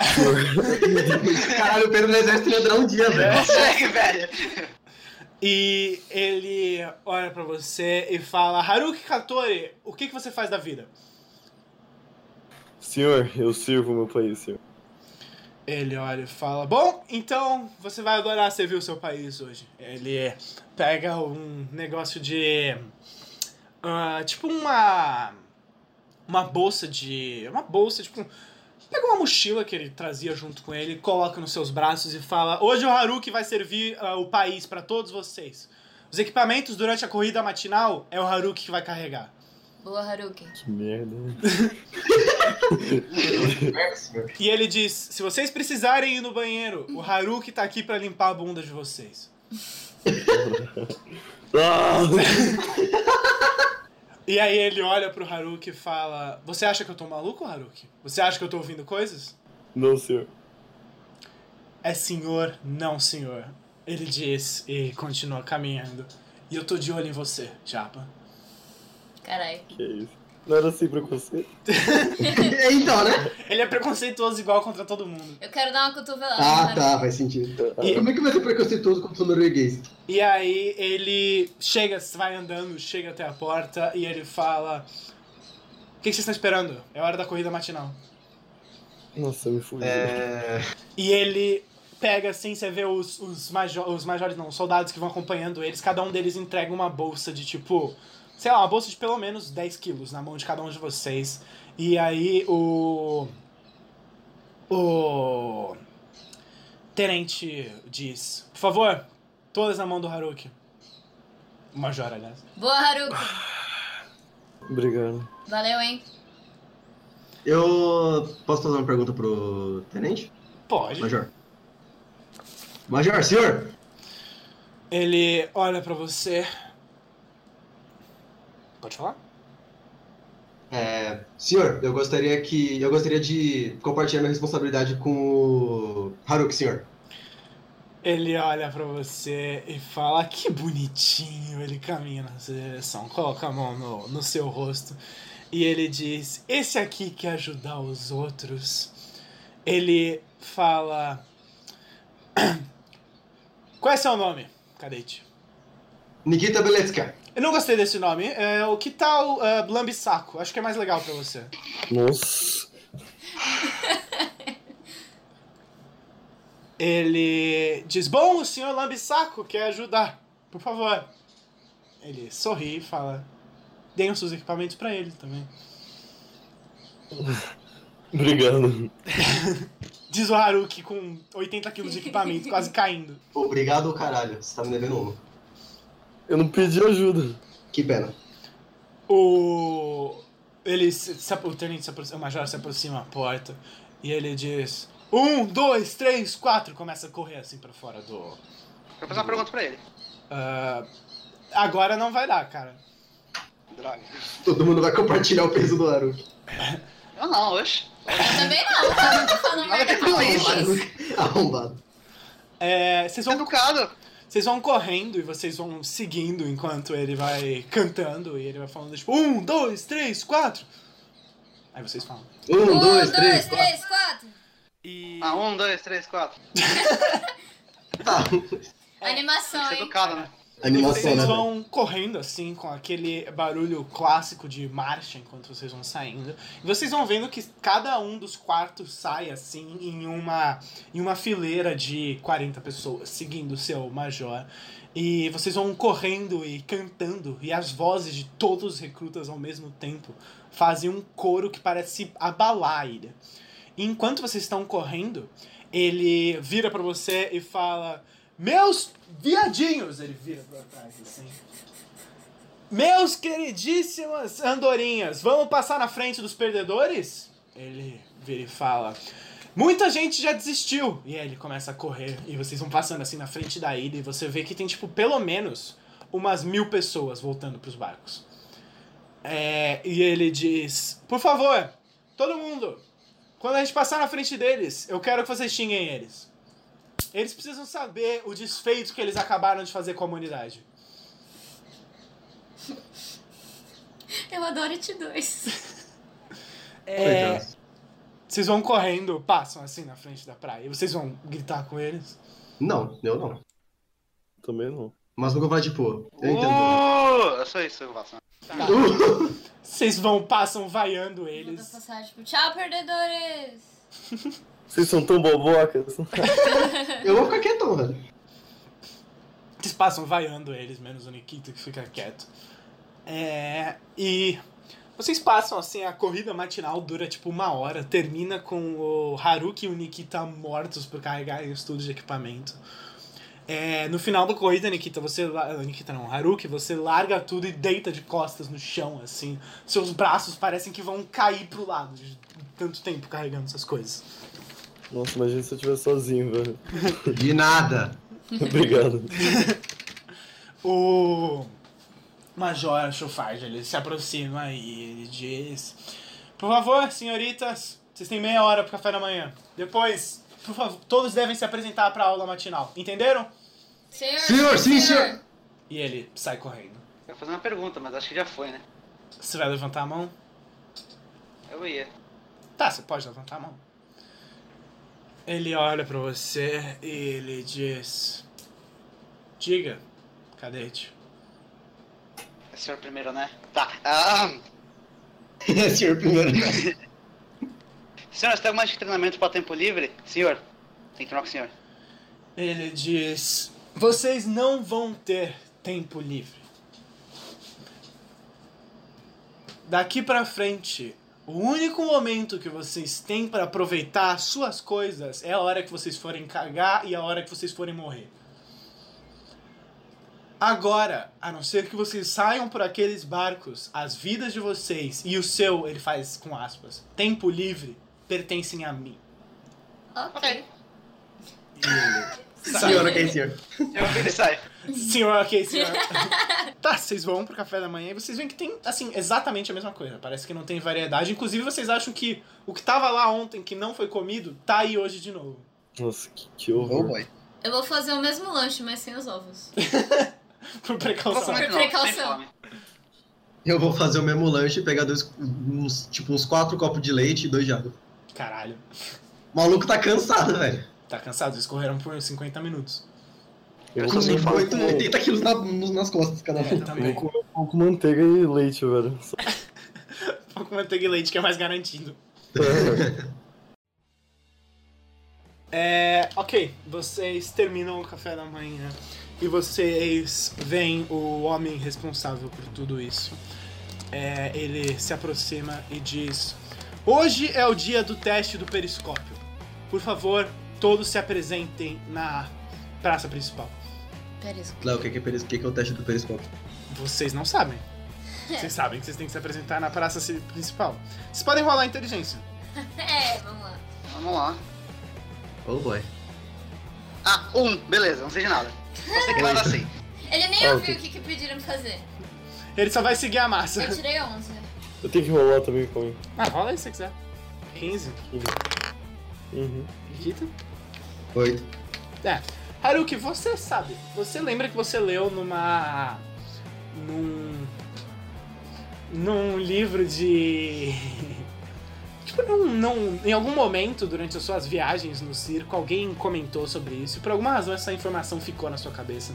*laughs* Caralho, o Pedro no exército ia durar um dia, velho. Consegue, velho. E ele olha pra você e fala: Haruki Katori, o que, que você faz da vida? Senhor, eu sirvo o meu país, senhor. Ele olha e fala: Bom, então você vai adorar servir o seu país hoje. Ele pega um negócio de. ah, tipo uma. Uma bolsa de. Uma bolsa, tipo. Pega uma mochila que ele trazia junto com ele, coloca nos seus braços e fala: Hoje o Haruki vai servir ah, o país pra todos vocês. Os equipamentos durante a corrida matinal é o Haruki que vai carregar. Boa, Haruki. Que merda. *laughs* E ele diz: se vocês precisarem ir no banheiro, o Haruki tá aqui pra limpar a bunda de vocês. *laughs* E aí ele olha pro Haruki e fala: Você acha que eu tô maluco, Haruki? Você acha que eu tô ouvindo coisas? Não, senhor. É senhor, não senhor. Ele diz e continua caminhando. E eu tô de olho em você, Japa. Caralho. Que é isso? Não era assim preconceito? *laughs* então, né? Ele é preconceituoso igual contra todo mundo. Eu quero dar uma cotovelada. Ah, no tá, faz sentido. E- Como é que vai ser preconceituoso contra o norueguês? E aí ele chega, vai andando, chega até a porta e ele fala: O que vocês estão esperando? É hora da corrida matinal. Nossa, me fugiu. É. E ele pega assim, você vê os, os, majo os majores, não, os soldados que vão acompanhando eles, cada um deles entrega uma bolsa de tipo, sei lá, uma bolsa de pelo menos 10 quilos na mão de cada um de vocês. E aí o. O. Tenente diz: Por favor, todas na mão do Haruki. O Major, aliás. Boa, Haruki. Obrigado. Valeu, hein? Eu posso fazer uma pergunta pro tenente? Pode. Major. Major, senhor! Ele olha pra você. Pode falar? É, senhor, eu gostaria que. Eu gostaria de compartilhar minha responsabilidade com o Haruki, senhor. Ele olha pra você e fala: Que bonitinho. Ele caminha na sua direção, coloca a mão no, no seu rosto e ele diz: Esse aqui quer ajudar os outros. Ele fala: *clears throat* Qual é seu nome, cadete? Nikita Beletska. Eu não gostei desse nome. É, o que tal uh, Blambissaco? Acho que é mais legal pra você. Nossa. Ele diz: Bom, o senhor Lambissaco quer ajudar, por favor. Ele sorri e fala: Deem os seus equipamentos pra ele também. Obrigado. *laughs* Diz o Haruki com 80 quilos de equipamento, quase caindo. Obrigado, caralho. Você tá me devendo uma. Eu não pedi ajuda. Que pena. O. Ele se, se, o tenente se aproxima, o major se aproxima da porta e ele diz: Um, dois, três, quatro. Começa a correr assim pra fora do. Quero fazer uma pergunta pra ele. Ah, agora não vai dar, cara. Droga. Todo mundo vai compartilhar o peso do Haruki. Eu *laughs* não, oxe. Eu também não. Eu tô falando merda. Arrombado. É, vocês vão Educado. Vocês vão correndo e vocês vão seguindo enquanto ele vai cantando e ele vai falando tipo um, dois, três, quatro. Aí vocês falam. Um, Um, dois, três, quatro. três, quatro. E Ah, um, dois, três, quatro. *laughs* Tá. Animação, que ser hein? educado, né? Animação, vocês né? vão correndo assim com aquele barulho clássico de marcha enquanto vocês vão saindo. E vocês vão vendo que cada um dos quartos sai assim em uma em uma fileira de 40 pessoas seguindo o seu major. E vocês vão correndo e cantando e as vozes de todos os recrutas ao mesmo tempo fazem um coro que parece abalar a ilha. E enquanto vocês estão correndo, ele vira pra você e fala: Meus viadinhos! Ele vira pra trás assim. Meus queridíssimas andorinhas, vamos passar na frente dos perdedores? Ele vira e fala: Muita gente já desistiu. E aí ele começa a correr e vocês vão passando assim na frente da ilha e você vê que tem, tipo, pelo menos umas mil pessoas voltando pros barcos. É, e ele diz: Por favor, todo mundo, quando a gente passar na frente deles, eu quero que vocês xinguem eles. Eles precisam saber o desfeito que eles acabaram de fazer com a humanidade. *laughs* Eu adoro It 2. É, vocês vão correndo, passam assim na frente da praia. E vocês vão gritar com eles. Não, eu não. Também não. Mas nunca vai, tipo, eu entendo. Uh, é só isso que eu faço. Vocês vão, passam vaiando eles. passagem, tipo, tchau, perdedores! *laughs* Vocês são tão bobocas. Eu vou ficar quietão, velho. Vocês passam vaiando eles, menos o Nikita que fica quieto. É, e vocês passam assim, a corrida matinal dura tipo uma hora, termina com o Haruki e o Nikita mortos por carregarem os tudo de equipamento. É, no final da corrida, Nikita, você. la- Nikita não, Haruki, você larga tudo e deita de costas no chão, assim. Seus braços parecem que vão cair pro lado de tanto tempo carregando essas coisas. Nossa, imagina se eu estivesse sozinho, velho. *laughs* De nada. Obrigado. *laughs* O Major Chofard, ele se aproxima e ele diz: Por favor, senhoritas, vocês têm meia hora pro café da manhã. Depois, por favor, todos devem se apresentar pra aula matinal. Entenderam? Senhor, Senhor, sim, senhor. E ele sai correndo. Eu ia fazer uma pergunta, mas acho que já foi, né? Você vai levantar a mão? Eu ia. Tá, você pode levantar a mão. Ele olha pra você e ele diz: Diga, cadete. É o senhor primeiro, né? Tá. Ah, *laughs* senhor primeiro. *laughs* senhor, você tem mais treinamento pra tempo livre? Senhor, tem que treinar com o senhor. Ele diz: Vocês não vão ter tempo livre. Daqui pra frente, o único momento que vocês têm pra aproveitar suas coisas é a hora que vocês forem cagar e a hora que vocês forem morrer. Agora, a não ser que vocês saiam por aqueles barcos, as vidas de vocês e o seu, ele faz com aspas, tempo livre pertencem a mim. Ok. E ele Senhor, ok, senhor. Eu ele sai. Senhor, ok, senhor. *laughs* tá, vocês vão pro café da manhã e vocês veem que tem, assim, exatamente a mesma coisa. Parece que não tem variedade. Inclusive, vocês acham que o que tava lá ontem, que não foi comido, tá aí hoje de novo. Nossa, que, que Oh horror. boy. Eu vou fazer o mesmo lanche, mas sem os ovos. *laughs* Por precaução. Por precaução. Eu vou fazer o mesmo lanche e pegar dois, uns, tipo, uns quatro copos de leite e dois de água. Caralho. O maluco tá cansado, velho. Tá cansado? Eles correram por 50 minutos. Eu fome. um 8, 80 quilos na- nos- nas costas cada É, pouco- eu também. um pouco manteiga e leite, velho. Só- *laughs* Pouco manteiga e leite que é mais garantido. *laughs* É, ok, vocês terminam o café da manhã e vocês veem o homem responsável por tudo isso. É, ele se aproxima e diz: Hoje é o dia do teste do periscópio. Por favor, todos se apresentem na praça principal. Pera isso. Léo, o que, que, é peris- o que, que é o teste do periscópio? Vocês não sabem. *laughs* Vocês sabem que vocês têm que se apresentar na praça ci- principal. Vocês podem rolar a inteligência. *laughs* É, vamos lá. Vamos lá. Oh boy. Ah, um. Beleza, não sei de nada. Só sei que nada *laughs* sei. Ele nem Ah, ouviu o que, que pediram pra fazer. Ele só vai seguir a massa. Eu tirei 11. Eu tenho que rolar também com ele. Ah, rola aí se você quiser. 15. Uhum. Nikita? Oito. É. Haruki, você sabe. Você lembra que você leu numa. num. num livro de. *laughs* tipo, num, num, em algum momento durante as suas viagens no circo, alguém comentou sobre isso e por alguma razão essa informação ficou na sua cabeça.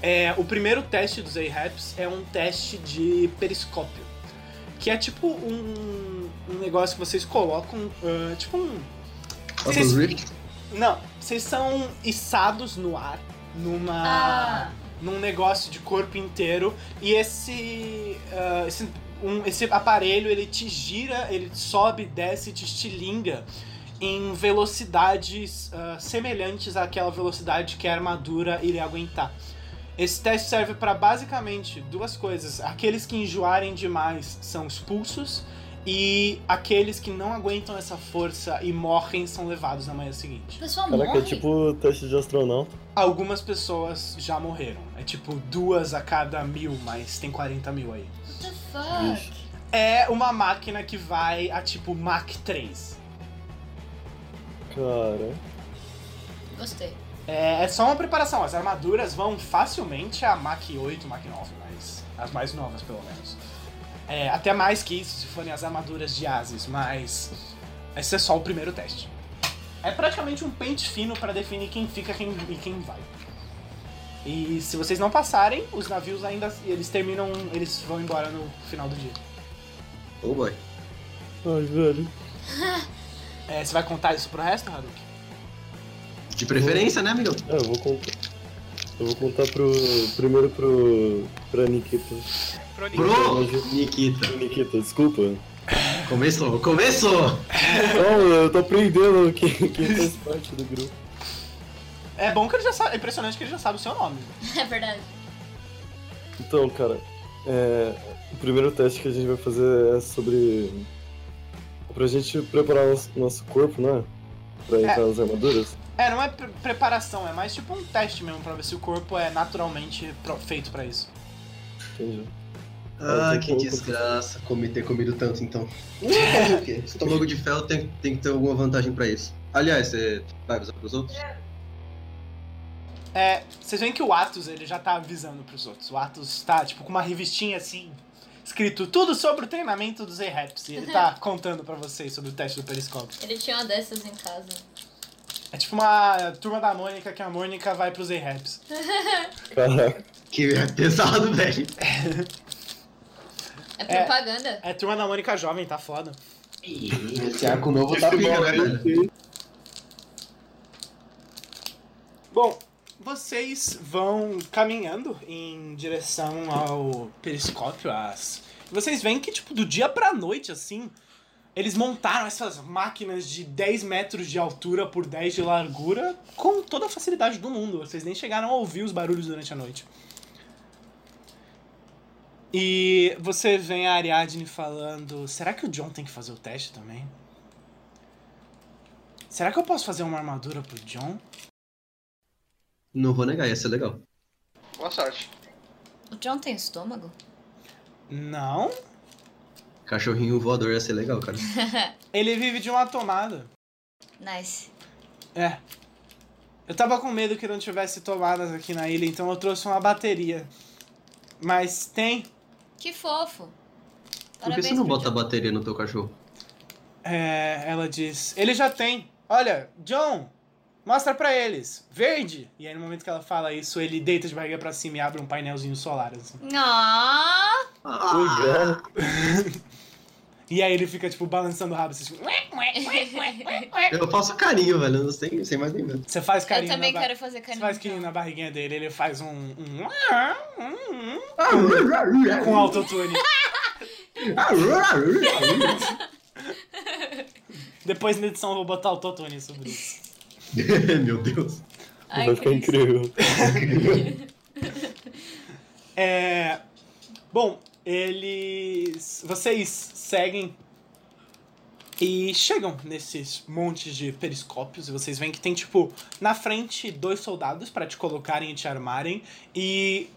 É, o primeiro teste dos A-Raps é um teste de periscópio. Que é tipo um, um negócio que vocês colocam. ah, tipo um. Rift? Não, vocês são içados no ar numa Ah. num negócio de corpo inteiro e esse, ah, esse um, esse aparelho ele te gira, ele sobe, desce e te estilinga em velocidades ah, semelhantes àquela velocidade que a armadura iria aguentar. Esse teste serve para basicamente duas coisas. Aqueles que enjoarem demais são expulsos e aqueles que não aguentam essa força e morrem são levados na manhã seguinte. O pessoal Caraca, morre. é tipo teste de astronauta. Algumas pessoas já morreram. É tipo duas a cada mil, mas tem 40 mil aí. What the fuck? Vixe. É uma máquina que vai a tipo Mach 3. Cara. Gostei. É, é só uma preparação. As armaduras vão facilmente a Mach 8, Mach 9, mas as mais novas pelo menos. É, até mais que isso se forem as armaduras de Asis, mas esse é só o primeiro teste. É praticamente um pente fino para definir quem fica quem, e quem vai. E se vocês não passarem, os navios ainda eles terminam, eles vão embora no final do dia. Oh boy. Ai, velho. É, você vai contar isso pro resto, Haruki? De preferência, né, amigão? É, eu vou contar. Eu vou contar pro. Primeiro pro. pra Nikita. Pro Nikita. Pro Nikita, desculpa. Começou, começou! Não, eu tô aprendendo quem, quem faz parte do grupo. É bom que ele já sabe, é impressionante que ele já sabe o seu nome. *laughs* É verdade. Então, cara, é, o primeiro teste que a gente vai fazer é sobre. pra gente preparar nosso, nosso corpo, né? Pra entrar nas armaduras. É, não é pre- preparação, é mais tipo um teste mesmo pra ver se o corpo é naturalmente feito pra isso. Entendi. Ah, que desgraça comer ter comido tanto então. Fazer o quê? Estômago de ferro tem, tem que ter alguma vantagem pra isso. Aliás, você vai avisar pros outros? É, vocês veem que o Atos ele já tá avisando pros outros. O Atos tá tipo com uma revistinha assim, escrito tudo sobre o treinamento dos A-Raps. E ele tá *laughs* contando pra vocês sobre o teste do periscópio. Ele tinha uma dessas em casa. É tipo uma turma da Mônica que a Mônica vai pros A-Raps. *laughs* Caraca. Que é pesado, velho. *laughs* É propaganda. É turma da Mônica jovem, tá foda. Esse arco novo tá pica, né? Bom, vocês vão caminhando em direção ao periscópio. As... Vocês veem que, tipo, do dia pra noite, assim, eles montaram essas máquinas de 10 metros de altura por 10 de largura com toda a facilidade do mundo. Vocês nem chegaram a ouvir os barulhos durante a noite. E você vem a Ariadne falando: será que o John tem que fazer o teste também? Será que eu posso fazer uma armadura pro John? Não vou negar, ia ser legal. Boa sorte. O John tem estômago? Não. Cachorrinho voador ia ser legal, cara. *laughs* Ele vive de uma tomada. Nice. É. Eu tava com medo que não tivesse tomadas aqui na ilha, então eu trouxe uma bateria. Mas tem. Que fofo. Por que Parabéns você não bota John. bateria no teu cachorro? É, ela diz. Ele já tem. Olha, John, mostra pra eles. Verde. E aí no momento que ela fala isso, ele deita de barriga pra cima e abre um painelzinho solar. Assim. Ah, Legal. *laughs* E aí ele fica, tipo, balançando o rabo. Assim, tipo, Eu faço carinho, velho. Eu não sei, sem mais nem menos. Você faz eu carinho também na ba- quero fazer Você carinho. faz no carinho na barriguinha dele, ele faz um. um *laughs* com autotune. *laughs* Depois na edição eu vou botar autotune sobre isso. *laughs* Meu Deus. Ai, Vai ficar incrível. É. Bom, eles. Vocês seguem e chegam nesses montes de periscópios e vocês veem que tem, tipo, na frente dois soldados pra te colocarem e te armarem e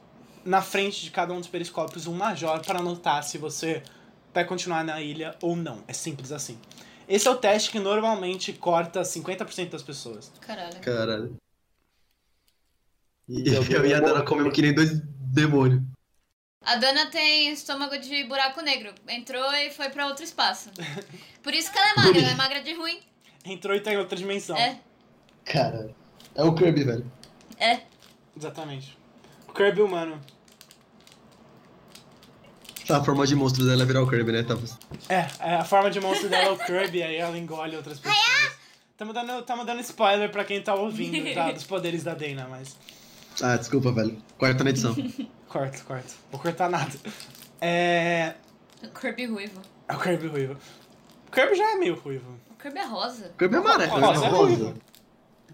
na frente de cada um dos periscópios um major para anotar se você vai continuar na ilha ou não. É simples assim. Esse é o teste que normalmente corta 50% das pessoas. Caralho. Caralho. E Eu ia dar morrer. comendo que nem dois demônios. A dona tem estômago de buraco negro. Entrou e foi pra outro espaço. Por isso que ela é magra. Ela é magra de ruim. Entrou e tá em outra dimensão. É, Caralho. É o Kirby, velho. é. Exatamente. O Kirby humano. Tá, a forma de monstro dela é virar o Kirby, né? Tá... É, é, a forma de monstro dela é o Kirby, *laughs* aí ela engole outras pessoas. Tamo dando, tamo dando spoiler pra quem tá ouvindo, tá? Dos poderes da Dana, mas. Ah, desculpa, velho. Quarta na edição. *laughs* Corta, corta. Vou cortar nada. É. O Kirby ruivo. É o Kirby ruivo. O Kirby já é meio ruivo. O Kirby é rosa. Kirby é amarelo. Rosa é rosa.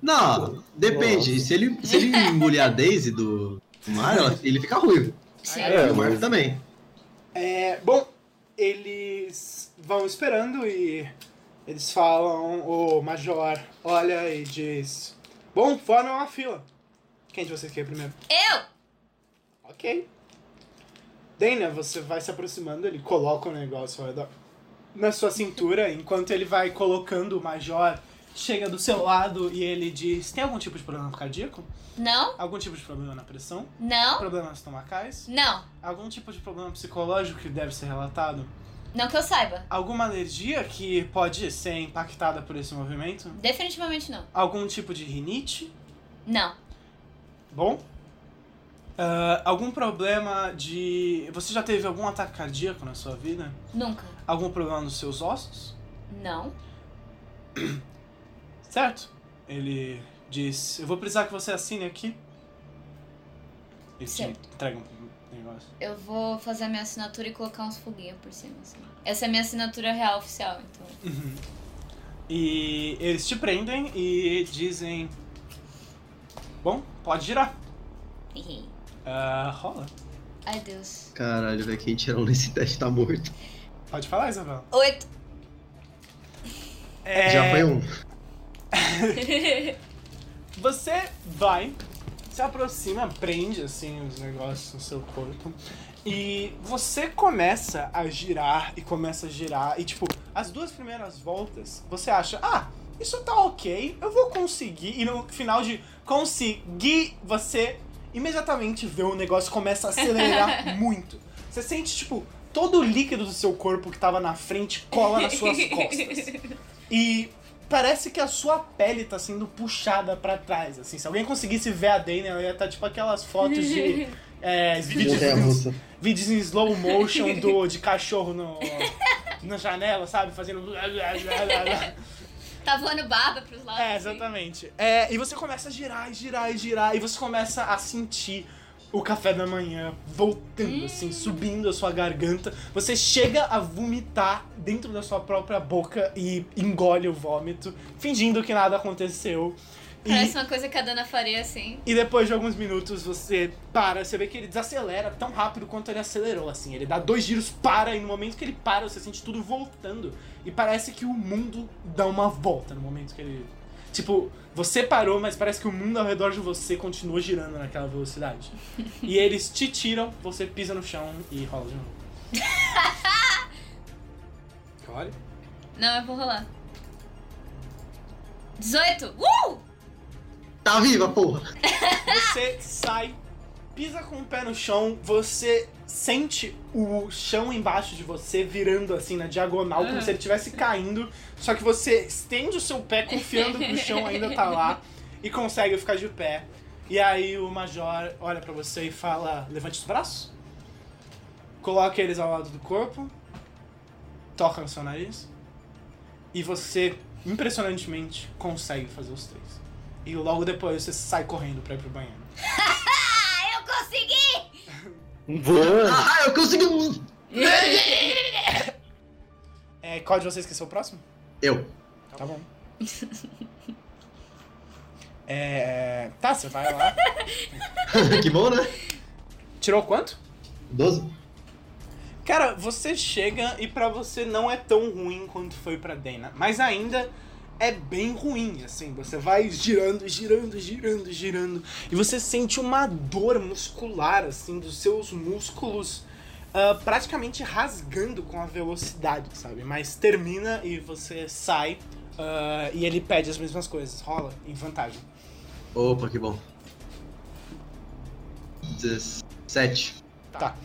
Não, depende. Se ele, se ele *laughs* engolir a Daisy do Mario, ela- ele fica ruivo. Sim. É, o Mario também. É, bom, eles vão esperando e eles falam, o Major olha e diz: Bom, formem uma fila. Quem de vocês quer ir primeiro? Eu! Ok. Dana, você vai se aproximando, ele coloca o negócio ao redor- na sua cintura, enquanto ele vai colocando o Major, chega do seu lado e ele diz: Tem algum tipo de problema cardíaco? Não, Algum tipo de problema na pressão? não, Problemas estomacais? não. Algum tipo de problema psicológico que deve ser relatado? Não que eu saiba. Alguma alergia que pode ser impactada por esse movimento? Definitivamente não. Algum tipo de rinite? Não. Bom. Ah, algum problema de. Você já teve algum ataque cardíaco na sua vida? Nunca. Algum problema nos seus ossos? Não. *clears throat* Certo? Ele diz: Eu vou precisar que você assine aqui. Ele te Certo. entrega um negócio. Eu vou fazer a minha assinatura e colocar uns foguinhos por cima, assim. Essa é a minha assinatura real oficial, então. E eles te prendem e dizem: Bom, pode girar. Ah, rola. Ai, Deus. Caralho, velho, quem tirou nesse teste tá morto. Pode falar, Isabela. Oito. É, Já foi um. *laughs* Você vai, se aproxima, prende assim os negócios no seu corpo. E você começa a girar e começa a girar. E tipo, as duas primeiras voltas, você acha, ah, isso tá ok, eu vou conseguir. E no final de conseguir, você imediatamente vê o negócio começa a acelerar *laughs* muito. Você sente, tipo, todo o líquido do seu corpo que tava na frente cola nas suas *laughs* costas. E parece que a sua pele tá sendo puxada pra trás, assim. Se alguém conseguisse ver a Dana, ela ia estar tipo aquelas fotos de *laughs* é, vídeos, russa. vídeos em slow motion do, de cachorro no, na janela, sabe? Fazendo... Tá voando baba pros lados. É, assim. exatamente. É, e você começa a girar e girar e girar, e você começa a sentir o café da manhã voltando, assim, subindo a sua garganta. Você chega a vomitar dentro da sua própria boca e engole o vômito, fingindo que nada aconteceu. E, Parece uma coisa que a Dana faria, assim. e depois de alguns minutos você para, você vê que ele desacelera tão rápido quanto ele acelerou, assim. Ele dá dois giros, para, e no momento que ele para, você sente tudo voltando. E parece que o mundo dá uma volta no momento que ele. Tipo, você parou, mas parece que o mundo ao redor de você continua girando naquela velocidade. *laughs* e eles te tiram, você pisa no chão e rola de novo. Olha. Não, eu vou rolar. 18! Uh! Tá viva, porra! Você sai, pisa com o pé no chão, você sente o chão embaixo de você virando assim na diagonal, como se ele estivesse caindo. Só que você estende o seu pé confiando que o chão ainda tá lá e consegue ficar de pé. E aí o Major olha pra você e fala: levante os braços, coloque eles ao lado do corpo, toca no seu nariz e você impressionantemente consegue fazer os três. E logo depois você sai correndo pra ir pro banheiro. *laughs* Eu consegui! Boa! Ah, eu consegui! um! *laughs* É, qual de vocês que é o próximo? Eu. Tá bom. *laughs* É. Tá, você vai lá. que bom, né? Tirou quanto? 12? Cara, você chega e pra você não é tão ruim quanto foi pra Dana. Mas ainda é bem ruim, assim. Você vai girando, girando, girando, girando. E você sente uma dor muscular, assim, dos seus músculos ah, praticamente rasgando com a velocidade, sabe? Mas termina e você sai. ah, e ele pede as mesmas coisas. Rola em vantagem. Opa, que bom. 17. Tá.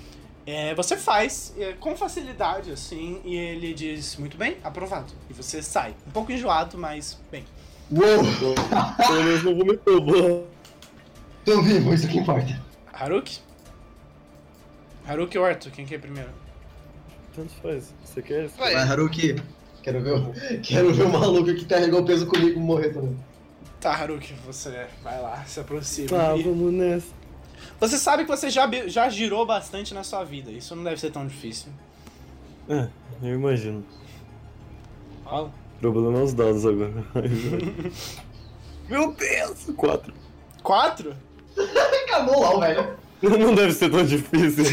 É, você faz é, com facilidade, assim, e ele diz, muito bem, aprovado. E você sai. Um pouco enjoado, mas bem. Uou! Pelo menos não vomitou, boa. Tô vivo, isso que importa. Haruki? Haruki ou Arthur? Quem quer primeiro? Tanto faz. Você quer? Vai. Vai, Haruki. Quero ver, o- quero ver o maluco que carregou o peso comigo morrer também. Tá, Haruki, você vai lá, se aproxima. Tá, E vamos nessa. Você sabe que você já, já girou bastante na sua vida. Isso não deve ser tão difícil. É, eu imagino. Fala. O problema é os dados agora. Meu Deus! Quatro. Quatro? Acabou lá, velho. Não deve ser tão difícil.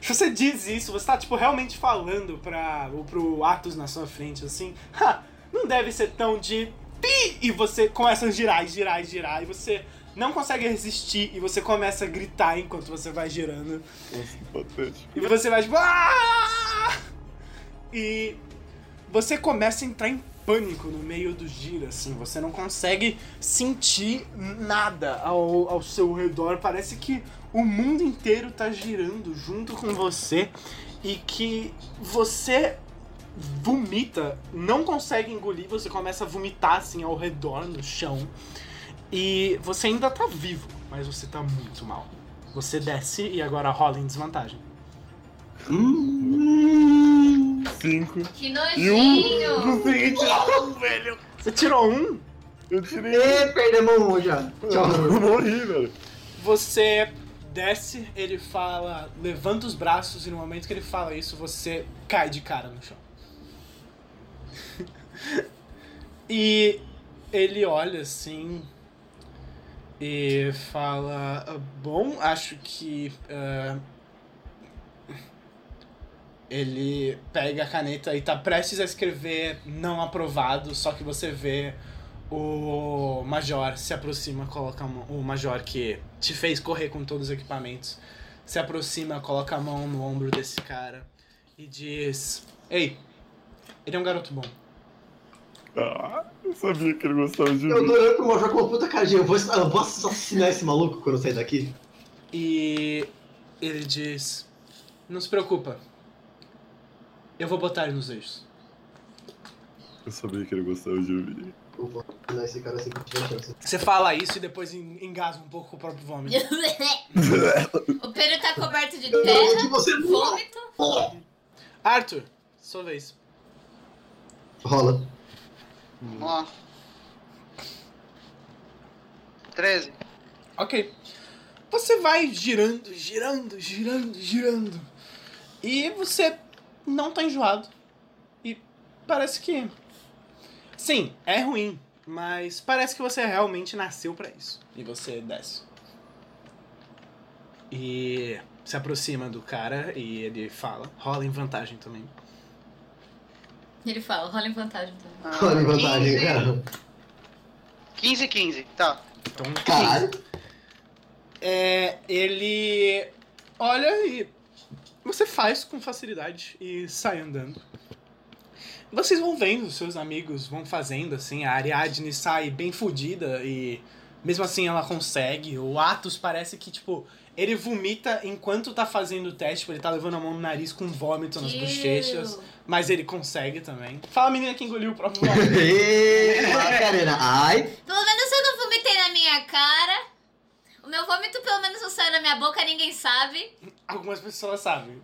Se *laughs* você diz isso, você tá, tipo, realmente falando pra, pro Atos na sua frente, assim, "Ha, não deve ser tão de pi! E você começa a girar, e girar, e girar, e você não consegue resistir, e você começa a gritar enquanto você vai girando. Nossa, patético. E você vai, tipo, "Ah!" E você começa a entrar em pânico no meio do giro, assim. Você não consegue sentir nada ao, ao seu redor. Parece que o mundo inteiro tá girando junto com você e que você vomita, não consegue engolir, você começa a vomitar assim ao redor no chão. E você ainda tá vivo, mas você tá muito mal. Você desce e agora rola em desvantagem. Cinco. Que E um. nojinho! Tirar um, velho. Você tirou um? Eu tirei E perdemos um já. Tchau. *laughs* Eu morri, velho. Você desce, ele fala, levanta os braços e no momento que ele fala isso, você cai de cara no chão. *laughs* e ele olha assim e fala: "Ah, Bom, acho que. ah, ele pega a caneta e tá prestes a escrever não aprovado, só que você vê o Major se aproxima, coloca a mão, o Major que te fez correr com todos os equipamentos, se aproxima, coloca a mão no ombro desse cara e diz: Ei, ele é um garoto bom. Ah, eu sabia que ele gostava de Eu mim. tô olhando pro Major com uma puta cara de eu vou, eu vou assassinar esse maluco quando eu sair daqui. E ele diz: Não se preocupa, eu vou botar ele nos eixos. Eu sabia que ele gostava de mim. Eu vou assassinar esse cara assim chance. Você fala isso e depois en- engasga um pouco com o próprio vômito. *laughs* o pelo tá coberto de Eu terra, você vômito. Arthur, sua vez. Rola. Vamos lá. 13. Ok. Você vai girando, girando, girando, girando. E você não tá enjoado. E parece que. Sim, é ruim. Mas parece que você realmente nasceu pra isso. E você desce. E se aproxima do cara e ele fala. Rola em vantagem também. Ele fala, rola em vantagem também. Ah, Rola em vantagem, 15, cara. 15 15. Tá. Então, Caralho. É, ele olha e você faz com facilidade e sai andando. Vocês vão vendo, os seus amigos vão fazendo assim, a Ariadne sai bem fodida e mesmo assim ela consegue. O Atos parece que, tipo, ele vomita enquanto tá fazendo o teste, tipo, ele tá levando a mão no nariz com vômito nas bochechas, mas ele consegue também. Fala a menina que engoliu o próprio *laughs* vômito. Macarena. Ai. Pelo menos eu não vomitei na minha cara. O meu vômito pelo menos não saiu na minha boca, ninguém sabe. Algumas pessoas sabem.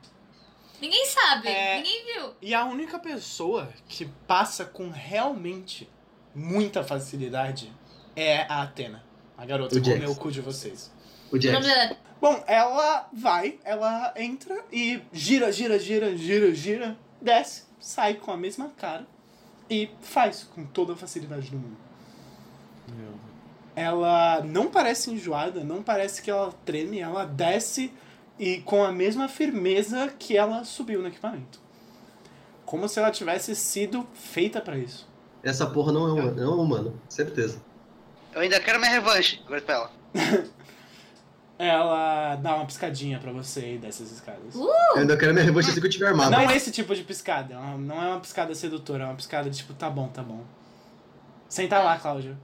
Ninguém sabe, É. ninguém viu. E a única pessoa que passa com realmente muita facilidade é a Atena. A garota O que comeu o cu de vocês. O O Jax. nome dela- Bom, ela vai, ela entra e gira, gira, gira, gira, gira, desce, sai com a mesma cara e faz com toda a facilidade do mundo. Ela não parece enjoada, não parece que ela treme, ela desce e com a mesma firmeza que ela subiu no equipamento. Como se ela tivesse sido feita pra isso. Essa porra não é um, não é. Certeza. Eu ainda quero minha revanche. Agora pra *laughs* ela. Dá uma piscadinha pra você e desce as escadas. Uh, Eu ainda quero minha revanche assim que eu tiver armado. Não esse tipo de piscada, é não é uma piscada sedutora, é uma piscada de tipo, tá bom, tá bom. Senta lá, Cláudia.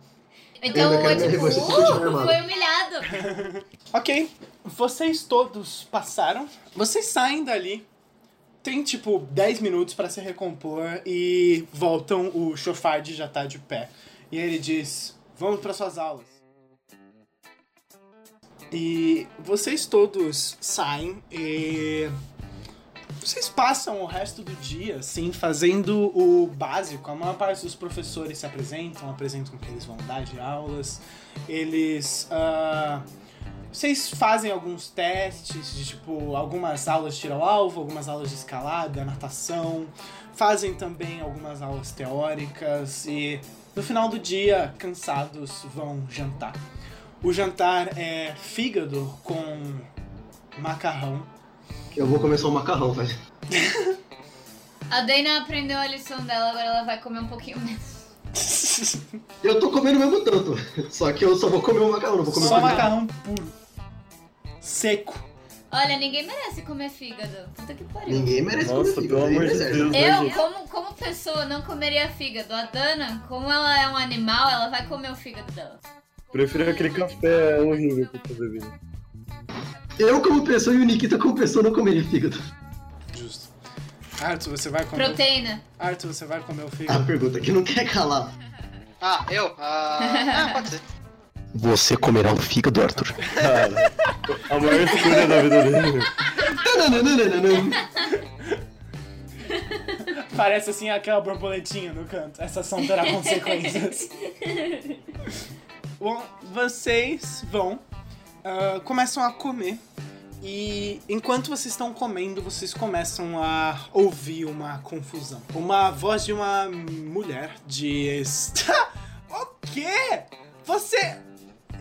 Então, Eu tipo, uh, foi humilhado. *laughs* Ok, vocês todos passaram. Vocês saem dali. Tem tipo 10 minutos pra se recompor e voltam. O Chofard já tá de pé. E ele diz: Vamos para suas aulas. E vocês todos saem e. Vocês passam o resto do dia, assim, fazendo o básico. A maior parte dos professores se apresentam, apresentam o que eles vão dar de aulas. Eles. ah, Vocês fazem alguns testes de tipo algumas aulas de tiro ao alvo, algumas aulas de escalada, natação, fazem também algumas aulas teóricas e no final do dia, cansados, vão jantar. O jantar é fígado com macarrão. Eu vou comer só um macarrão, velho. *laughs* A Dana aprendeu a lição dela, agora ela vai comer um pouquinho menos. *laughs* Eu tô comendo mesmo tanto. Só que eu só vou comer um macarrão, não vou comer Só fígado. macarrão puro. Seco. Olha, ninguém merece comer fígado. Puta que pariu. Ninguém merece Nossa, comer pelo fígado. amor nem de. Deus, né, Eu, como, como pessoa, não comeria fígado. A Dana, como ela é um animal, ela vai comer o fígado dela. Prefiro aquele café horrível que eu tô bebendo. Eu, como pessoa, e o Nikita, como pessoa, não comeria fígado. Justo. Arthur, você vai comer. Proteína. Arthur, você vai comer o A fígado. pergunta que não quer calar. *laughs* Ah, eu? Ah, ah, pode ser. Você comerá o fígado, Arthur? Cara, a maior escolha da vida dele. Nananana. *laughs* Parece assim aquela borboletinha no canto. Essa ação terá consequências. *laughs* Vocês vão, ah, começam a comer. E enquanto vocês estão comendo, vocês começam a ouvir uma confusão. Uma voz de uma mulher diz: *laughs* O quê? Você.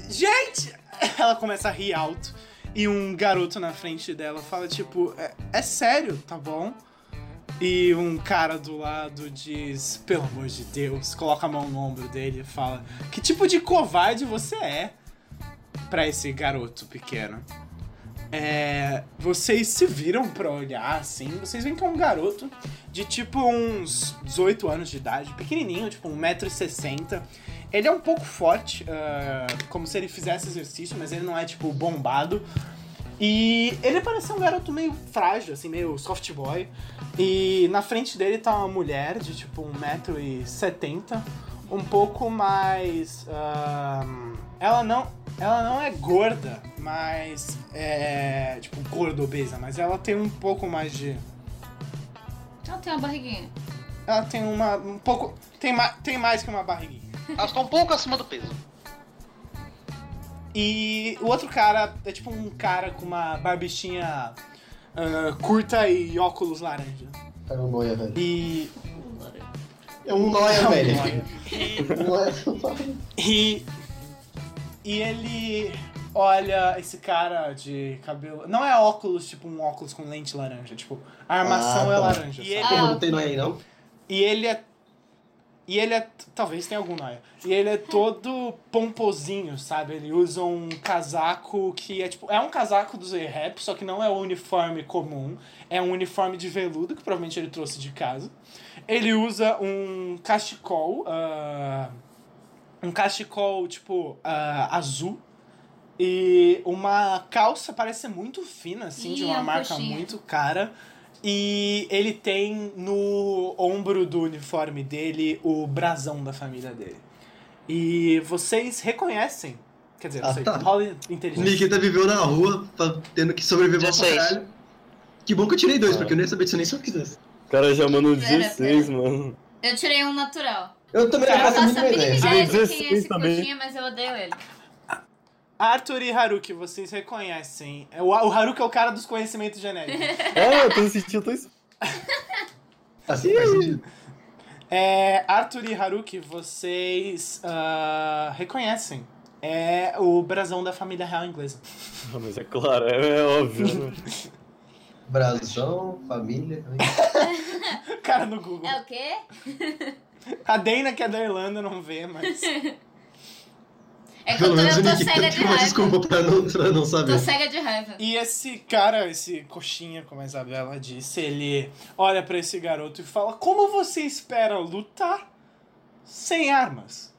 Gente! *laughs* Ela começa a rir alto. E um garoto na frente dela fala: Tipo, é, é sério, tá bom? E um cara do lado diz: Pelo amor de Deus, coloca a mão no ombro dele e fala: Que tipo de covarde você é pra esse garoto pequeno? É, vocês se viram pra olhar assim, vocês veem que é um garoto de tipo uns 18 anos de idade, pequenininho, tipo 1,60m. Ele é um pouco forte, ah, como se ele fizesse exercício, mas ele não é tipo bombado. E ele parece um garoto meio frágil, assim, meio soft boy. E na frente dele tá uma mulher de tipo 1,70m, um pouco mais. ela não. Ela não é gorda, mas. É. Tipo, gorda obesa, mas ela tem um pouco mais de. Ela tem uma barriguinha. Ela tem uma. um pouco. Tem, ma tem mais que uma barriguinha. Ela está um pouco acima do peso. E o outro cara é tipo um cara com uma barbichinha ah, curta e óculos laranja. É um noia, velho. E. É um noia, É um velho. noia. Noia. E. E ele olha esse cara de cabelo. Não é óculos, tipo um óculos com lente laranja. Tipo, a armação Ah, é tá. laranja. E ele- Ah, não tem noia aí, não? E ele é. E ele é. Talvez tenha algum noia. E ele é todo pomposinho, sabe? Ele usa um casaco que é tipo. É um casaco do Z-Rap, só que não é o uniforme comum. É um uniforme de veludo que provavelmente ele trouxe de casa. Ele usa um cachecol. ah, um cachecol, tipo, ah, azul. E uma calça parece ser muito fina, assim, de Ih, uma é marca coxinha. muito cara. E ele tem no ombro do uniforme dele o brasão da família dele. E vocês reconhecem. Quer dizer, não Ah, sei, tá. rola O inteligência. Nikita viveu na rua, tá tendo que sobreviver pra 16. caralho. Que bom que eu tirei dois, Ah. porque eu nem ia saber disso nem se eu quisesse. O cara já mandou Pera, 16, mano. Eu tirei um natural. Eu também Eu não faço a faço a mínima ideia. ideia de quem é 16 esse também. coxinha, mas eu odeio ele. Arthur e Haruki, vocês reconhecem. É O, o Haruki é o cara dos conhecimentos genéricos. *laughs* É, eu tô sentindo, eu tô Assim faz sentido. É, Arthur e Haruki, vocês ah, reconhecem. É o brasão da família real inglesa. Ah, mas é claro, é, é óbvio. né? *laughs* Brasão, família. *laughs* Cara no Google. É o quê? A Dana, que é da Irlanda, não vê, mas. É que eu tô, eu tô cega de raiva. desculpa pra não, pra não Tô saber. cega de raiva. E esse cara, esse coxinha, como a Isabela disse, ele olha pra esse garoto e fala: Como você espera lutar sem armas?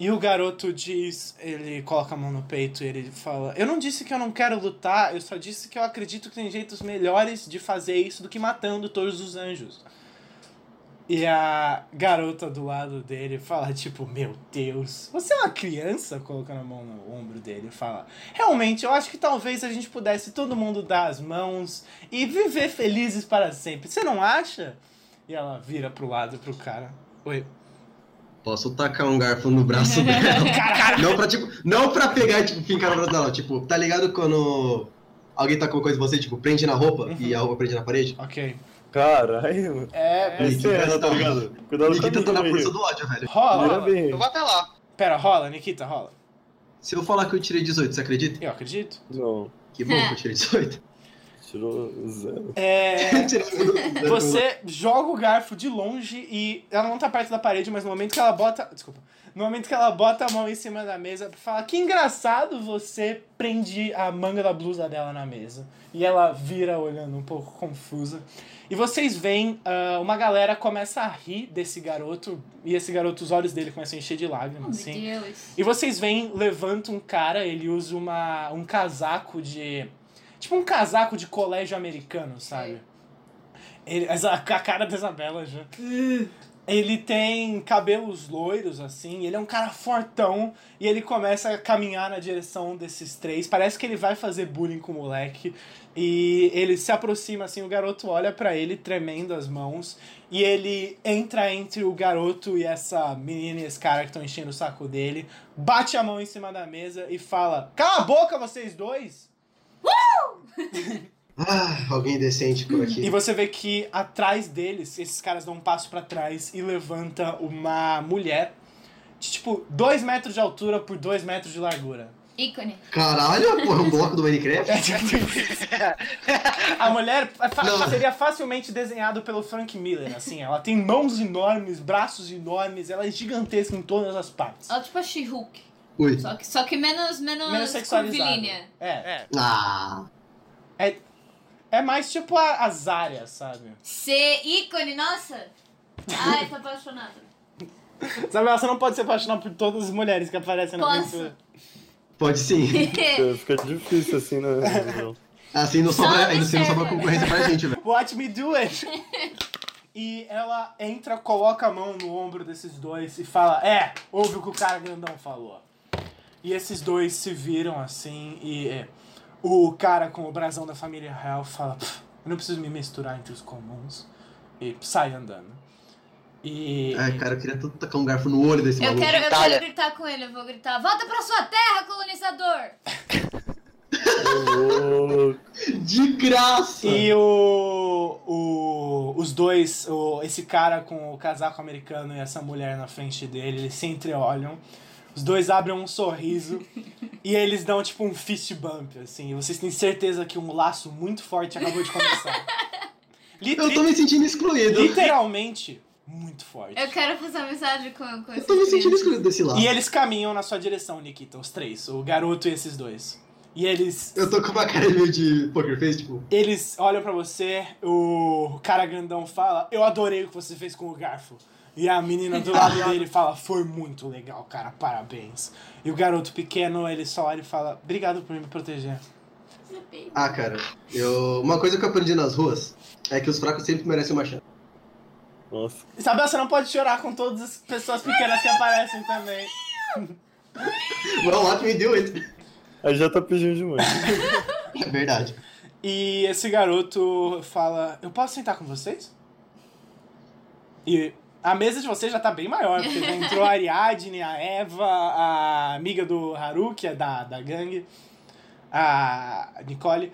E o garoto diz, ele coloca a mão no peito e ele fala: Eu não disse que eu não quero lutar, eu só disse que eu acredito que tem jeitos melhores de fazer isso do que matando todos os anjos. E a garota do lado dele fala, tipo, meu Deus, você é uma criança? Colocando a mão no ombro dele e fala, realmente, eu acho que talvez a gente pudesse todo mundo dar as mãos e viver felizes para sempre. Você não acha? E ela vira pro lado pro cara. Oi. Posso tacar um garfo no braço *laughs* dela. Não pra, tipo, não pra pegar e, tipo, fincar no braço dela. Tipo, tá ligado quando alguém tá com coisa em você, tipo, prende na roupa e a roupa prende na parede? Ok. Caralho. É. É cena, tá ligado? Cuidado Nikita tá na força do ódio, velho. Rola. Rola. bem. Eu vou até lá. Pera, rola, Nikita, rola. Se eu falar que eu tirei 18, você acredita? Eu acredito. Não, Que bom que eu tirei 18. tirou zero. É. *laughs* Você joga o garfo de longe e ela não tá perto da parede, mas no momento que ela bota. Desculpa. No momento que ela bota a mão em cima da mesa pra falar que engraçado, você prende a manga da blusa dela na mesa. E ela vira olhando um pouco confusa. E vocês veem ah, uma galera começa a rir desse garoto. E esse garoto, os olhos dele começam a encher de Oh, lágrimas, meu assim. Deus. E vocês veem, levanta um cara, ele usa uma, um casaco de. Tipo um casaco de colégio americano, sabe? Ele, a cara da Isabela já. Ele tem cabelos loiros, assim, ele é um cara fortão e ele começa a caminhar na direção desses três. Parece que ele vai fazer bullying com o moleque. E ele se aproxima, assim, o garoto olha pra ele, tremendo as mãos. E ele entra entre o garoto e essa menina e esse cara que estão enchendo o saco dele, bate a mão em cima da mesa e fala: Cala a boca, vocês dois! *laughs* Ah, alguém decente por aqui. E você vê que atrás deles, esses caras dão um passo pra trás e levanta uma mulher de tipo 2 metros de altura por 2 metros de largura. Ícone. Caralho, porra, um bloco do Minecraft? *laughs* A mulher é fa- Não. seria facilmente desenhado pelo Frank Miller, assim. Ela tem mãos enormes, braços enormes, ela é gigantesca em todas as partes. Ela é tipo a She-Hulk. Ui. Só que, só que menos, menos, Menos sexualizada. curvilínea. É. Ah. É, é mais tipo a, as áreas, sabe? Ser ícone, nossa. Ai, tô apaixonada. Sabe, você não pode se apaixonar por todas as mulheres que aparecem na Posso. aventura. Pode sim. Fica- *laughs* Fica difícil assim, né? Assim não sobra, assim não sobra concorrência pra gente, velho. Watch me do it! e ela entra, coloca a mão no ombro desses dois e fala: É, ouve o que o cara grandão falou. E esses dois se viram assim e é, o cara com o brasão da família real fala: "Pff, Eu não preciso me misturar entre os comuns. E sai andando. E. Ai, cara, eu queria tanto tacar um garfo no olho desse Eu maluco. quero, eu Itália. quero gritar com ele, eu vou gritar. Volta pra sua terra, colonizador! Ô, *laughs* louco. De graça! E o, o, os dois, o, esse cara com o casaco americano e essa mulher na frente dele, eles se entreolham. Os dois abrem um sorriso e eles dão tipo um fist bump, assim. E vocês têm certeza que um laço muito forte acabou de começar. *laughs* Lit- Eu tô me sentindo excluído. literalmente muito forte. Eu quero fazer amizade com, com Eu tô me sentindo excluído desse lado. E eles caminham na sua direção, Nikita, os três, o garoto e esses dois. E eles Eu tô com uma cara meio de poker face, tipo. Eles olham pra você, o cara grandão fala: Eu adorei o que você fez com o garfo. E a menina do lado dele fala: Foi muito legal, cara, parabéns. E o garoto pequeno, ele só olha e fala: Obrigado por me proteger. Ah, cara, eu... uma coisa que eu aprendi nas ruas é que os fracos sempre merecem uma chance. Nossa. Isabel, você não pode chorar com todas as pessoas pequenas que aparecem também. *laughs* Well, what me do it? Aí já tá pedindo demais. *laughs* É verdade. E esse garoto fala: Eu posso sentar com vocês? E a mesa de vocês já tá bem maior, porque já entrou a Ariadne, a Eva, a amiga do Haru, que é da, da gangue, a Nicole,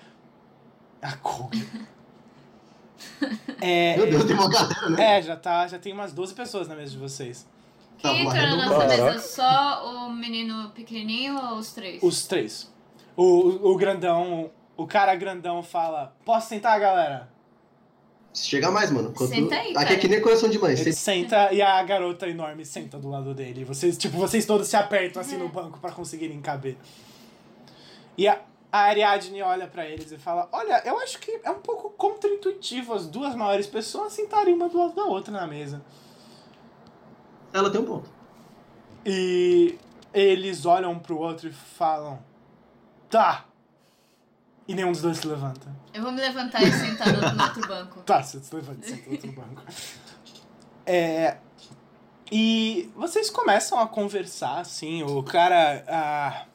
a Koga. *laughs* É, Meu Deus, tem uma galera, né? é, já tá, já tem umas 12 pessoas na mesa de vocês. Tá, Quem uma entrou na nossa mesa? Só o menino pequenininho ou os três? Os três. O, o, o grandão, o cara grandão fala: Posso sentar, galera? Chega mais, mano. Quanto... Senta aí, Aqui cara. é que nem coração de mãe. Ele senta e a garota enorme senta do lado dele. Vocês, tipo, vocês todos se apertam assim no banco pra conseguirem caber. E a, a Ariadne olha pra eles e fala: Olha, eu acho que é um pouco contraintuitivo as duas maiores pessoas sentarem uma do lado da outra na mesa. Ela tem um ponto. E eles olham um pro outro e falam: Tá. E nenhum dos dois se levanta. Eu vou me levantar e sentar no, no outro banco. Tá, você se levanta e senta no outro banco. É, e vocês começam a conversar, assim, o cara. ah,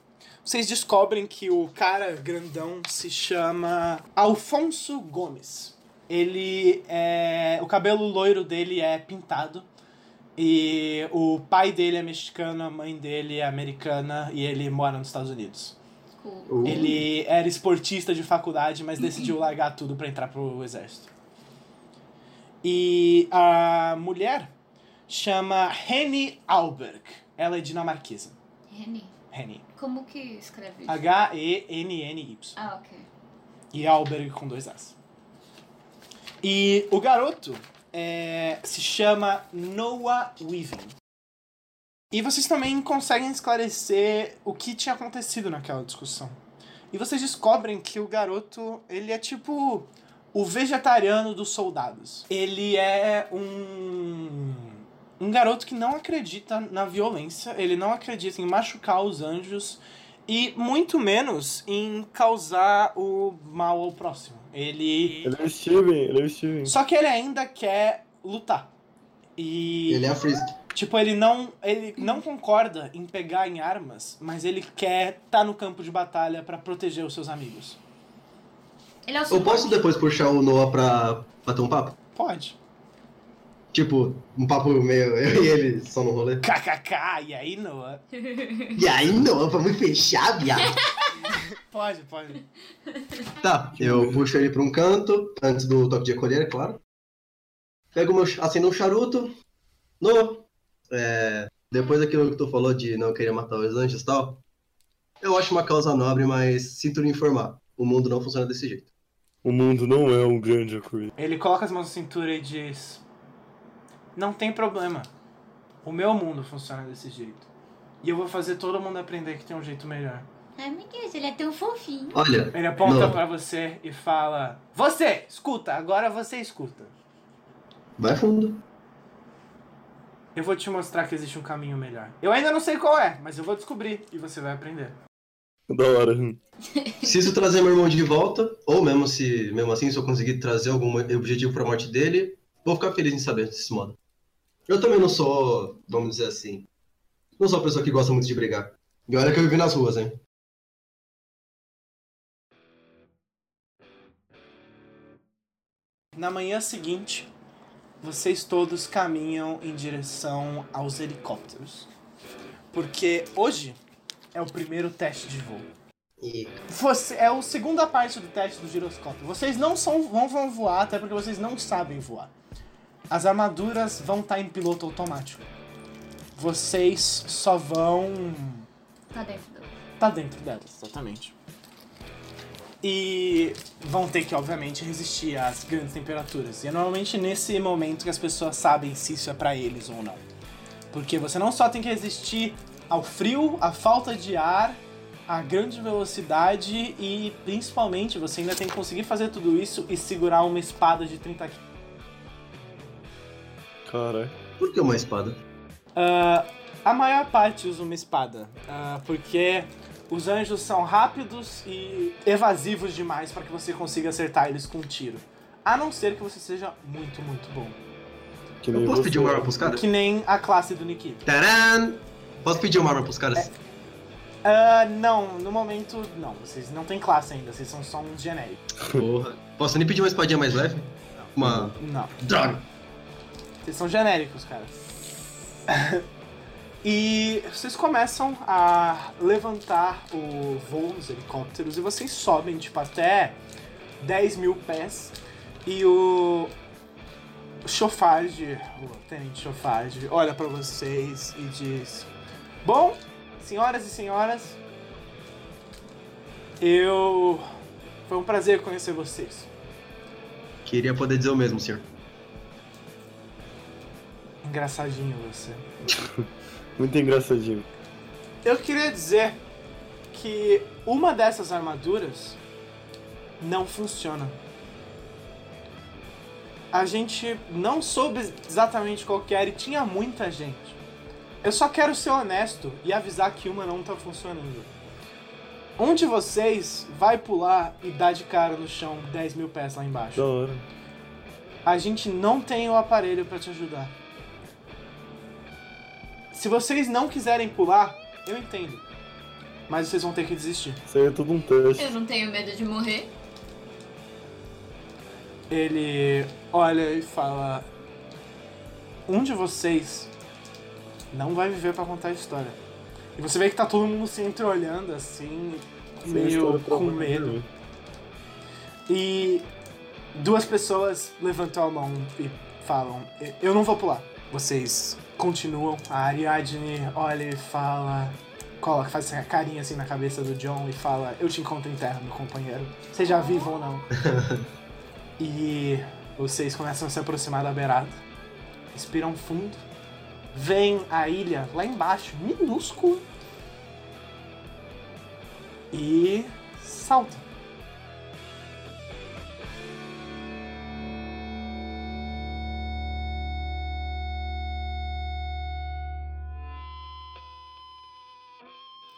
vocês descobrem que o cara grandão se chama Alfonso Gomes. Ele é. O cabelo loiro dele é pintado. E o pai dele é mexicano, a mãe dele é americana e ele mora nos Estados Unidos. Uh, Ele era esportista de faculdade, mas decidiu largar tudo pra entrar pro exército. E a mulher chama Henny Alberg. Ela é dinamarquesa. Reni, Henny. como que escreve isso? H-E-N-N-Y. Ah, ok. E Alberg com dois As. E o garoto é, se chama Noah Weaving. E vocês também conseguem esclarecer o que tinha acontecido naquela discussão. E vocês descobrem que o garoto, ele é tipo o vegetariano dos soldados. Ele é um um garoto que não acredita na violência, ele não acredita em machucar os anjos e muito menos em causar o mal ao próximo. Ele Ele é o Steven, ele é o Steven. só que ele ainda quer lutar. E Ele é a Frisk. Tipo, ele não ele não concorda em pegar em armas, mas ele quer estar no campo de batalha pra proteger os seus amigos. Ele é o Eu posso depois puxar o Noah pra bater um papo? Pode. Tipo, um papo meio *laughs* eu e ele só no rolê. KKK, e aí Noah? E aí, Noah, vamos fechar, viado? *laughs* Pode, pode. Tá, eu puxo ele pra um canto, antes do toque de recolher, é claro. Pego o meu, acendo um charuto. No, é, depois daquilo que tu falou de não querer matar os anjos e tal, eu acho uma causa nobre, mas sinto lhe informar, o mundo não funciona desse jeito. O mundo não é um grande arco-íris. Ele coloca as mãos na cintura e diz: Não tem problema. O meu mundo funciona desse jeito. E eu vou fazer todo mundo aprender que tem um jeito melhor. Ai, meu Deus, ele é tão fofinho. Olha, Ele aponta Não. pra você e fala: Você, escuta, agora você escuta. vai fundo. Eu vou te mostrar que existe um caminho melhor. Eu ainda não sei qual é, mas eu vou descobrir e você vai aprender. Da hora. Se isso trazer meu irmão de volta, ou mesmo se, mesmo assim, se eu conseguir trazer algum objetivo pra morte dele, vou ficar feliz em saber desse modo. Eu também não sou, vamos dizer assim, não sou uma pessoa que gosta muito de brigar. E olha que eu vivi nas ruas, hein? Na manhã seguinte, vocês todos caminham em direção aos helicópteros. Porque hoje é o primeiro teste de voo. E Você, é a segunda parte do teste do giroscópio. Vocês não são, vão, vão voar, até porque vocês não sabem voar. As armaduras vão estar em piloto automático. Vocês só vão. Tá dentro do... tá dentro delas, exatamente. E vão ter que, obviamente, resistir às grandes temperaturas. E é normalmente nesse momento que as pessoas sabem se isso é pra eles ou não. Porque você não só tem que resistir ao frio, à falta de ar, à grande velocidade e principalmente você ainda tem que conseguir fazer tudo isso e segurar uma espada de 30 quilos. Caralho. por que uma espada? Ah, a maior parte usa uma espada, ah, porque os anjos são rápidos e evasivos demais para que você consiga acertar eles com um tiro. A não ser que você seja muito, muito bom. Que Eu nem posso você. pedir uma arma pros caras? Que nem a classe do Nikita. Taran! Posso pedir uma arma pros caras? Ah, não, no momento, não. Vocês não têm classe ainda, vocês são só uns genéricos. Porra. Posso nem pedir uma espadinha mais leve? Uma. Não. Droga! Vocês são genéricos, cara. *laughs* e vocês começam a levantar o voo nos helicópteros e vocês sobem, tipo, até 10 mil pés. E o Chofard, o tenente Chofard, olha pra vocês e diz: Bom, senhoras e senhoras, eu. Foi um prazer conhecer vocês. Queria poder dizer o mesmo, senhor. Engraçadinho você. *laughs* Muito engraçadinho. Eu queria dizer que uma dessas armaduras não funciona. A gente não soube exatamente qual que era e tinha muita gente. Eu só quero ser honesto e avisar que uma não tá funcionando. Um de vocês vai pular e dar de cara no chão 10 mil pés lá Da embaixo. hora. A gente não tem o aparelho pra te ajudar. Se vocês não quiserem pular, eu entendo. Mas vocês vão ter que desistir. Isso aí é tudo um teste. Eu não tenho medo de morrer. Ele olha e fala: Um de vocês não vai viver pra contar a história. E você vê que tá todo mundo se entreolhando assim, Essa meio com medo. E duas pessoas levantam a mão e falam: "E- Eu não vou pular. Vocês continuam. A Ariadne olha e fala. Coloca, faz essa carinha assim na cabeça do John e fala: Eu te encontro em terra, meu companheiro. Seja vivo ou não. *laughs* e vocês começam a se aproximar da beirada. Respiram fundo. Vem a ilha lá embaixo, minúsculo. E saltam.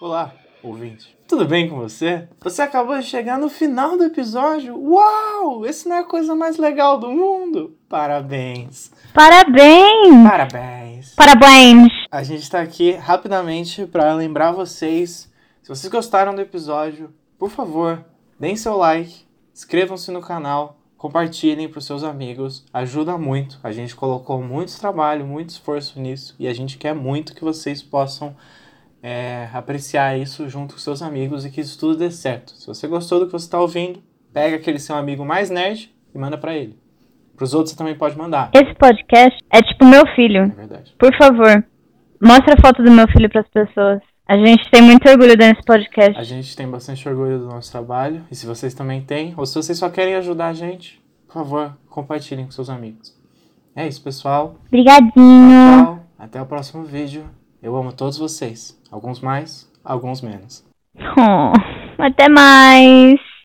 Olá, ouvinte. Tudo bem com você? Você acabou de chegar no final do episódio. Uau! Esse não é a coisa mais legal do mundo. Parabéns. Parabéns! Parabéns. Parabéns! A gente tá aqui rapidamente para lembrar vocês. Se vocês gostaram do episódio, por favor, deem seu like, inscrevam-se no canal, compartilhem para os seus amigos. Ajuda muito. A gente colocou muito trabalho, muito esforço nisso e a gente quer muito que vocês possam é, apreciar isso junto com seus amigos e que isso tudo dê certo. Se você gostou do que você está ouvindo, pega aquele seu amigo mais nerd e manda para ele. Para os outros você também pode mandar. Esse podcast é tipo meu É filho. verdade. Por favor, mostra a foto do meu filho pras pessoas. A gente tem muito orgulho nesse podcast. A gente tem bastante orgulho do nosso trabalho. E se vocês também têm, ou se vocês só querem ajudar a gente, por favor, compartilhem com seus amigos. É isso, pessoal. Obrigadinho. Tchau. Até o próximo vídeo. Eu amo todos vocês. Alguns mais, alguns menos. Oh, até mais.